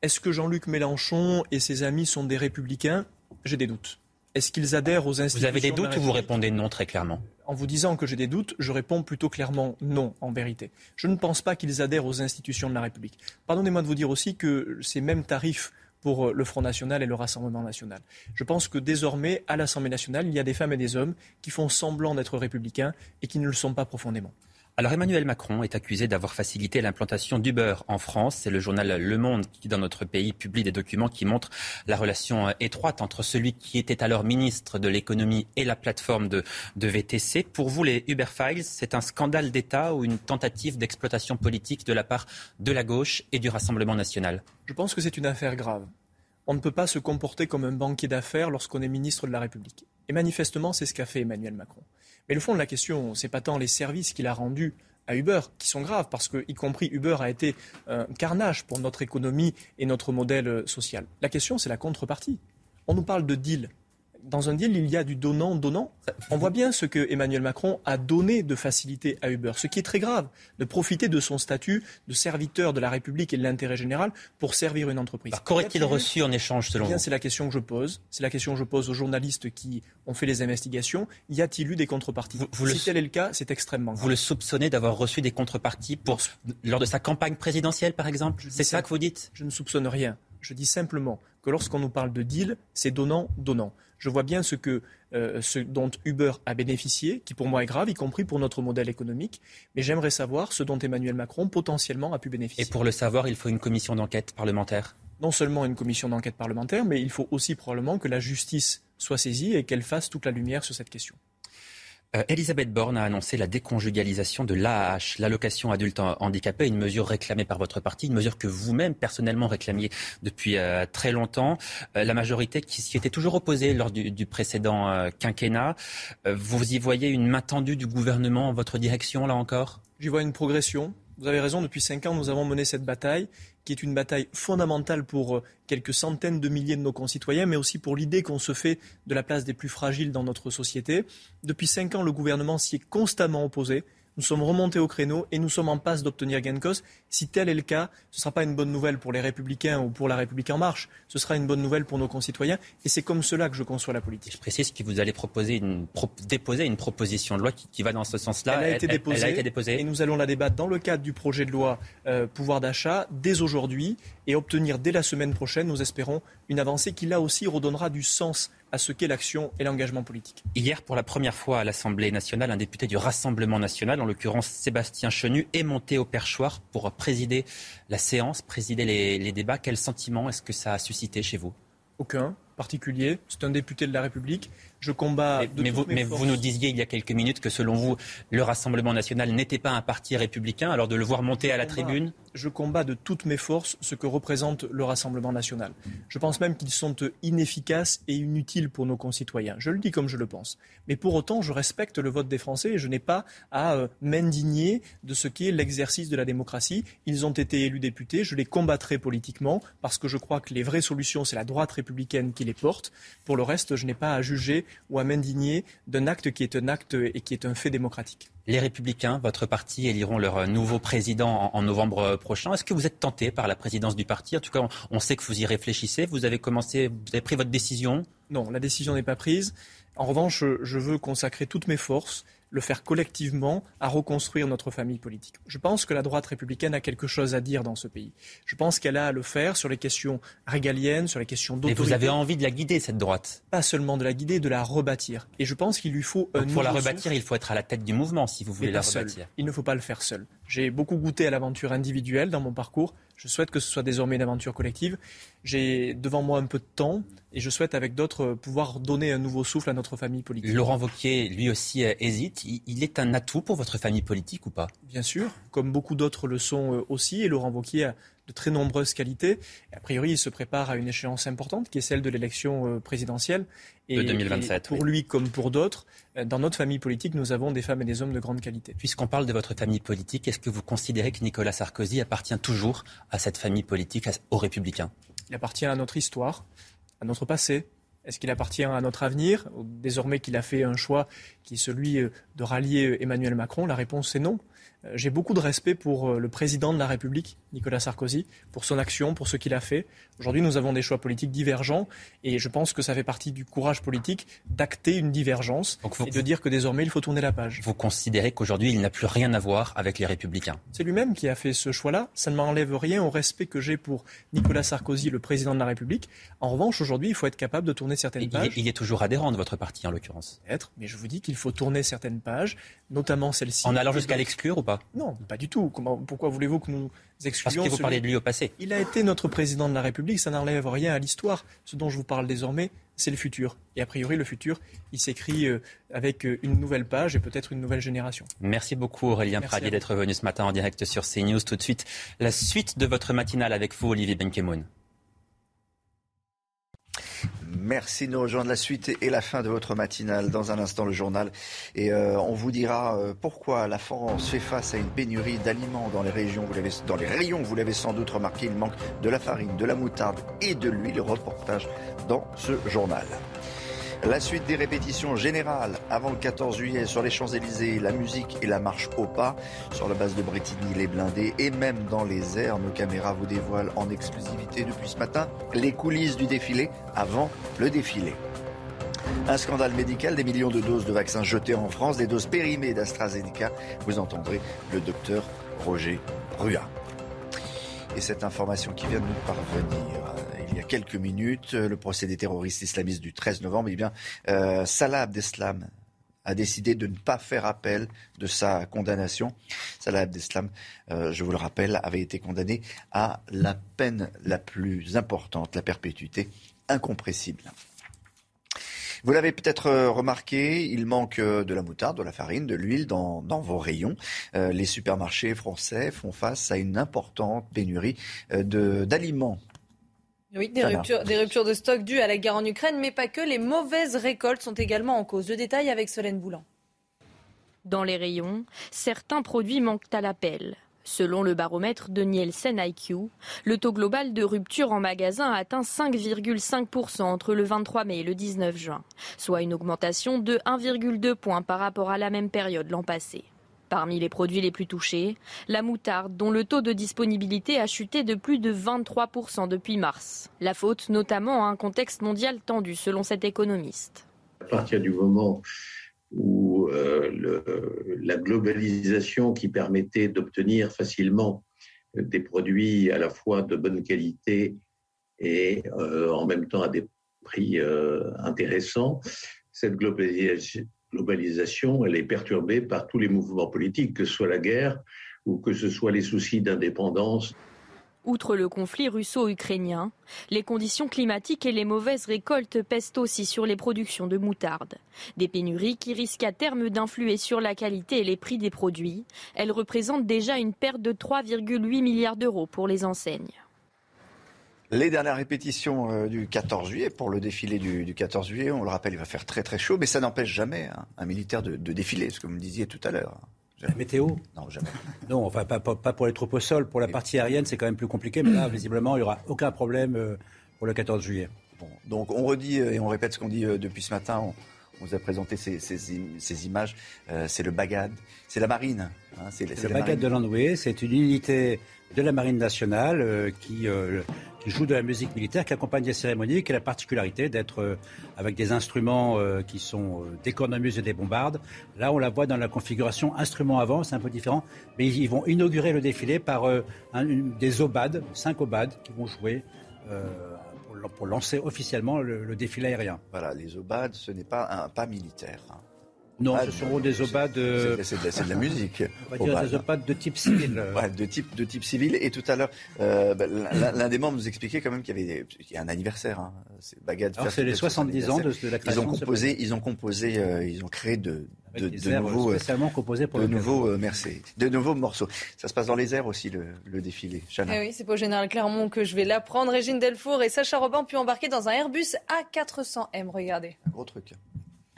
Est-ce que Jean-Luc Mélenchon et ses amis sont des républicains? J'ai des doutes. Est-ce qu'ils adhèrent aux institutions Vous avez des doutes ou vous répondez non très clairement En vous disant que j'ai des doutes, je réponds plutôt clairement non, en vérité. Je ne pense pas qu'ils adhèrent aux institutions de la République. Pardonnez-moi de vous dire aussi que ces mêmes tarifs pour euh, le Front National et le Rassemblement National. Je pense que désormais, à l'Assemblée nationale, il y a des femmes et des hommes qui font semblant d'être républicains et qui ne le sont pas profondément. Alors Emmanuel Macron est accusé d'avoir facilité l'implantation d'Uber en France. C'est le journal Le Monde qui, dans notre pays, publie des documents qui montrent la relation euh, étroite entre celui qui était alors ministre de l'économie et la plateforme de, de VTC. Pour vous, les Uber Files, c'est un scandale d'État ou une tentative d'exploitation politique de la part de la gauche et du Rassemblement national? Je pense que c'est une affaire grave. On ne peut pas se comporter comme un banquier d'affaires lorsqu'on est ministre de la République. Et manifestement, c'est ce qu'a fait Emmanuel Macron. Mais le fond de la question, c'est pas tant les services qu'il a rendus à Uber, qui sont graves, parce que, y compris Uber a été un carnage pour notre économie et notre modèle social. La question, c'est la contrepartie. On nous parle de deal dans un deal, il y a du donnant-donnant. On voit bien ce que Emmanuel Macron a donné de facilité à Uber, ce qui est très grave, de profiter de son statut de serviteur de la République et de l'intérêt général pour servir une entreprise. Qu'aurait-il reçu en échange selon vous? C'est la question que je pose. C'est la question que je pose aux journalistes qui ont fait les investigations. Y a-t-il eu des contreparties? Si tel est le cas, c'est extrêmement grave. Vous le soupçonnez d'avoir reçu des contreparties pour, lors de sa campagne présidentielle, par exemple? C'est ça que vous dites? Je ne soupçonne rien. Je dis simplement que lorsqu'on nous parle de deal, c'est donnant-donnant. Je vois bien ce, que, euh, ce dont Uber a bénéficié, qui pour moi est grave, y compris pour notre modèle économique. Mais j'aimerais savoir ce dont Emmanuel Macron potentiellement a pu bénéficier. Et pour le savoir, il faut une commission d'enquête parlementaire Non seulement une commission d'enquête parlementaire, mais il faut aussi probablement que la justice soit saisie et qu'elle fasse toute la lumière sur cette question. Euh, Elisabeth Borne a annoncé la déconjugalisation de l'AAH, l'allocation adulte handicapé, une mesure réclamée par votre parti, une mesure que vous-même personnellement réclamiez depuis euh, très longtemps. Euh, la majorité qui s'y était toujours opposée lors du, du précédent quinquennat. vous y voyez une main tendue du gouvernement en votre direction, là encore? J'y vois une progression. Vous avez raison, depuis cinq ans, nous avons mené cette bataille qui est une bataille fondamentale pour euh, quelques centaines de milliers de nos concitoyens, mais aussi pour l'idée qu'on se fait de la place des plus fragiles dans notre société. Depuis cinq ans, le gouvernement s'y est constamment opposé. Nous sommes remontés au créneau et nous sommes en passe d'obtenir gain de cause. Si tel est le cas, ce ne sera pas une bonne nouvelle pour les Républicains ou pour la République en marche. Ce sera une bonne nouvelle pour nos concitoyens. Et c'est comme cela que je conçois la politique. Je précise que vous allez proposer une, déposer une proposition de loi qui, va dans ce sens-là. Elle, a été déposée. Et nous allons la débattre dans le cadre du projet de loi euh, pouvoir d'achat dès aujourd'hui et obtenir dès la semaine prochaine, nous espérons, une avancée qui là aussi redonnera du sens à ce qu'est l'action et l'engagement politique. Hier, pour la première fois à l'Assemblée nationale, un député du Rassemblement national, en l'occurrence Sébastien Chenu, est monté au perchoir pour présider la séance, présider les, les débats. Quel sentiment est-ce que ça a suscité chez vous? Aucun particulier. C'est un député de la République. Je combats. Mais, vous, mais vous, nous disiez il y a quelques minutes que selon vous, le Rassemblement national n'était pas un parti républicain. Alors de le voir monter à la tribune Je combats de toutes mes forces ce que représente le Rassemblement national. Je pense même qu'ils sont inefficaces et inutiles pour nos concitoyens. Je le dis comme je le pense. Mais pour autant, je respecte le vote des Français et je n'ai pas à euh, m'indigner de ce qu'est l'exercice de la démocratie. Ils ont été élus députés. Je les combattrai politiquement parce que je crois que les vraies solutions, c'est la droite républicaine qui les porte. Pour le reste, je n'ai pas à juger ou à m'indigner d'un acte qui est un acte et qui est un fait démocratique. Les Républicains, votre parti, éliront leur nouveau président en, novembre prochain. Est-ce que vous êtes tenté par la présidence du parti? En tout cas, on, sait que vous y réfléchissez. Vous avez commencé, vous avez pris votre décision? Non, la décision n'est pas prise. En revanche, je veux consacrer toutes mes forces le faire collectivement à reconstruire notre famille politique. Je pense que la droite républicaine a quelque chose à dire dans ce pays. Je pense qu'elle a à le faire sur les questions régaliennes, sur les questions d'autorité. Et vous avez envie de la guider, cette droite Pas seulement de la guider, de la rebâtir. Et je pense qu'il lui faut un Pour la rebâtir, il faut être à la tête du mouvement, si vous voulez la rebâtir. Il ne faut pas le faire seul. J'ai beaucoup goûté à l'aventure individuelle dans mon parcours. Je souhaite que ce soit désormais une aventure collective. J'ai devant moi un peu de temps et je souhaite avec d'autres pouvoir donner un nouveau souffle à notre famille politique. Laurent Wauquiez, lui aussi, euh, hésite. Il est un atout pour votre famille politique ou pas? Bien sûr, comme beaucoup d'autres le sont euh, aussi. Et Laurent Wauquiez a de très nombreuses qualités. a priori, il se prépare à une échéance importante qui est celle de l'élection euh, présidentielle. Et, de 2027. pour lui comme pour d'autres, dans notre famille politique, nous avons des femmes et des hommes de grande qualité. Puisqu'on parle de votre famille politique, est-ce que vous considérez que Nicolas Sarkozy appartient toujours à cette famille politique, aux Républicains? Il appartient à notre histoire, à notre passé, est-ce qu'il appartient à notre avenir? Désormais qu'il a fait un choix qui est celui euh, de rallier euh, Emmanuel Macron, la réponse est non. J'ai beaucoup de respect pour euh, le président de la République, Nicolas Sarkozy, pour son action, pour ce qu'il a fait. Aujourd'hui, nous avons des choix politiques divergents et je pense que ça fait partie du courage politique d'acter une divergence et de dire que désormais il faut tourner la page. Vous considérez qu'aujourd'hui il n'a plus rien à voir avec les Républicains C'est lui-même qui a fait ce choix-là. Ça ne m'enlève rien au respect que j'ai pour Nicolas Sarkozy, le président de la République. En revanche, aujourd'hui, il faut être capable de tourner certaines pages. Il est, toujours adhérent de votre parti en l'occurrence. Être, mais je vous dis qu'il faut tourner certaines pages, notamment celle-ci. En allant jusqu'à l'exclure ou pas? Non, pas du tout. pourquoi voulez-vous que nous Parce que vous parlez de lui au passé. Il a été notre président de la République, ça n'enlève rien à l'histoire. Ce dont je vous parle désormais, c'est le futur. Et a priori, le futur, il s'écrit euh, avec euh, une nouvelle page et peut-être une nouvelle génération. Merci beaucoup Aurélien Pradier d'être venu ce matin en direct sur CNews. Tout de suite, la suite de votre matinale avec vous, Olivier Benkemoun. Merci de nous rejoindre la suite et la fin de votre matinale. Dans un instant, le journal. Et euh, on vous dira euh, pourquoi la France fait face à une pénurie d'aliments dans les régions. Vous l'avez, dans les rayons, vous l'avez sans doute remarqué, il manque de la farine, de la moutarde et de l'huile. Reportage dans ce journal. La suite des répétitions générales avant le 14 juillet sur les Champs-Élysées, la musique et la marche au pas. Sur la base de Bretigny, les blindés et même dans les airs, nos caméras vous dévoilent en exclusivité depuis ce matin les coulisses du défilé avant le défilé. Un scandale médical, des millions de doses de vaccins jetées en France, des doses périmées d'AstraZeneca. Vous entendrez le docteur Roger Rua. Et cette information qui vient de nous parvenir, il y a quelques minutes, le procès des terroristes islamistes du 13 novembre, eh bien, euh, Salah Abdeslam a décidé de ne pas faire appel de sa condamnation. Salah Abdeslam, euh, je vous le rappelle, avait été condamné à la peine la plus importante, la perpétuité incompressible. Vous l'avez peut-être euh, remarqué, il manque euh, de la moutarde, de la farine, de l'huile dans, vos rayons. les supermarchés français font face à une importante pénurie d'aliments. Oui, des ruptures, des ruptures, de stock dues à la guerre en Ukraine, mais pas que. Les mauvaises récoltes sont également en cause. Le détail avec Solène Boulan. Dans les rayons, certains produits manquent à l'appel. Selon le baromètre de Nielsen IQ, le taux global de rupture en magasin a atteint 5,5% entre le 23 mai et le 19 juin, soit une augmentation de 1,2 points par rapport à la même période l'an passé. Parmi les produits les plus touchés, la moutarde, dont le taux de disponibilité a chuté de plus de 23% depuis mars. La faute notamment à un contexte mondial tendu, selon cet économiste. À partir du moment où euh, la globalisation qui permettait d'obtenir facilement des produits à la fois de bonne qualité et euh, en même temps à des prix euh, intéressants, cette globalisation, globalisation, elle est perturbée par tous les mouvements politiques, que ce soit la guerre ou que ce soit les soucis d'indépendance. Outre le conflit russo-ukrainien, les conditions climatiques et les mauvaises récoltes pèsent aussi sur les productions de moutarde. Des pénuries qui risquent à terme d'influer sur la qualité et les prix des produits. Elles représentent déjà une perte de 3,8 milliards d'euros pour les enseignes. Les dernières répétitions euh, du 14 juillet, pour le défilé du, 14 juillet, on le rappelle, il va faire très très chaud, mais ça n'empêche jamais hein, un militaire de, défiler, ce que vous me disiez tout à l'heure. La météo Non, jamais. non, enfin, pas, pour les troupes au sol. Pour la partie aérienne, c'est quand même plus compliqué. Mais là, visiblement, il n'y aura aucun problème euh, pour le 14 juillet. Bon, donc, on redit euh, et on répète ce qu'on dit depuis ce matin. On, vous a présenté ces, images. c'est le Bagad. C'est la marine. Hein, c'est le Bagad de Landoué. C'est une unité de la marine nationale qui qui joue de la musique militaire, qui accompagne les cérémonies, qui a la particularité d'être euh, avec des instruments euh, qui sont euh, des cornemuses et des bombardes. Là, on la voit dans la configuration instrument avant, c'est un peu différent, mais ils vont inaugurer le défilé par des obades, cinq obades qui vont jouer pour, lancer officiellement le, défilé aérien. Voilà, les obades, ce n'est pas un pas militaire. Hein. Non, ce sont des obades. C'est de, la musique. On va dire des obades de type civil. Ouais, de type de type civil. Et tout à l'heure, euh, bah, l'un des membres nous expliquait quand même qu'il y avait y a un anniversaire. Hein. C'est c'est les 70 ans de, la création. Ils ont composé, ils ont composé, euh, ils ont créé de de, de nouveaux, euh, spécialement composés pour de nouveaux euh, de nouveaux morceaux. Ça se passe dans les airs aussi le, le défilé. Eh oui, c'est pour Général Clermont que je vais l'apprendre. Régine Delfour et Sacha Robin ont pu embarquer dans un Airbus A400M. Regardez. Un gros truc.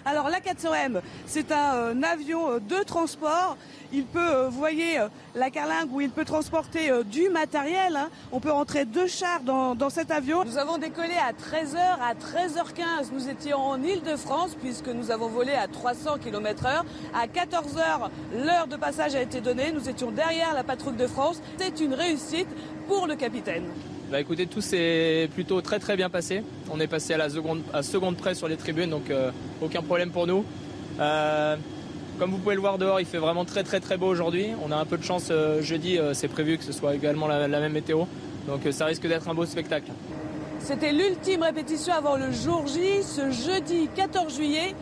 Alors l'A400M, c'est un euh, avion euh, de transport. Il peut, euh, vous voyez, la carlingue où il peut transporter du matériel. Hein. On peut rentrer deux chars dans, cet avion. Nous avons décollé à 13h, à 13h15. Nous étions en Ile-de-France puisque nous avons volé à 300 km heure. À 14h, l'heure de passage a été donnée. Nous étions derrière la patrouille de France. C'est une réussite pour le capitaine. Bah écoutez, tout s'est plutôt très très bien passé. On est passé à la seconde, à seconde près sur les tribunes, donc euh, aucun problème pour nous. Euh, comme vous pouvez le voir dehors, il fait vraiment très très très beau aujourd'hui. On a un peu de chance euh, jeudi, c'est prévu que ce soit également la, même météo. Donc ça risque d'être un beau spectacle. C'était l'ultime répétition avant le jour J, ce jeudi 14 juillet.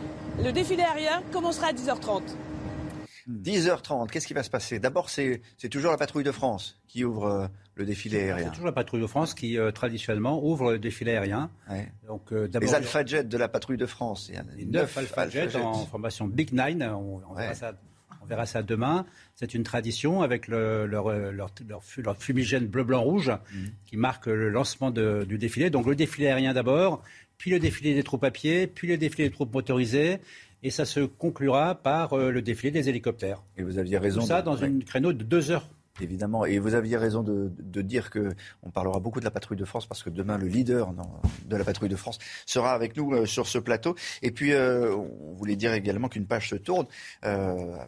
Le défilé aérien commencera à 10h30. 10h30, qu'est-ce qui va se passer? D'abord, c'est toujours la patrouille de France qui ouvre euh, le défilé aérien. C'est toujours la patrouille de France qui, euh, traditionnellement, ouvre le défilé aérien. Donc, euh, les Alpha Jet de la patrouille de France. Il y a les neuf Alpha, Jet en formation Big Nine. On, verra, ça, demain. C'est une tradition avec leur, leur, fumigène bleu-blanc-rouge mhm. qui marque le lancement du défilé. Donc le défilé aérien d'abord, puis le défilé des troupes à pied, puis le défilé des troupes motorisées et ça se conclura par euh, le défilé des hélicoptères. Et vous aviez raison. Tout ça dans une créneau de deux heures. Évidemment, et vous aviez raison de, dire que on parlera beaucoup de la patrouille de France parce que demain le leader de la patrouille de France sera avec nous euh, sur ce plateau. Et puis euh, on voulait dire également qu'une page se tourne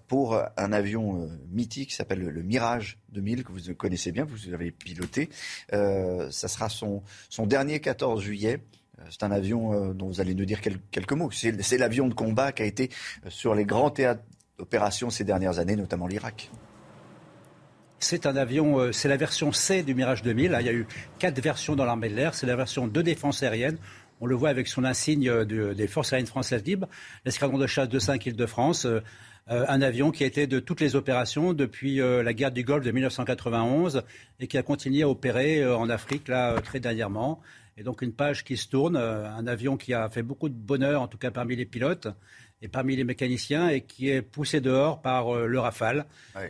pour un avion mythique qui s'appelle le, Mirage 2000 que vous connaissez bien, vous avez piloté. ça sera son, son dernier 14 juillet. Euh, c'est un avion euh, dont vous allez nous dire quelques mots. C'est l'avion de combat qui a été euh, sur les grands théâtres d'opération ces dernières années, notamment l'Irak. C'est un avion, c'est la version C du Mirage 2000. Il y a eu quatre versions dans l'armée de l'air. C'est la version de défense aérienne. On le voit avec son insigne des forces aériennes françaises libres, l'escadron de chasse de 5 Île-de-France. un avion qui a été de toutes les opérations depuis la guerre du Golfe de 1991 et qui a continué à opérer en Afrique là très dernièrement. Et donc une page qui se tourne, un avion qui a fait beaucoup de bonheur, en tout cas parmi les pilotes et parmi les mécaniciens et qui est poussé dehors par le Rafale,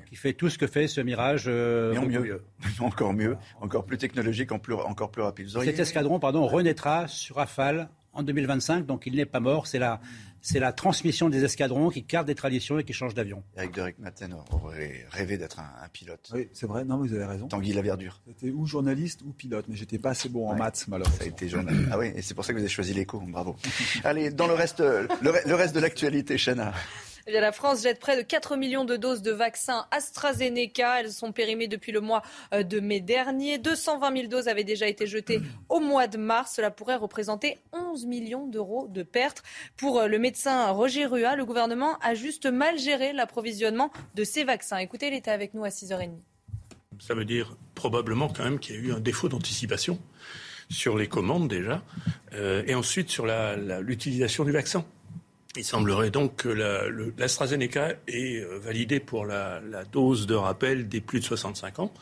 qui fait tout ce que fait ce Mirage. Mais mieux. mieux. encore mieux, encore plus technologique, encore plus rapide. Cet escadron, pardon, renaîtra sur Rafale en 2025, donc il n'est pas mort. C'est la, c'est la transmission des escadrons qui gardent des traditions et qui changent d'avion. Eric Derek Maten aurait rêvé d'être un, pilote. Oui, c'est vrai, non, vous avez raison. Tanguy Laverdure. C'était ou journaliste ou pilote, mais j'étais pas assez bon en maths, malheureusement. Ça a été journaliste. Ah oui, et c'est pour ça que vous avez choisi l'écho, bravo. Allez, dans le reste, le, reste de l'actualité, Chana. Eh la France jette près de 4 millions de doses de vaccins AstraZeneca. Elles sont périmées depuis le mois euh, de mai dernier. 220 000 doses avaient déjà été jetées au mois de mars. Cela pourrait représenter 11 millions d'euros de pertes. Pour euh, le médecin Roger Rua, le gouvernement a juste mal géré l'approvisionnement de ces vaccins. Écoutez, il était avec nous à 6h30. Ça veut dire probablement quand même qu'il y a eu un défaut d'anticipation sur les commandes déjà, euh, et ensuite sur l'utilisation du vaccin. Il semblerait donc que l'AstraZeneca est euh, validé pour la, dose de rappel des plus de 65 ans.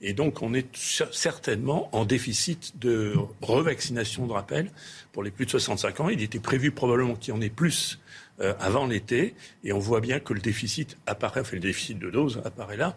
Et donc, on est certainement en déficit de revaccination de rappel pour les plus de 65 ans. Il était prévu probablement qu'il y en ait plus euh, avant l'été. Et on voit bien que le déficit apparaît, enfin le déficit de dose apparaît là.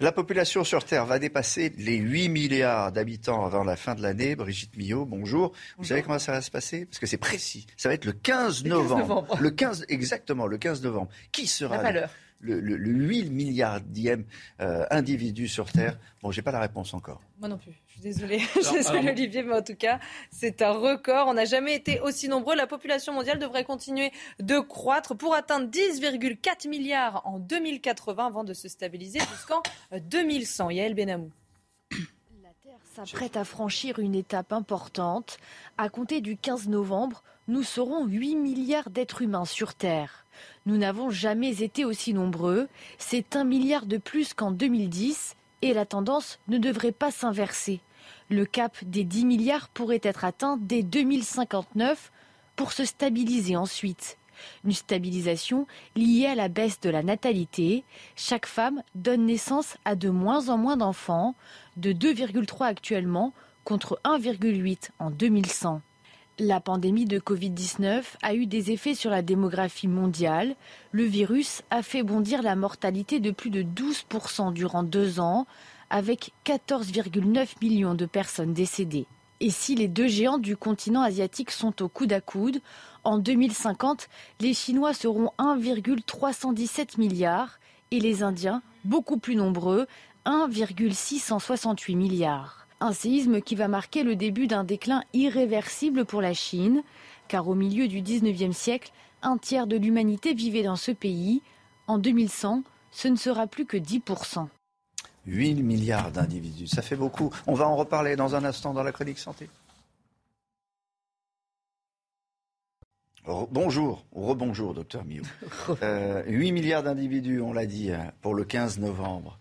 La population sur Terre va dépasser les 8 milliards d'habitants avant la fin de l'année. Brigitte Millot, bonjour. Vous savez comment ça va se passer? Parce que c'est précis. Ça va être le 15 novembre. Le 15 exactement, le 15e novembre. Qui sera le, le, le, 8 milliardième euh, individu sur Terre? Bon, j'ai pas la réponse encore. Moi non plus. Je suis désolée. désolée Olivier, mais en tout cas, c'est un record. On n'a jamais été aussi nombreux. La population mondiale devrait continuer de croître pour atteindre 10,4 milliards en 2080 avant de se stabiliser jusqu'en 2100. Yael Benamou s'apprête à franchir une étape importante. À compter du 15 novembre, nous serons 8 milliards d'êtres humains sur Terre. Nous n'avons jamais été aussi nombreux. C'est un milliard de plus qu'en 2010 et la tendance ne devrait pas s'inverser. Le cap des 10 milliards pourrait être atteint dès 2059 pour se stabiliser ensuite. Une stabilisation liée à la baisse de la natalité. Chaque femme donne naissance à de moins en moins d'enfants, de 2,3 actuellement contre 1,8 en 2100. La pandémie de Covid-19 a eu des effets sur la démographie mondiale. Le virus a fait bondir la mortalité de plus de 12% durant deux ans, avec 14,9 millions de personnes décédées. Et si les deux géants du continent asiatique sont au coude à coude, en 2050, les Chinois seront 1,317 milliards et les Indiens, beaucoup plus nombreux, 1,668 milliards. Un séisme qui va marquer le début d'un déclin irréversible pour la Chine, car au milieu du 19e siècle, un tiers de l'humanité vivait dans ce pays. En 2100, ce ne sera plus que 10%. 8 milliards d'individus, ça fait beaucoup. On va en reparler dans un instant dans la chronique santé. Bonjour, rebonjour, docteur Millot. 8 euh, milliards d'individus, on l'a dit, hein, pour le 15 novembre.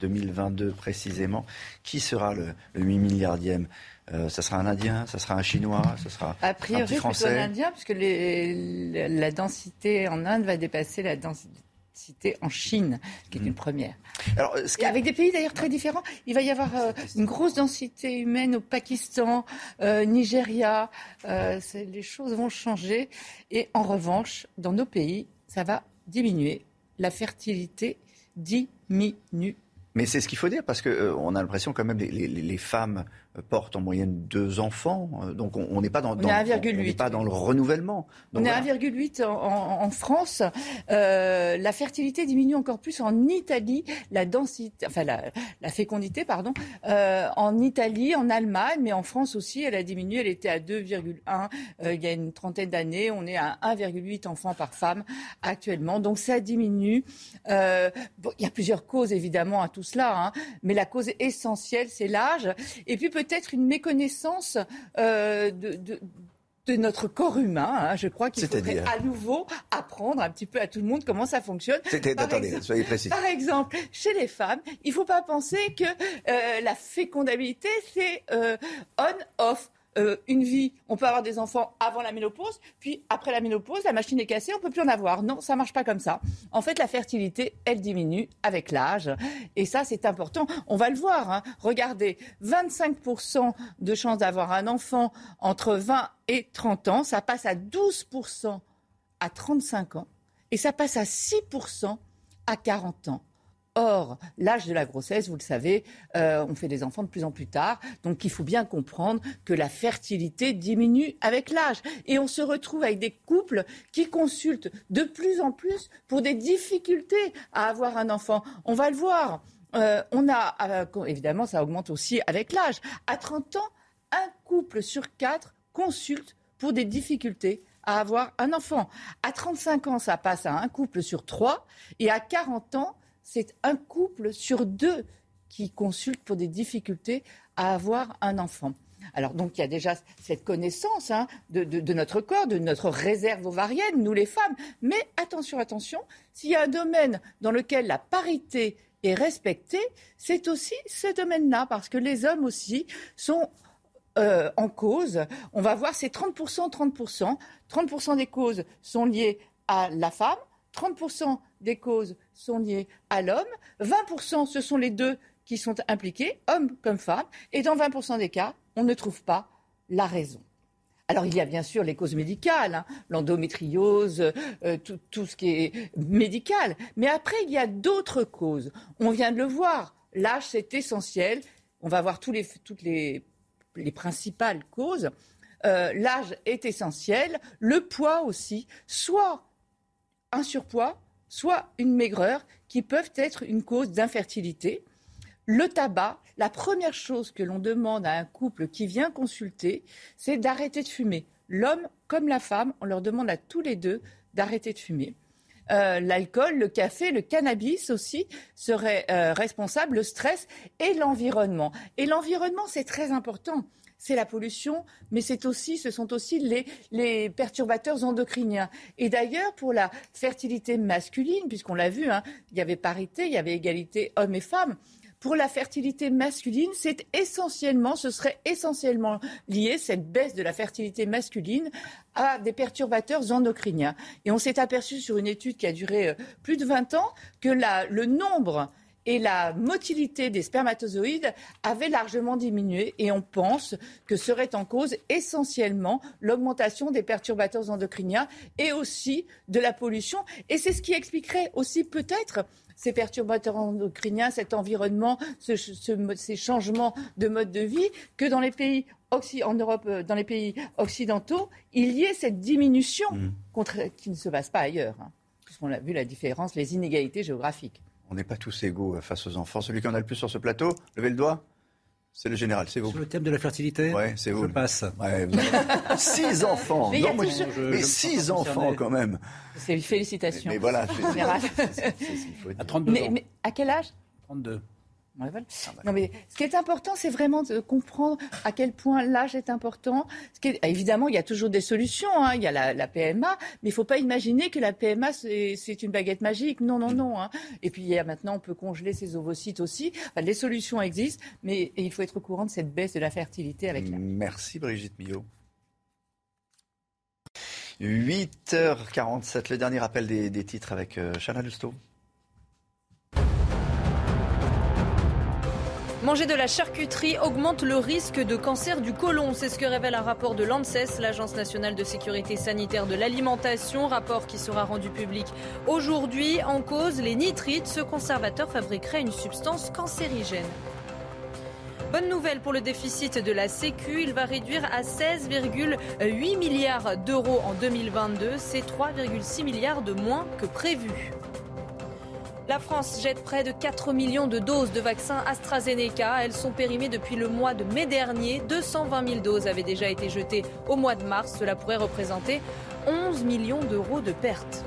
2022 précisément. Qui sera le, 8 milliardième? Euh, ça sera un Indien, ça sera un Chinois, ça sera a priori, un petit Français. plutôt un Indien, puisque les, la densité en Inde va dépasser la densité en Chine, qui est une hmm. première. Alors, ce Avec des pays d'ailleurs très différents. Il va y avoir euh, une grosse densité humaine au Pakistan, euh, Nigeria. Les choses vont changer. Et en revanche, dans nos pays, ça va diminuer. La fertilité diminue mais c'est ce qu'il faut dire parce qu'on euh, a l'impression quand même les, les femmes portent en moyenne deux enfants. Euh, donc on n'est pas dans, dans, pas dans le renouvellement. on est à 1,8 en, en, France. Euh, la fertilité diminue encore plus en Italie, la densité, enfin la, la fécondité, pardon, euh, en Italie, en Allemagne, mais en France aussi, elle a diminué. Elle était à 2,1 euh, il y a une trentaine d'années. On est à 1,8 enfants par femme actuellement. Donc ça diminue. Euh, bon, il y a plusieurs causes évidemment à tout cela, hein, mais la cause essentielle, c'est l'âge. Et puis peut peut-être une méconnaissance euh, de, de notre corps humain. Hein. Je crois qu'il faudrait à nouveau apprendre un petit peu à tout le monde comment ça fonctionne. Attendez, soyez précis. Par exemple, chez les femmes, il ne faut pas penser que euh, la fécondabilité, c'est euh, on-off. Euh, une vie, on peut avoir des enfants avant la ménopause, puis après la ménopause, la machine est cassée, on peut plus en avoir. Non, ça marche pas comme ça. En fait, la fertilité, elle diminue avec l'âge, et ça, c'est important. On va le voir. Hein. Regardez, 25% de chances d'avoir un enfant entre 20 et 30 ans, ça passe à 12% à 35 ans, et ça passe à 6% à 40 ans. Or, l'âge de la grossesse, vous le savez, euh, on fait des enfants de plus en plus tard. Donc, il faut bien comprendre que la fertilité diminue avec l'âge. Et on se retrouve avec des couples qui consultent de plus en plus pour des difficultés à avoir un enfant. On va le voir. Euh, on a, euh, évidemment, ça augmente aussi avec l'âge. À 30 ans, un couple sur quatre consulte pour des difficultés à avoir un enfant. À 35 ans, ça passe à un couple sur trois. Et à 40 ans, c'est un couple sur deux qui consulte pour des difficultés à avoir un enfant. Alors donc il y a déjà cette connaissance hein, de, notre corps, de notre réserve ovarienne, nous les femmes. Mais attention, attention, s'il y a un domaine dans lequel la parité est respectée, c'est aussi ce domaine-là, parce que les hommes aussi sont euh, en cause. On va voir, c'est 30%, 30%. 30% des causes sont liées à la femme, 30% des causes sont liées à l'homme, 20% ce sont les deux qui sont impliqués, hommes comme femmes, et dans 20% des cas, on ne trouve pas la raison. Alors il y a bien sûr les causes médicales, hein, l'endométriose, euh, tout, ce qui est médical, mais après il y a d'autres causes. On vient de le voir, l'âge c'est essentiel. On va voir toutes les, principales causes. Euh, l'âge est essentiel, le poids aussi, soit un surpoids, soit une maigreur, qui peuvent être une cause d'infertilité. Le tabac, la première chose que l'on demande à un couple qui vient consulter, c'est d'arrêter de fumer. L'homme comme la femme, on leur demande à tous les deux d'arrêter de fumer. Euh, l'alcool, le café, le cannabis aussi seraient euh, responsables, le stress et l'environnement. Et l'environnement, c'est très important c'est la pollution, mais ce sont aussi les, perturbateurs endocriniens. Et d'ailleurs, pour la fertilité masculine, puisqu'on l'a vu, hein, il y avait parité, il y avait égalité hommes et femmes. Pour la fertilité masculine, c'est essentiellement, ce serait essentiellement lié, cette baisse de la fertilité masculine, à des perturbateurs endocriniens. Et on s'est aperçu sur une étude qui a duré euh, plus de 20 ans que le nombre et la motilité des spermatozoïdes avait largement diminué et on pense que serait en cause essentiellement l'augmentation des perturbateurs endocriniens et aussi de la pollution. Et c'est ce qui expliquerait aussi peut-être ces perturbateurs endocriniens, cet environnement, ces changements de mode de vie, que dans les pays en Europe, euh, dans les pays occidentaux, il y ait cette diminution mmh. qui ne se passe pas ailleurs, hein, puisqu'on a vu la différence, les inégalités géographiques on n'est pas tous égaux face aux enfants. Celui qui en a le plus sur ce plateau, levez le doigt. C'est le général, c'est vous. Sur le thème de la fertilité Oui, c'est vous. Je passe. six enfants. Mais, mais, six enfants quand même. C'est félicitations. Mais, voilà. Général. à 32 ans. Mais à quel âge? 32. Ah, non, mais ce qui est important, c'est vraiment de comprendre à quel point l'âge est important. évidemment, il y a toujours des solutions. Hein. Il y a la, PMA, mais il ne faut pas imaginer que la PMA, c'est une baguette magique. Non, non, non. Hein. Et puis, il y a, maintenant, on peut congeler ses ovocytes aussi. les solutions existent, mais il faut être au courant de cette baisse de la fertilité avec l'âge. Merci, Brigitte Millot. 8h47, le dernier rappel des, titres avec euh, Chana Lusto. Manger de la charcuterie augmente le risque de cancer du côlon. C'est ce que révèle un rapport de l'ANSES, l'Agence nationale de sécurité sanitaire de l'alimentation. Rapport qui sera rendu public aujourd'hui. En cause, les nitrites. Ce conservateur fabriquerait une substance cancérigène. Bonne nouvelle pour le déficit de la Sécu, il va réduire à 16,8 milliards d'euros en 2022, c'est 3,6 milliards de moins que prévu. La France jette près de 4 millions de doses de vaccins AstraZeneca. Elles sont périmées depuis le mois de mai dernier. 220 000 doses avaient déjà été jetées au mois de mars. Cela pourrait représenter 11 millions d'euros de pertes.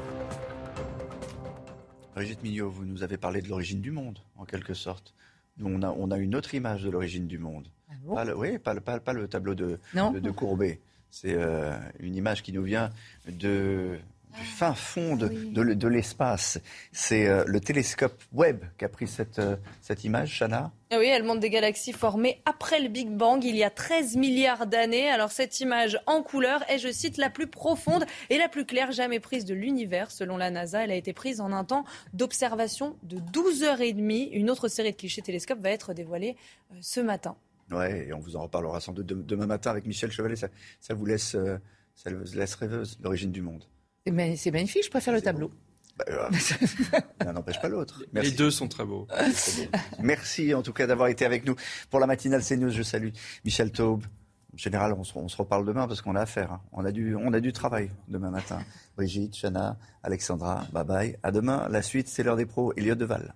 Brigitte Mignot, vous nous avez parlé de l'origine du monde, en quelque sorte. Nous, on a, on a une autre image de l'origine du monde. Ah pas le, oui, pas le, tableau de, de, Courbet. C'est euh, une image qui nous vient de du fin fond de, de, l'espace. C'est euh, le télescope Webb qui a pris cette, euh, cette image, Chana ah oui, elle montre des galaxies formées après le Big Bang, il y a 13 milliards d'années. Alors cette image en couleur est, je cite, la plus profonde et la plus claire jamais prise de l'univers. Selon la NASA, elle a été prise en un temps d'observation de 12 heures et demie. Une autre série de clichés télescopes va être dévoilée euh, ce matin. Ouais, et on vous en reparlera sans doute demain matin avec Michel Chevalet. Ça, ça vous laisse, ça vous laisse rêveuse, l'origine du monde. C'est magnifique, je préfère le tableau. Bah, euh, ça n'empêche pas l'autre. Les deux sont très beaux. Merci en tout cas d'avoir été avec nous pour la matinale CNews. Je salue Michel Taube. En général, on se, reparle demain parce qu'on a affaire. Hein. On, a du, on a du travail demain matin. Brigitte, Chana, Alexandra, bye bye. À demain. La suite, c'est l'heure des pros. Elliot Deval.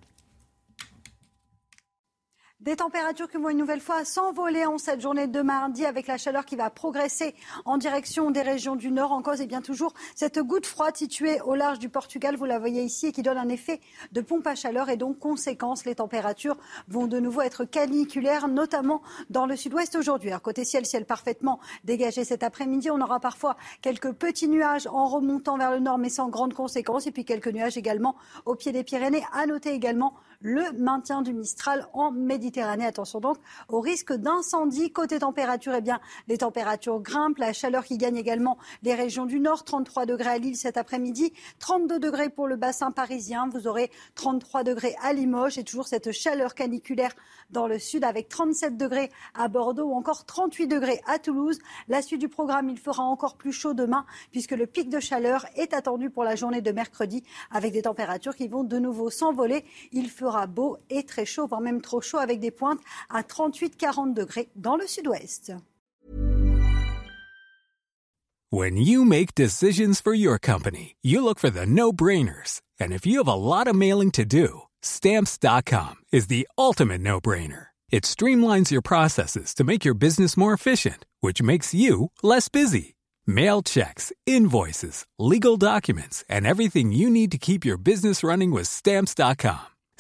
Des températures qui vont une nouvelle fois s'envoler en cette journée de mardi avec la chaleur qui va progresser en direction des régions du nord. En cause, et bien toujours cette goutte froide située au large du Portugal, vous la voyez ici, et qui donne un effet de pompe à chaleur. Et donc, conséquence, les températures vont de nouveau être caniculaires, notamment dans le sud-ouest aujourd'hui. Alors, côté ciel, ciel parfaitement dégagé cet après-midi. On aura parfois quelques petits nuages en remontant vers le nord, mais sans grande conséquence. Et puis quelques nuages également au pied des Pyrénées. À noter également le maintien du Mistral en Méditerranée. Attention donc au risque d'incendie. Côté température, eh bien, les températures grimpent. La chaleur qui gagne également les régions du Nord. 33 degrés à Lille cet après-midi. 32 degrés pour le bassin parisien. Vous aurez 33 degrés à Limoges et toujours cette chaleur caniculaire dans le sud avec 37 degrés à Bordeaux ou encore 38 degrés à Toulouse. La suite du programme, il fera encore plus chaud demain puisque le pic de chaleur est attendu pour la journée de mercredi avec des températures qui vont de nouveau s'envoler. Il fera beau et très chaud, voire même trop chaud avec des pointes à 38-40 degrés dans le sud-ouest. When you make decisions for your company, you look for the no-brainers. And if you have a lot of mailing to do, Stamps.com is the ultimate no brainer. It streamlines your processes to make your business more efficient, which makes you less busy. Mail checks, invoices, legal documents, and everything you need to keep your business running with Stamps.com.